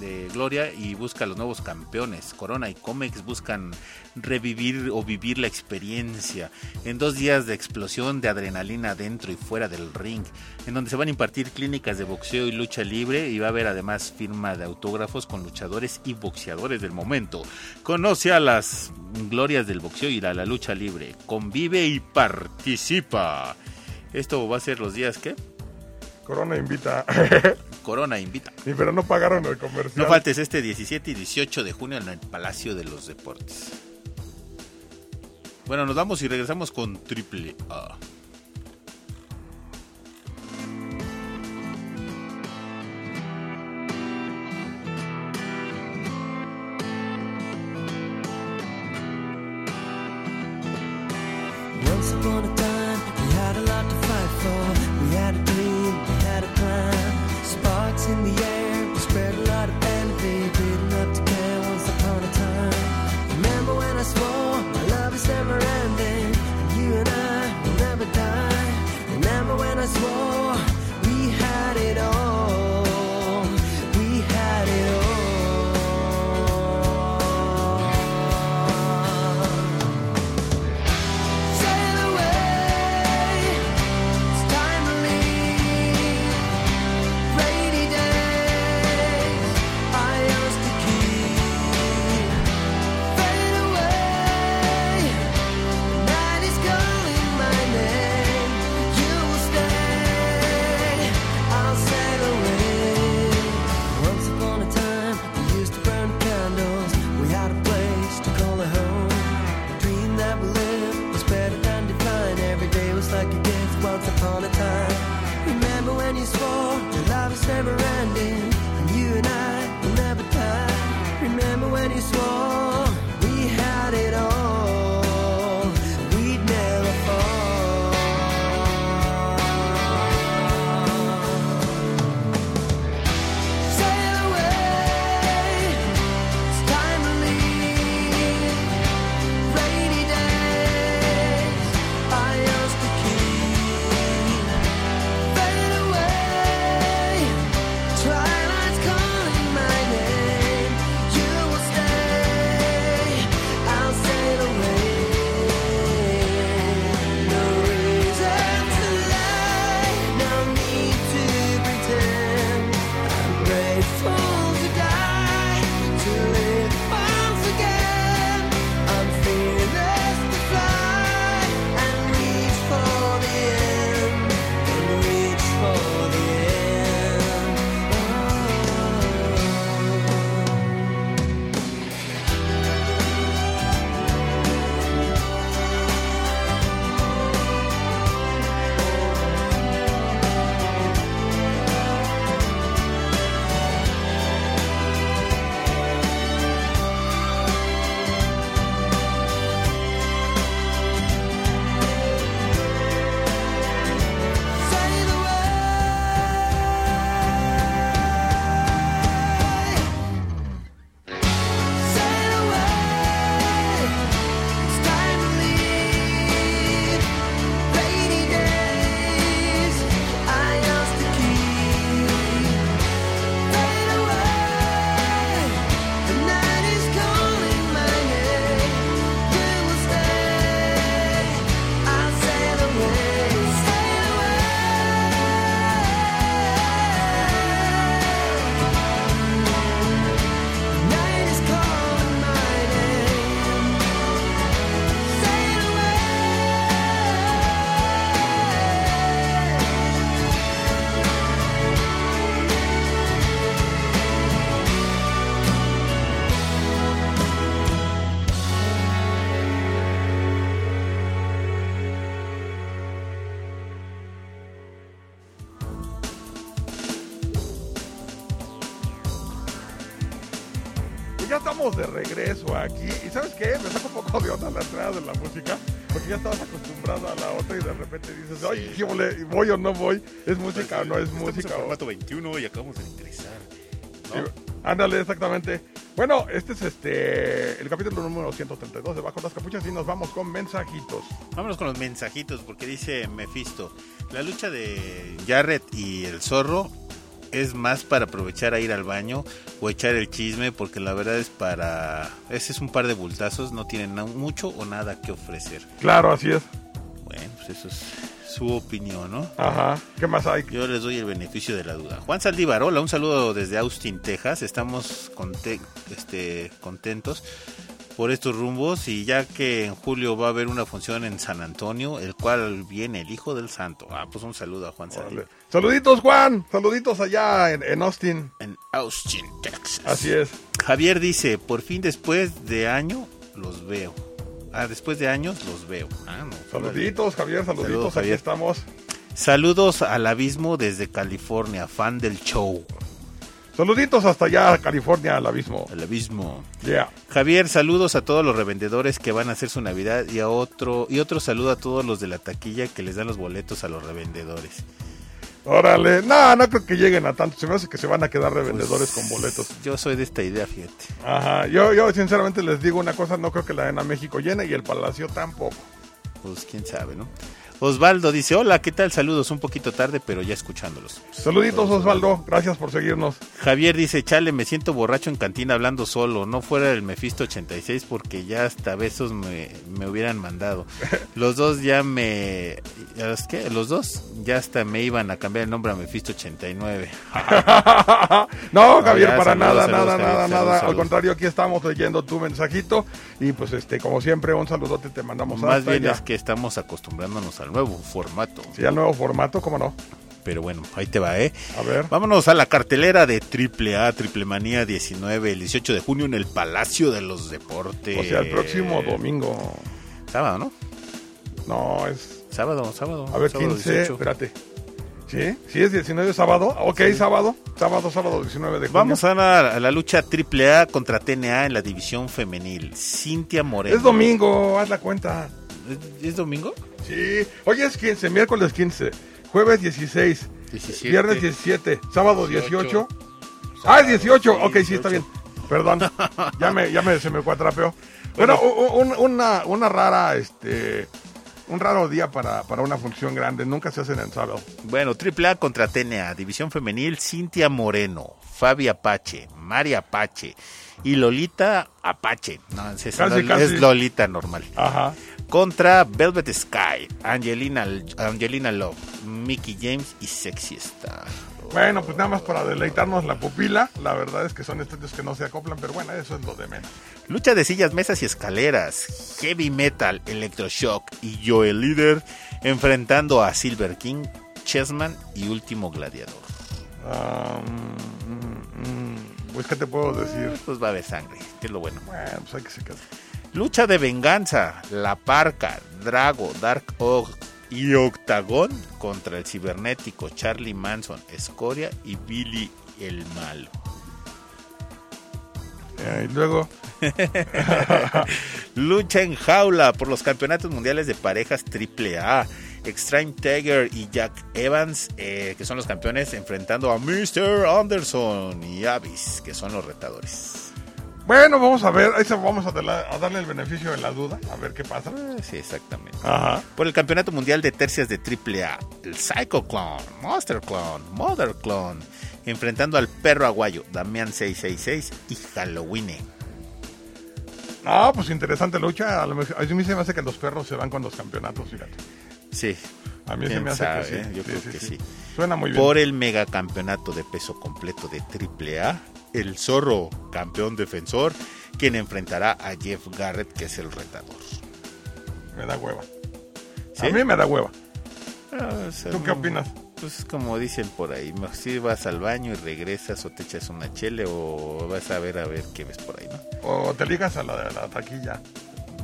de Gloria y busca a los nuevos campeones. Corona y Comex buscan revivir o vivir la experiencia en dos días de explosión de adrenalina dentro y fuera del ring, en donde se van a impartir clínicas de boxeo y lucha libre y va a haber además firma de autógrafos con luchadores y boxeadores del momento. Conoce a las glorias del boxeo y a la lucha libre. Convive y participa. Esto va a ser los días que Corona invita. Corona invita. Sí, pero no pagaron el comercial. No faltes este 17 y 18 de junio en el Palacio de los Deportes. Bueno, nos vamos y regresamos con Triple A. upon a time. Porque ya estabas acostumbrado a la otra y de repente dices, ay, ¿qué? ¿Voy o no voy? ¿Es música o no es música? en formato 21 y acabamos de ingresar. ¿no? Sí, Ándale, exactamente. Bueno, este es este el capítulo número 132 de Bajo las Capuchas y nos vamos con mensajitos. Vámonos con los mensajitos porque dice Mephisto, la lucha de Jarrett y el zorro es más para aprovechar a ir al baño o echar el chisme, porque la verdad es para... Ese es un par de bultazos, no tienen mucho o nada que ofrecer. Claro, así es. Bueno, pues eso es su opinión, ¿no? Ajá. ¿Qué más hay? Yo les doy el beneficio de la duda. Juan Saldívar, hola, un saludo desde Austin, Texas. Estamos este, contentos por estos rumbos y ya que en julio va a haber una función en San Antonio, el cual viene el Hijo del Santo. Ah, pues un saludo a Juan. Órale. Saluditos, Juan. Saluditos allá en, en Austin. En Austin, Texas. Así es. Javier dice, por fin después de año los veo. Ah, después de años los veo. Ah, no. Saluditos, Javier. Saluditos. Saludos, Aquí Javier. estamos. Saludos al abismo desde California, fan del show. Saluditos hasta allá, California, al abismo. El abismo. Yeah. Javier, saludos a todos los revendedores que van a hacer su Navidad y a otro y otro saludo a todos los de la taquilla que les dan los boletos a los revendedores. Órale. No, no creo que lleguen a tanto. Se me hace que se van a quedar revendedores Pues, con boletos. Yo soy de esta idea, fíjate. Ajá. Yo, yo sinceramente les digo una cosa. No creo que la Arena México llene y el Palacio tampoco. Pues quién sabe, ¿no? Osvaldo dice, hola, ¿qué tal? Saludos, un poquito tarde, pero ya escuchándolos. Saluditos, Osvaldo. Gracias por seguirnos. Javier dice, chale, me siento borracho en cantina hablando solo, no fuera el Mephisto 86 porque ya hasta besos me, me hubieran mandado. Los dos ya me... ¿ya ¿Qué? Los dos ya hasta me iban a cambiar el nombre a Mephisto 89. no, Javier, para saludos, nada, saludos, nada, Javier, nada, saludos, nada. Al contrario, aquí estamos leyendo tu mensajito. Y pues, este, como siempre, un saludote te mandamos Más hasta bien allá. es que estamos acostumbrándonos al nuevo formato. Sí, al nuevo formato, ¿cómo no? Pero bueno, ahí te va, ¿eh? A ver. Vámonos a la cartelera de Triple A, Triple Manía 19, el 18 de junio en el Palacio de los Deportes. O sea, el próximo domingo. Sábado, ¿no? No, es. Sábado, sábado. A ver, sábado 15. 18. Espérate. ¿Sí? ¿Sí es 19 sábado? Ok, sábado. Sábado, sábado 19 de junio. Vamos a la, a la lucha Triple A contra TNA en la división femenil. Cintia Moreno. Es domingo, haz la cuenta. ¿Es, es domingo? Sí. Hoy es 15, miércoles 15. Jueves 16. 17. Viernes 17. Sábado 18. Ah, es 18. Ok, sí, está bien. Perdón. Ya me, ya me, se me cuatrapeó. Bueno, un- una, una rara, este. Un raro día para, para una función grande. Nunca se hacen en sábado. Bueno, Triple A contra TNA, división femenil, Cintia Moreno, Fabi Apache, María Apache y Lolita Apache. No, es, es- Casi, es casi. Lolita normal. Ajá. Contra Velvet Sky, Angelina, Angelina Love, Mickey James y Sexy Star. Bueno, pues nada más para deleitarnos la pupila. La verdad es que son estudios que no se acoplan, pero bueno, eso es lo de menos. Lucha de sillas, mesas y escaleras, Heavy Metal, Electroshock y Joel Líder enfrentando a Silver King, Chessman y Último Gladiador. Ah, mm, mm, mm, pues, ¿qué te puedo decir? Pues va a haber sangre, que es lo bueno. Bueno, pues hay que se. Lucha de venganza, La Parca, Drago, Dark Oak y Octagón contra el cibernético Charlie Manson, Escoria y Billy el Malo. Eh, y luego, Lucha en jaula por los campeonatos mundiales de parejas AAA. Extreme Tiger y Jack Evans, eh, que son los campeones, enfrentando a Mr. Anderson y Abyss, que son los retadores. Bueno, vamos a ver, ahí se- vamos a, darle- a darle el beneficio de la duda, a ver qué pasa. Eh, Sí, exactamente. Ajá. Por el campeonato mundial de tercias de AAA, el Psycho Clone, Monster Clone, Mother Clone, enfrentando al perro aguayo, Damián 666 y Halloween. Ah, pues interesante lucha. A, lo mejor- a mí se me hace que los perros se van con los campeonatos, fíjate. Sí. A mí se ¿Quién me hace sabe, que sí. eh? Yo Sí, creo sí, que sí. sí. Suena muy bien. Por el megacampeonato de peso completo de AAA, el zorro campeón defensor, quien enfrentará a Jeff Garrett, que es el retador. Me da hueva. ¿Sí? A mí me da hueva. Ah, o sea, ¿Tú qué no, opinas? Pues como dicen por ahí, si vas al baño y regresas o te echas una chele o vas a ver a ver qué ves por ahí, ¿no? O te ligas a la taquilla.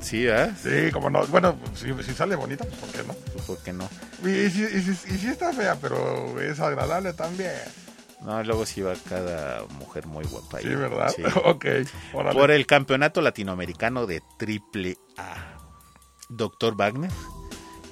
Sí, ¿ah? Sí, como no. Bueno, si, si sale bonita, pues ¿por qué no? Pues, ¿Por qué no? Y, y si, y si- y si está fea, pero es agradable también. No, luego sí va cada mujer muy guapa. ahí. Sí, ¿verdad? Sí. ok. órale. Por el campeonato latinoamericano de triple A. Doctor Wagner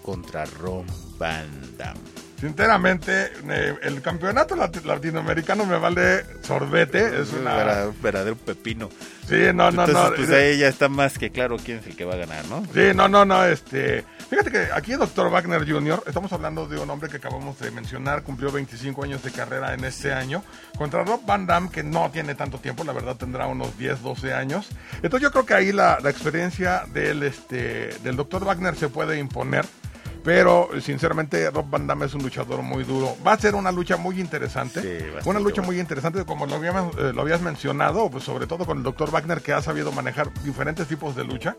contra Ron Van Damme. Sinceramente, eh, el campeonato lat- latinoamericano me vale sorbete. Es una. Vera- verdadero pepino. Sí, no, no, Entonces, no. pues ahí ya está más que claro quién es el que va a ganar, ¿no? Sí, no, no, no, este... Fíjate que aquí Dr. Wagner Jr., estamos hablando de un hombre que acabamos de mencionar, cumplió 25 años de carrera en este año, contra Rob Van Damme, que no tiene tanto tiempo, la verdad tendrá unos 10, 12 años. Entonces yo creo que ahí la, la experiencia del, este, del Dr. Wagner se puede imponer. Pero sinceramente Rob Van Damme es un luchador muy duro. Va a ser una lucha muy interesante. Sí, una lucha buena. muy interesante, como lo, habíamos, eh, lo habías mencionado, pues sobre todo con el Dr. Wagner que ha sabido manejar diferentes tipos de lucha.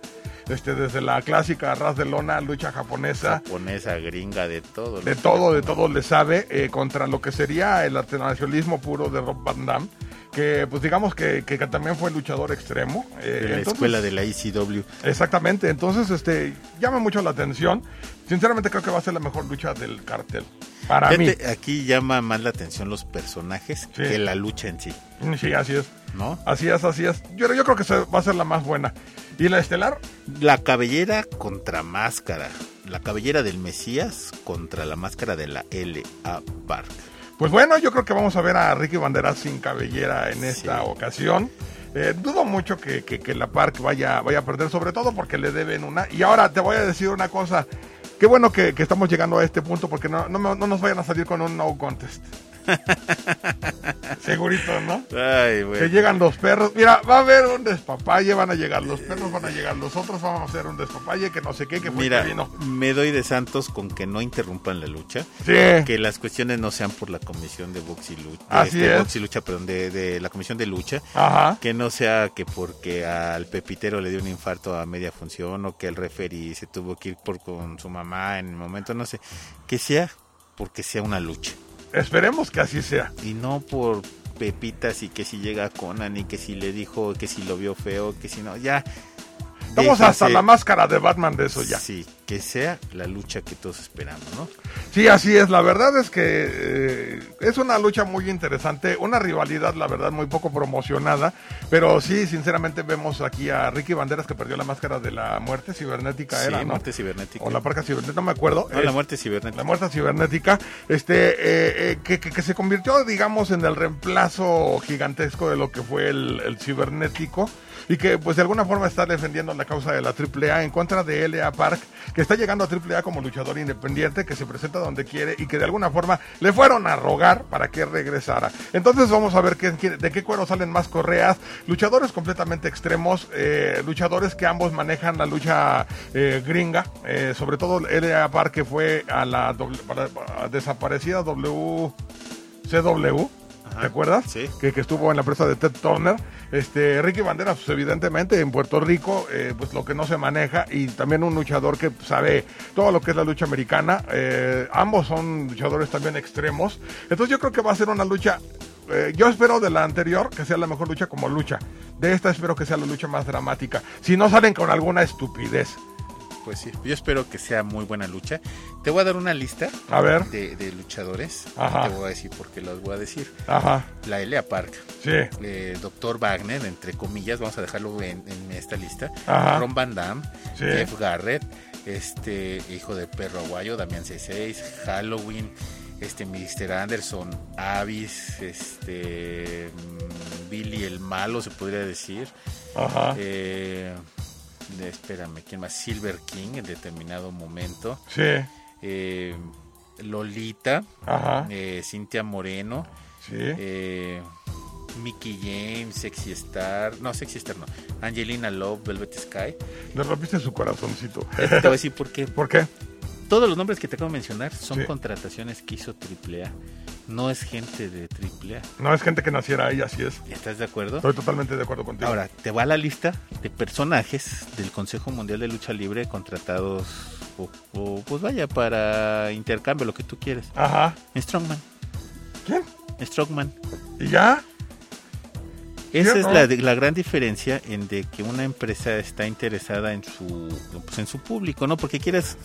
Este, desde la clásica ras de lona, lucha japonesa. Japonesa, gringa, de todo. De todo, de todo le sabe, eh, contra lo que sería el internacionalismo puro de Rob Van Damme, que pues digamos que, que también fue luchador extremo. eh, De la entonces- escuela de la ECW. Exactamente, entonces este llama mucho la atención. Sinceramente creo que va a ser la mejor lucha del cartel. Para Fíjate, aquí llama más la atención los personajes Sí. que la lucha en sí, mí. Sí, así es. ¿no? Así es, así es. Yo, yo creo que va a ser la más buena. ¿Y la estelar? La cabellera contra máscara. La cabellera del Mesías contra la máscara de la L.A. Park. Pues bueno, yo creo que vamos a ver a Ricky Banderas sin cabellera en esta Sí. ocasión. Eh, dudo mucho que, que- que la Park vaya, vaya a perder, sobre todo porque le deben una. Y ahora te voy a decir una cosa. Qué bueno que, que estamos llegando a este punto porque no, no, me- no nos vayan a salir con un no contest. Segurito, ¿no? Ay, Que llegan los perros. Mira, va a haber un despapalle, van a llegar los perros, van a llegar los otros, vamos a hacer un despapalle, que no sé qué, que fue Mira, vino. me doy de santos con que no interrumpan la lucha. Sí, Que las cuestiones no sean por la comisión de box y lucha. Así es. box y lucha, perdón, de, de la comisión de lucha. ajá. Que no sea que porque al Pepitero le dio un infarto a media función o que el referee se tuvo que ir por con su mamá en el momento, no sé. Que sea porque sea una lucha. Esperemos que así sea. Y no por pepitas y que si llega Conan y que si le dijo que si lo vio feo, que si no, ya. Estamos hasta la máscara de Batman de eso ya. Sí, que sea la lucha que todos esperamos, ¿no? Sí, así es. La verdad es que eh, es una lucha muy interesante, una rivalidad, la verdad, muy poco promocionada. Pero sí, sinceramente, vemos aquí a Ricky Banderas que perdió la máscara de la muerte cibernética, Sí, era, ¿no? muerte cibernética. O la parca cibernética, no me acuerdo. No, la Es- muerte cibernética. la muerte cibernética, este, eh, eh, que, que- que se convirtió, digamos, en el reemplazo gigantesco de lo que fue el, el cibernético y que, pues, de alguna forma está defendiendo la causa de la AAA en contra de L.A. Park, que está llegando a AAA como luchador independiente, que se presenta donde quiere y que de alguna forma le fueron a rogar para que regresara. Entonces vamos a ver qué, de qué cuero salen más correas, luchadores completamente extremos, eh, luchadores que ambos manejan la lucha eh, gringa, eh, sobre todo L.A. Park que fue a la desaparecida WCW. ¿Te acuerdas? sí. Que, que estuvo en la empresa de Ted Turner. Este, Ricky Banderas, pues evidentemente en Puerto Rico, eh, pues lo que no se maneja y también un luchador que sabe todo lo que es la lucha americana. Eh, ambos son luchadores también extremos. Entonces yo creo que va a ser una lucha eh, yo espero de la anterior que sea la mejor lucha como lucha. De esta espero que sea la lucha más dramática. Si no salen con alguna estupidez. Pues sí, yo espero que sea muy buena lucha. Te voy a dar una lista A ver. de, de luchadores. Ajá. Te voy a decir por qué las voy a decir. Ajá. La Elia Park, Sí. eh, Dr. Wagner, entre comillas, vamos a dejarlo en, en esta lista. Ajá. Ron Van Damme, Sí. Jeff Garrett, este hijo de perro aguayo, Damián C6, Halloween, este Mr. Anderson, Avis, este mm, Billy el malo, se podría decir. Ajá. Eh, de- espérame, ¿quién más? Silver King en determinado momento. Sí. Eh, Lolita, Ajá. eh, Cintia Moreno, Sí. eh, Mickey James, Sexy Star, no, Sexy Star no, Angelina Love, Velvet Sky. Le rompiste su corazoncito. Te voy a decir por qué. ¿Por qué? Todos los nombres que te acabo de mencionar son Sí. contrataciones que hizo AAA. No es gente de AAA. No es gente que naciera ahí, así es. ¿Estás de acuerdo? Estoy totalmente de acuerdo contigo. Ahora, te va la lista de personajes del Consejo Mundial de Lucha Libre contratados, o, o, pues vaya, para intercambio, lo que tú quieres. Ajá. Strongman. ¿Quién? Strongman. ¿Y ya? Esa es la, gran diferencia en de que una empresa está interesada en su, pues, en su público, ¿no? Porque quieras,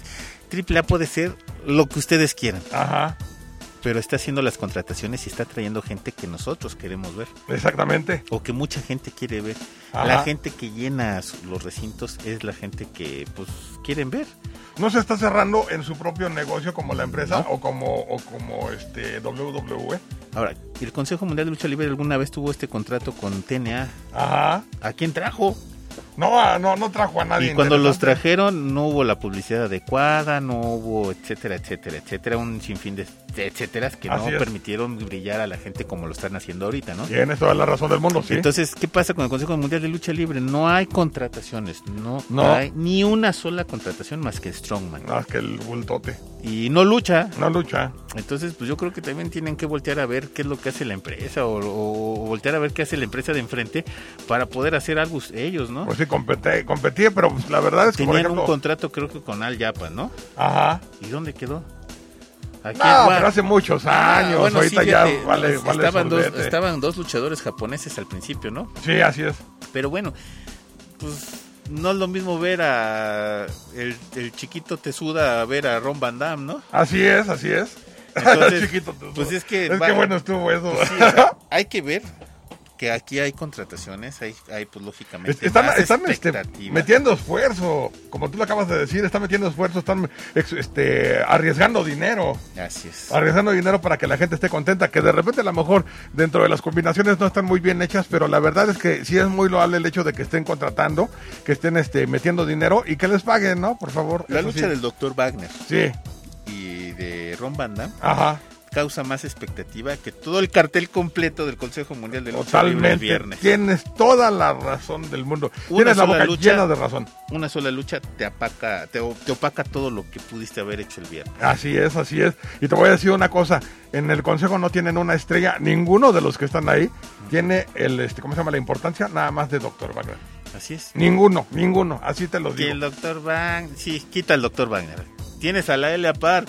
AAA puede ser lo que ustedes quieran. Ajá. pero está haciendo las contrataciones y está trayendo gente que nosotros queremos ver Exactamente. o que mucha gente quiere ver. Ajá. La gente que llena los recintos es la gente que pues quieren ver. No se está cerrando en su propio negocio como la empresa o como o como este WWE. Ahora, el Consejo Mundial de Lucha Libre alguna vez tuvo este contrato con TNA. Ajá. ¿A quién trajo? No, ah, no, no trajo a nadie. Y cuando los trajeron no hubo la publicidad adecuada, no hubo etcétera, etcétera, etcétera, un sinfín de etcéteras que no es. permitieron brillar a la gente como lo están haciendo ahorita, ¿no? Tienes toda la razón del mundo, sí. Entonces, ¿qué pasa con el Consejo Mundial de Lucha Libre? No hay contrataciones, no, No. hay ni una sola contratación más que Strongman. Más que el bultote. Y no lucha. No lucha. Entonces, pues yo creo que también tienen que voltear a ver qué es lo que hace la empresa o, o- o voltear a ver qué hace la empresa de enfrente para poder hacer algo ellos, ¿no? Pues sí, competí, competí pero pues, la verdad es que, Tenían ejemplo... un contrato creo que con Al Japan, ¿no? Ajá. ¿Y dónde quedó? Aquí No, pero hace muchos Ah, años. bueno, Ahorita sí, ya vale, vale estaban, dos, estaban dos luchadores japoneses al principio, ¿no? Sí, así es. Pero bueno, pues no es lo mismo ver a el, el chiquito Tesuda a ver a Ron Van Damme, ¿no? Así es, así es. Entonces, Chiquito, tú- pues es que Es va- que bueno estuvo eso. Pues sí, o sea, hay que ver que aquí hay contrataciones, hay, hay pues lógicamente Es- Están, más están este, metiendo esfuerzo, como tú lo acabas de decir, están metiendo esfuerzo, están este, arriesgando dinero, Así es. arriesgando dinero para que la gente esté contenta, que de repente a lo mejor dentro de las combinaciones no están muy bien hechas, pero la verdad es que sí es muy loable el hecho de que estén contratando, que estén este, metiendo dinero y que les paguen, ¿no? Por favor. La lucha sí. del Dr. Wagner Sí, y de Ron Van Damme ajá. Causa más expectativa que todo el cartel completo del Consejo Mundial de Lucha Libre el Totalmente. viernes. Tienes toda la razón del mundo. Una Tienes la boca lucha. llena de razón. Una sola lucha te apaca, te, te opaca todo lo que pudiste haber hecho el viernes. Así es, así es. Y te voy a decir una cosa, en el consejo no tienen una estrella, ninguno de los que están ahí tiene el este, ¿cómo se llama la importancia? Nada más de Doctor Wagner. Así es. Ninguno, ninguno, así te lo digo. el doctor Wagner, sí, quita al doctor Wagner. Tienes a la Elia Park,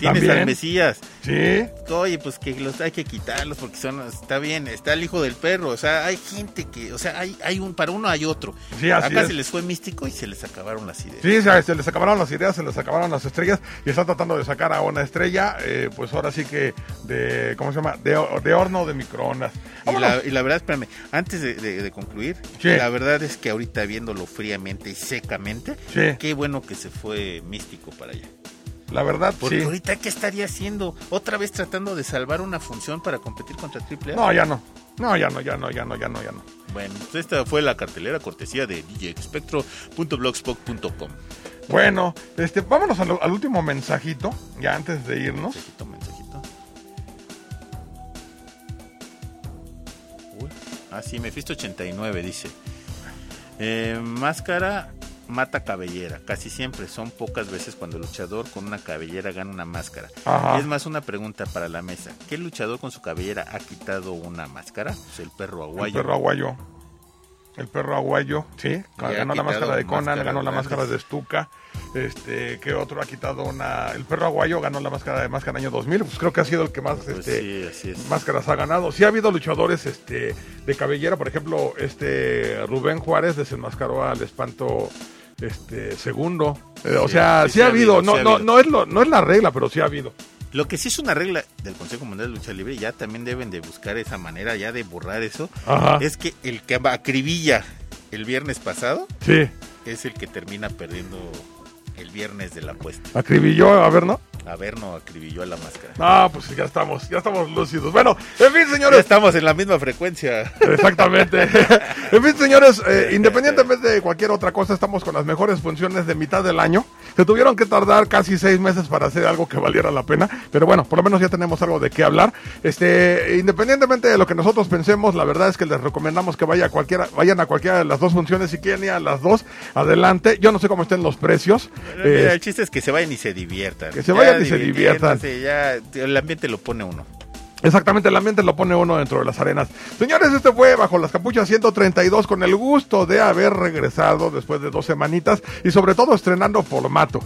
tienes También. al Mesías. Sí, Oye, pues que los hay que quitarlos porque son, está bien, está el hijo del perro, o sea, hay gente que, o sea, hay, hay un, para uno hay otro. Sí, así Acá es. se les fue místico y se les acabaron las ideas. sí, se, se les acabaron las ideas, se les acabaron las estrellas y están tratando de sacar a una estrella, eh, pues ahora sí que de, ¿cómo se llama? De, de horno de microondas. Y la, y la verdad, espérame, antes de, de- de concluir, Sí. la verdad es que ahorita viéndolo fríamente y secamente, Sí. qué bueno que se fue místico para allá. La verdad, Porque sí. ahorita, ¿qué estaría haciendo? ¿Otra vez tratando de salvar una función para competir contra AAA? No, ya no. No, ya no, ya no, ya no, ya no, ya no. Bueno, pues esta fue la cartelera cortesía de djespectro.blogspot.com. Bueno, este, vámonos al, al último mensajito, ya antes de irnos. Mensajito, mensajito. Uy. Ah, sí, Mephisto 89 dice. Eh, máscara mata cabellera. Casi siempre son pocas veces cuando el luchador con una cabellera gana una máscara. Ajá. Y es más una pregunta para la mesa. ¿Qué luchador con su cabellera ha quitado una máscara? Pues el perro El aguayo. perro aguayo. El perro aguayo, sí. ganó la máscara de Conan, ganó la grandes. máscara de Stuka. Este, ¿qué otro ha quitado una? El perro aguayo ganó la máscara de máscara año 2000. Pues creo que ha sido el que más Pues este, sí, así es. máscaras ha ganado. Sí ha habido luchadores este, de cabellera, por ejemplo, este Rubén Juárez desenmascaró al espanto este segundo. Eh, o Sí, sea, sí, sí, ha habido. no, ha no, no es lo, no es la regla, pero sí ha habido. Lo que sí es una regla del Consejo Mundial de Lucha Libre, ya también deben de buscar esa manera ya de borrar eso, Ajá. es que el que acribilla el viernes pasado Sí. es el que termina perdiendo el viernes de la apuesta. Acribilló, a ver, ¿no? A ver, no acribilló a la máscara. Ah, pues ya estamos, ya estamos lúcidos. Bueno, en fin, Ya señores. estamos en la misma frecuencia. Exactamente. en fin, señores, eh, independientemente de cualquier otra cosa, estamos con las mejores funciones de mitad del año. Se tuvieron que tardar casi seis meses para hacer algo que valiera la pena, pero bueno, por lo menos ya tenemos algo de qué hablar. Este, independientemente de lo que nosotros pensemos, la verdad es que les recomendamos que vaya a cualquiera, vayan a cualquiera de las dos funciones si quieren ir a las dos, adelante. Yo no sé cómo estén los precios. Pero mira, el chiste es que se vayan y se diviertan. Que se vayan y se divirtiéndose, Ya el ambiente lo pone uno. Exactamente, el ambiente lo pone uno dentro de las arenas. Señores, este fue Bajo las Capuchas 132 con el gusto de haber regresado después de dos semanitas y sobre todo estrenando formato.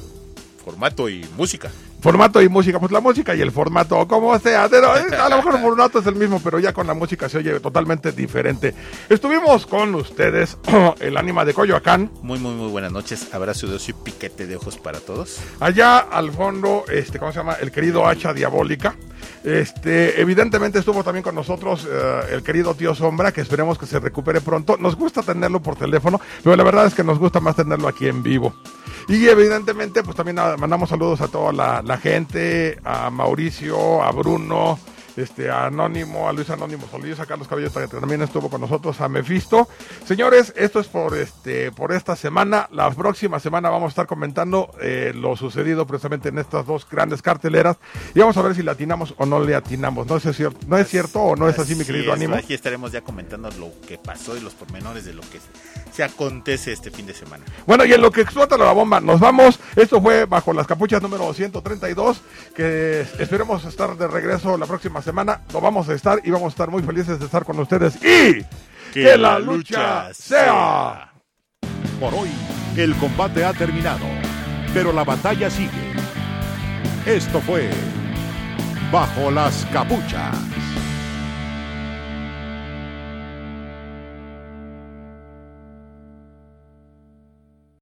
Formato y música. Formato y música, pues la música y el formato, como sea. Pero, eh, a lo mejor el formato es el mismo, pero ya con la música se oye totalmente diferente. Estuvimos con ustedes, el ánima de Coyoacán. Muy, muy, muy buenas noches. Abrazo de oso y piquete de ojos para todos. Allá al fondo, este, ¿cómo se llama? El querido hacha diabólica. Este, evidentemente estuvo también con nosotros eh, el querido tío Sombra, que esperemos que se recupere pronto. Nos gusta tenerlo por teléfono, pero la verdad es que nos gusta más tenerlo aquí en vivo. Y evidentemente, pues también ah, mandamos saludos a toda la, la gente, a Mauricio, a Bruno, este, a Anónimo, a Luis Anónimo Solís, a Carlos Cabello, que también estuvo con nosotros, a Mefisto. Señores, esto es por este, por esta semana. La próxima semana vamos a estar comentando eh, lo sucedido precisamente en estas dos grandes carteleras. Y vamos a ver si le atinamos o no le atinamos. No es cierto, no es cierto o no es así, mi querido es. Aquí estaremos ya comentando lo que pasó y los pormenores de lo que se acontece este fin de semana. Bueno, y en lo que explota la bomba, nos vamos. Esto fue bajo las capuchas número 132, que esperemos estar de regreso la próxima semana. Lo vamos a estar y vamos a estar muy felices de estar con ustedes. Y que, la lucha sea. Por hoy, el combate ha terminado, pero la batalla sigue. Esto fue Bajo las Capuchas.